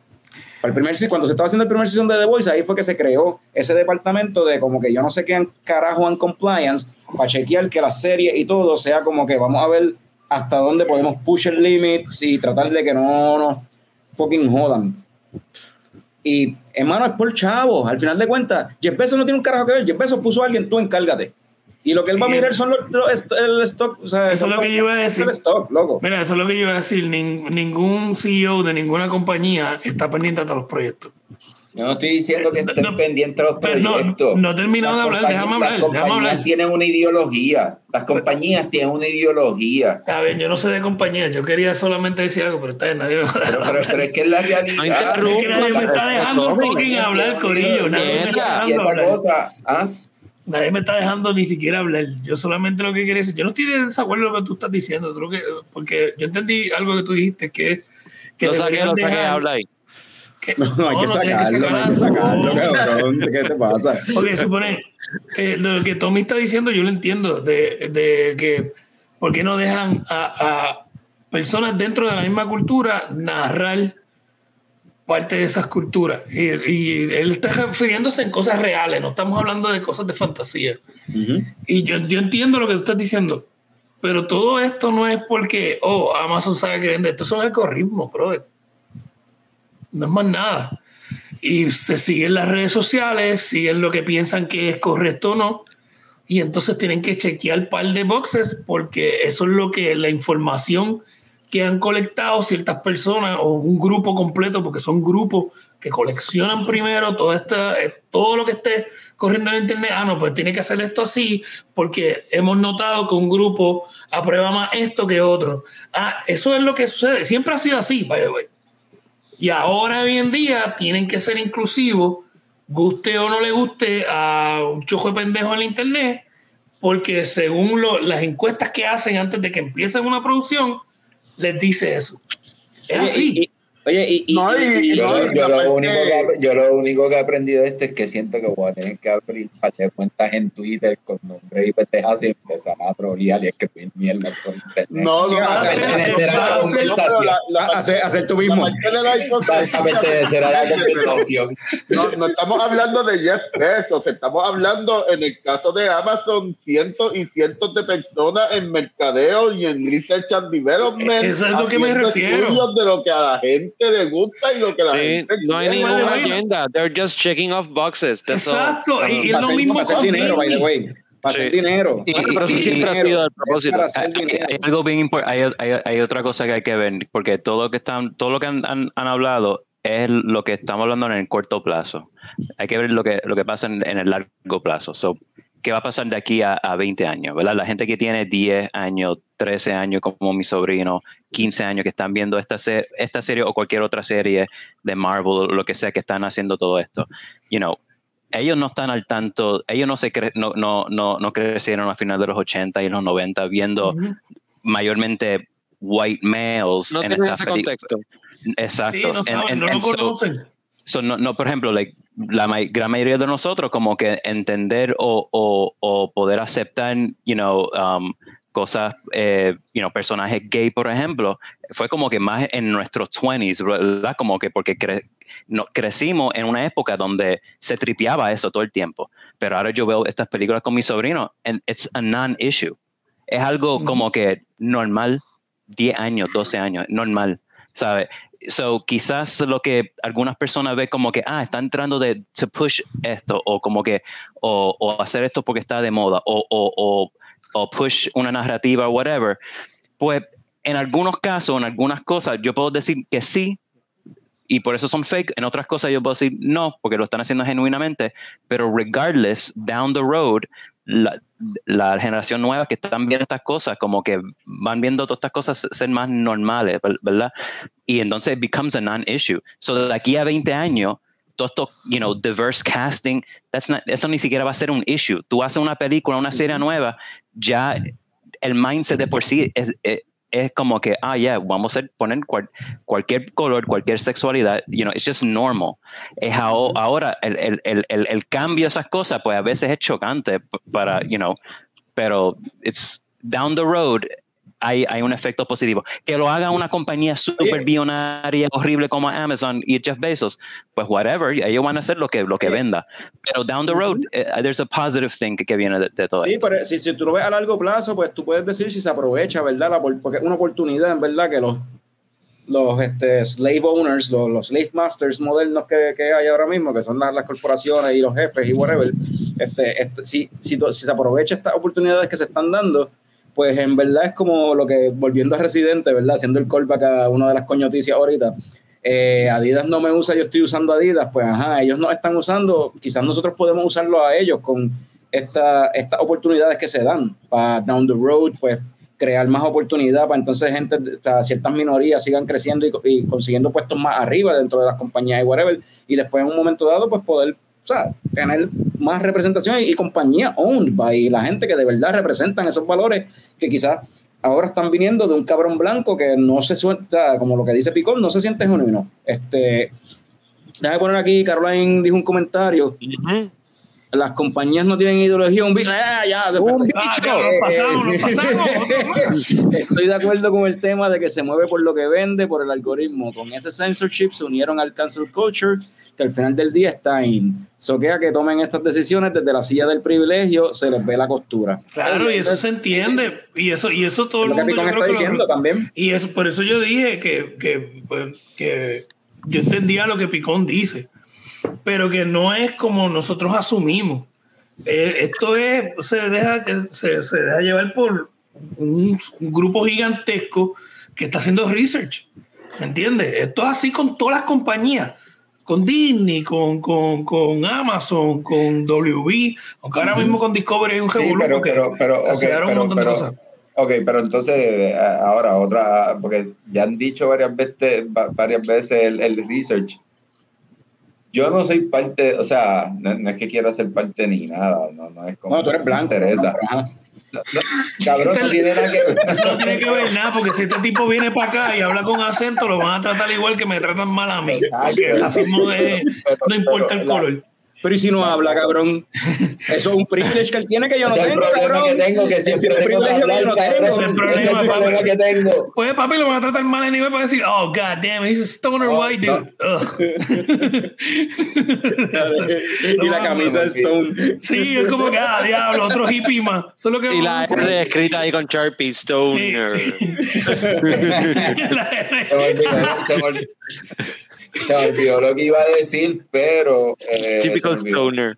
Para el primer, cuando se estaba haciendo el primer season de The Voice, ahí fue que se creó ese departamento de como que yo no sé qué carajo en compliance para chequear que la serie y todo sea como que vamos a ver hasta dónde podemos push el limits y tratar de que no nos fucking jodan. Y hermano, es por chavos. Al final de cuentas, Jeff Bezos no tiene un carajo que ver. Jeff Bezos puso a alguien, tú encárgate. Y lo que él va a mirar son los, el stock. O sea, Eso es lo que yo iba a decir. El stock, loco. Mira, eso es lo que yo iba a decir. Nin- ningún CEO de ninguna compañía está pendiente de todos los proyectos. Yo no estoy diciendo que estén No, pendientes de los no- proyectos. no he terminado de hablar, déjame compañías- hablar, Las compañías hablar. tienen una ideología. Las compañías tienen una ideología. Está bien, yo no sé de compañía, yo quería solamente decir algo, pero está bien, nadie me va a Pero, dejar pero, hablar. pero es que es la No realidad. interrumpa. Es que nadie me está dejando fucking hablar, Corillo. Nadie me está Y dejando esa hablar. cosa, ¿ah? Nadie me está dejando ni siquiera hablar. Yo solamente lo que quería decir, yo no estoy de desacuerdo con lo que tú estás diciendo, creo que, porque yo entendí algo que tú dijiste, que, que Lo saqué, lo saqué, habla ahí. que- No, hay que no, no sacarlo, no hay que sacarlo. sacarlo, cabrón. ¿Qué te pasa? Porque supone, eh, lo que Tommy está diciendo, yo lo entiendo, de, de que, ¿por qué no dejan a, a personas dentro de la misma cultura narrar parte de esas culturas? Y, y él está refiriéndose en cosas reales, no estamos hablando de cosas de fantasía. Ujú. Y yo, yo entiendo lo que tú estás diciendo, pero todo esto no es porque, oh, Amazon sabe que vende, esto son algoritmos, brother. No es más nada. Y se siguen las redes sociales, siguen lo que piensan que es correcto o no, y entonces tienen que chequear par de boxes porque eso es lo que la información que han colectado ciertas personas o un grupo completo, porque son grupos que coleccionan primero todo, esta, eh, todo lo que esté corriendo en internet. Ah, no, pues tiene que hacer esto así, porque hemos notado que un grupo aprueba más esto que otro. Ah, eso es lo que sucede. Siempre ha sido así, by the way. Y ahora, hoy en día, tienen que ser inclusivos, guste o no le guste a un chojo de pendejo en la internet, porque según lo- las encuestas que hacen antes de que empiecen una producción, les dice eso. Es Oye, así. Oye, y, y- No, y- y- Yo, no, yo lo único que, yo lo único que he aprendido de esto es que siento que voy a tener que abrir un par de cuentas en Twitter con nombre y pendejas y empezar a trolear y escribir mierda por internet. No, no, a no, pertenecer a la no, conversación. la- la- a- hacer, tú la mismo. A pertenecer a la conversación. No, no estamos hablando de Jeff Bezos, estamos hablando en el caso de Amazon, cientos y cientos de personas en mercadeo y en research and development. Eso es lo que me refiero. de lo que a la gente le gusta y lo que la Sí, gente no hay quiere. ninguna bueno. agenda. They're just checking off boxes. That's all. Exacto. Y, y es lo hacer, mismo para hacer con dinero, by the way. Para hacer Sí. dinero. Y- Bueno, pero eso y- siempre ha sido el propósito. para hacer Hay, hay algo bien importante, hay, hay- hay otra cosa que hay que ver, porque todo lo que están, todo lo que han, han- han hablado es lo que estamos hablando en el corto plazo. Hay que ver lo que, lo que pasa en, en el largo plazo. So, ¿Qué va a pasar de aquí a, a 20 años? ¿verdad? La gente que tiene 10 años, 13 años, como mi sobrino, 15 años, que están viendo esta, se- esta serie o cualquier otra serie de Marvel, lo que sea, que están haciendo todo esto. You know, ellos no están al tanto, ellos no, se cre- no, no, no, no crecieron a final de los 80 y los 90 viendo mayormente white males No en estas ese contexto. Exacto. Sí, no, And- saben, and- no lo so- conocen. so no, no, por ejemplo, like, la ma- gran mayoría de nosotros como que entender o, o, o poder aceptar, you know, um, cosas, eh, you know, personajes gay, por ejemplo, fue como que más en nuestros 20s, ¿verdad? Como que porque cre- no, crecimos en una época donde se tripeaba eso todo el tiempo. Pero ahora yo veo estas películas con mi sobrino and it's a non-issue. Es algo Ujú. como que normal, 10 años, 12 años, normal, ¿sabes? So, quizás lo que algunas personas ven como que, ah, está entrando de to push esto, o como que, o, o hacer esto porque está de moda, o, o, o, o push una narrativa, whatever. Pues en algunos casos, en algunas cosas, yo puedo decir que sí, y por eso son fake. En otras cosas yo puedo decir no, porque lo están haciendo genuinamente. Pero regardless, down the road, la, la generación nueva que están viendo estas cosas, como que van viendo todas estas cosas ser más normales, ver- ¿verdad? Y entonces it becomes a non-issue. So de aquí a 20 años, todo esto, you know, diverse casting, that's not- eso ni siquiera va a ser un issue. Tú haces una película, una serie nueva, ya el mindset de por sí es, es, es como que, ah, ya, vamos a poner cual- cualquier color, cualquier sexualidad, you know, it's just normal. Es ahora el, el, el, el, el cambio de esas cosas, pues a veces es chocante para, you know, pero it's down the road. Hay, hay un efecto positivo. Que lo haga una compañía súper billonaria, horrible como Amazon y Jeff Bezos, pues whatever, ellos van a hacer lo que, lo que venda. Pero down the road, eh, there's a positive thing que, que viene de, de todo Sí, esto. pero si, si tú lo ves a largo plazo, pues tú puedes decir si se aprovecha, ¿verdad? La, por- porque es una oportunidad, en verdad, que los, los este, slave owners, los, los slave masters modernos que, que hay ahora mismo, que son las, las corporaciones y los jefes y whatever, este, este, si, si, si se aprovecha estas oportunidades que se están dando, pues en verdad es como lo que, volviendo a Residente, ¿verdad? Haciendo el callback a una de las coñoticias ahorita, eh, Adidas no me usa, yo estoy usando Adidas, pues ajá, ellos no están usando, quizás nosotros podemos usarlo a ellos con esta, estas oportunidades que se dan para down the road, pues crear más oportunidad para entonces gente, ciertas minorías sigan creciendo y, y consiguiendo puestos más arriba dentro de las compañías y whatever, y después en un momento dado pues poder o sea, tener más representación y, y compañía owned by la gente que de verdad representan esos valores que quizás ahora están viniendo de un cabrón blanco que no se suelta, como lo que dice Picón, no se siente genuino. Este, déjame poner aquí, Caroline dijo un comentario. Las compañías no tienen ideología, un bicho. Ah, ya, Ah, ya, nos pasamos, nos pasamos. Estoy de acuerdo con el tema de que se mueve por lo que vende, por el algoritmo. Con ese censorship se unieron al cancel culture, que al final del día está in. Soquea que tomen estas decisiones desde la silla del privilegio, se les ve la costura. Claro, y eso se entiende. Y eso, y eso todo el lo que mundo. Picón yo creo está que lo- diciendo también. Y eso, por eso yo dije que, que, pues, que yo entendía lo que Picón dice, pero que no es como nosotros asumimos. Eh, esto es, se deja, se, se deja llevar por un, un grupo gigantesco que está haciendo research. ¿Me entiendes? Esto es así con todas las compañías. Con Disney, con, con, con Amazon, con WB, aunque ahora mismo con Discovery hay un Sí, revolú pero, porque pero, pero, ok, cancelaron un pero, montón de pero- cosas. ok, pero entonces, eh, ahora otra, porque ya han dicho varias veces, va- varias veces el, el research. Yo no soy parte, o sea, no, no es que quiero ser parte ni nada, no, no es como No, tú eres que me blanco. interesa. pero, ajá. No, no, cabrón, no tiene nada que ver. Eso no tiene que ver nada, porque si este tipo viene para acá y habla con acento, lo van a tratar igual que me tratan mal a mí. Porque el racismo de- no importa el color. Pero y si no habla, cabrón. Eso es un privilege que él tiene que yo no Ese es el tengo, problema cabrón. que tengo, que siempre El tengo privilegio que yo no hablar, tengo. es el problema, Ese es el problema papi. que tengo. Pues papi lo van a tratar mal anyway para decir, oh, god damn, he's a stoner No, white no. dude. Y la camisa es Stone. Sí, es como que, ah, diablo, otro hippie más. Y la. R escrita ahí con Sharpie, Stoner. La R. Se se me olvidó- lo que iba a decir, pero. eh, olvidó. Stoner.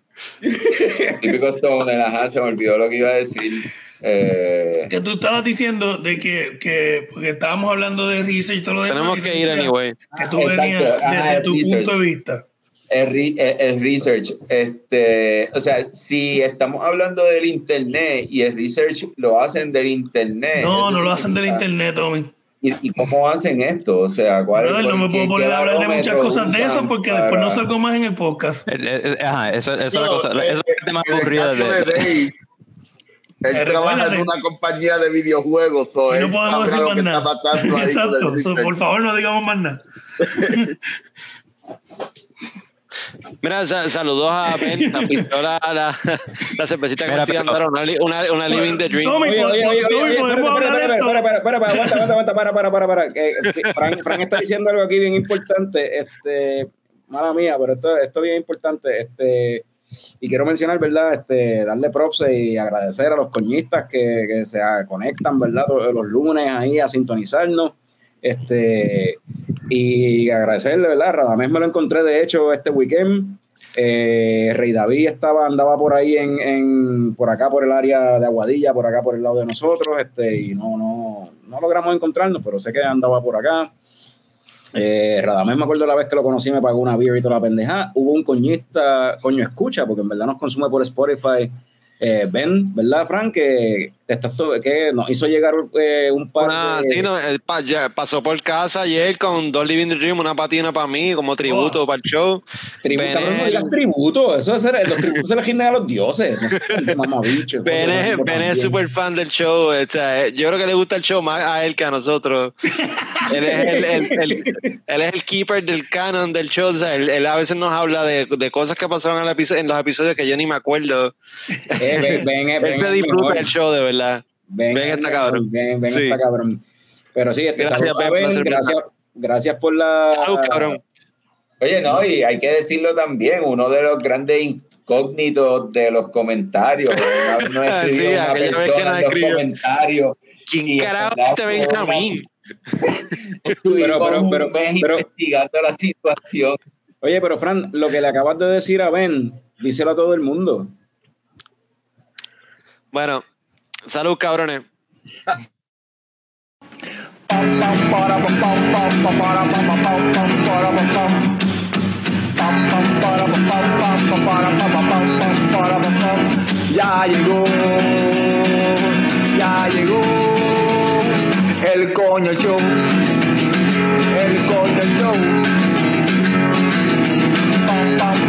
Típico Stoner, ajá, se me olvidó lo que iba a decir. Eh, que tú estabas diciendo de que, que porque estábamos hablando de research y todo lo demás. Tenemos que ir anyway. Que tú Exacto, venías ajá, desde tu research. punto de vista. el, el- el research, este, o sea, si estamos hablando del internet y el research lo hacen del internet. No, no lo hacen del internet, Tommy. ¿Y, y cómo hacen esto? O sea, ¿cuál Brother, no me puedo poner a hablar de muchas cosas de eso porque después no salgo más en el podcast. El- el- Ajá, esa, esa es la cosa. eh, Esa es la parte más en el aburrida caso de. él Eh, trabaja en una compañía de videojuegos. so Y no podemos decir más nada. Exacto. So, por favor, no digamos más nada. Mira, sa- saludos a Ben, la pistola, la, la cervecita que Mira, estoy pero- dando, una, una, una Living the Dream. Tommy, Oye, oye, oye, oye, espera, espera, espera, espera, espera, aguanta, aguanta, para, para, para, para. Que, que Frank, Frank está diciendo algo aquí bien importante, este, mala mía, pero esto, esto es bien importante, este, y quiero mencionar, ¿verdad? Este, darle props y agradecer a los coñistas que, que se conectan, ¿verdad? Los, los lunes ahí a sintonizarnos, este, y agradecerle, ¿verdad? Radamés me lo encontré, de hecho, este weekend, eh, Rey David estaba, andaba por ahí en, en- por acá por el área de Aguadilla, por acá por el lado de nosotros, este, y no, no, no logramos encontrarnos, pero sé que andaba por acá. Eh, Radamés me acuerdo la vez que lo conocí, me pagó una beer y toda la pendeja. Hubo un coñista, coño escucha, porque en verdad nos consume por Spotify. Eh, ben, ¿verdad, Frank? Que, que nos hizo llegar eh, un par Una, de... sí, no, él pa- ya pasó por casa ayer con dos Living Dream, una patina para mí, como tributo para el show. Cabrón, no digas tributo, eso es los tributos se rinden a los dioses. No. Ben es, Ben es súper fan del show. O sea, eh, yo creo que le gusta el show más a él que a nosotros. él, es el, el- el- él es el keeper del canon del show. O sea, él, él a veces nos habla de, de cosas que pasaron en, el en los episodios que yo ni me acuerdo. Eh, Ben, Él se disfruta del show, de verdad. Ben está cabrón. Ben, Ben Sí. está cabrón. Pero sí, este, Gracias, a Ben, Ben, gracias, gracias por la. Salud, cabrón. Oye, no, y hay que decirlo también, uno de los grandes incógnitos de los comentarios. Escribió Sí, una aquella vez que persona nos en los comentarios. ¿Quién carajo en verdad fue una- Benjamín? Estuvimos pero- pero- mes pero- investigando la situación. Oye, pero Fran, lo que le acabas de decir a Ben, díselo a todo el mundo. Bueno, Salud, cabrones. Ya llegó, ya llegó el coño show, el coño show. Pam, pam,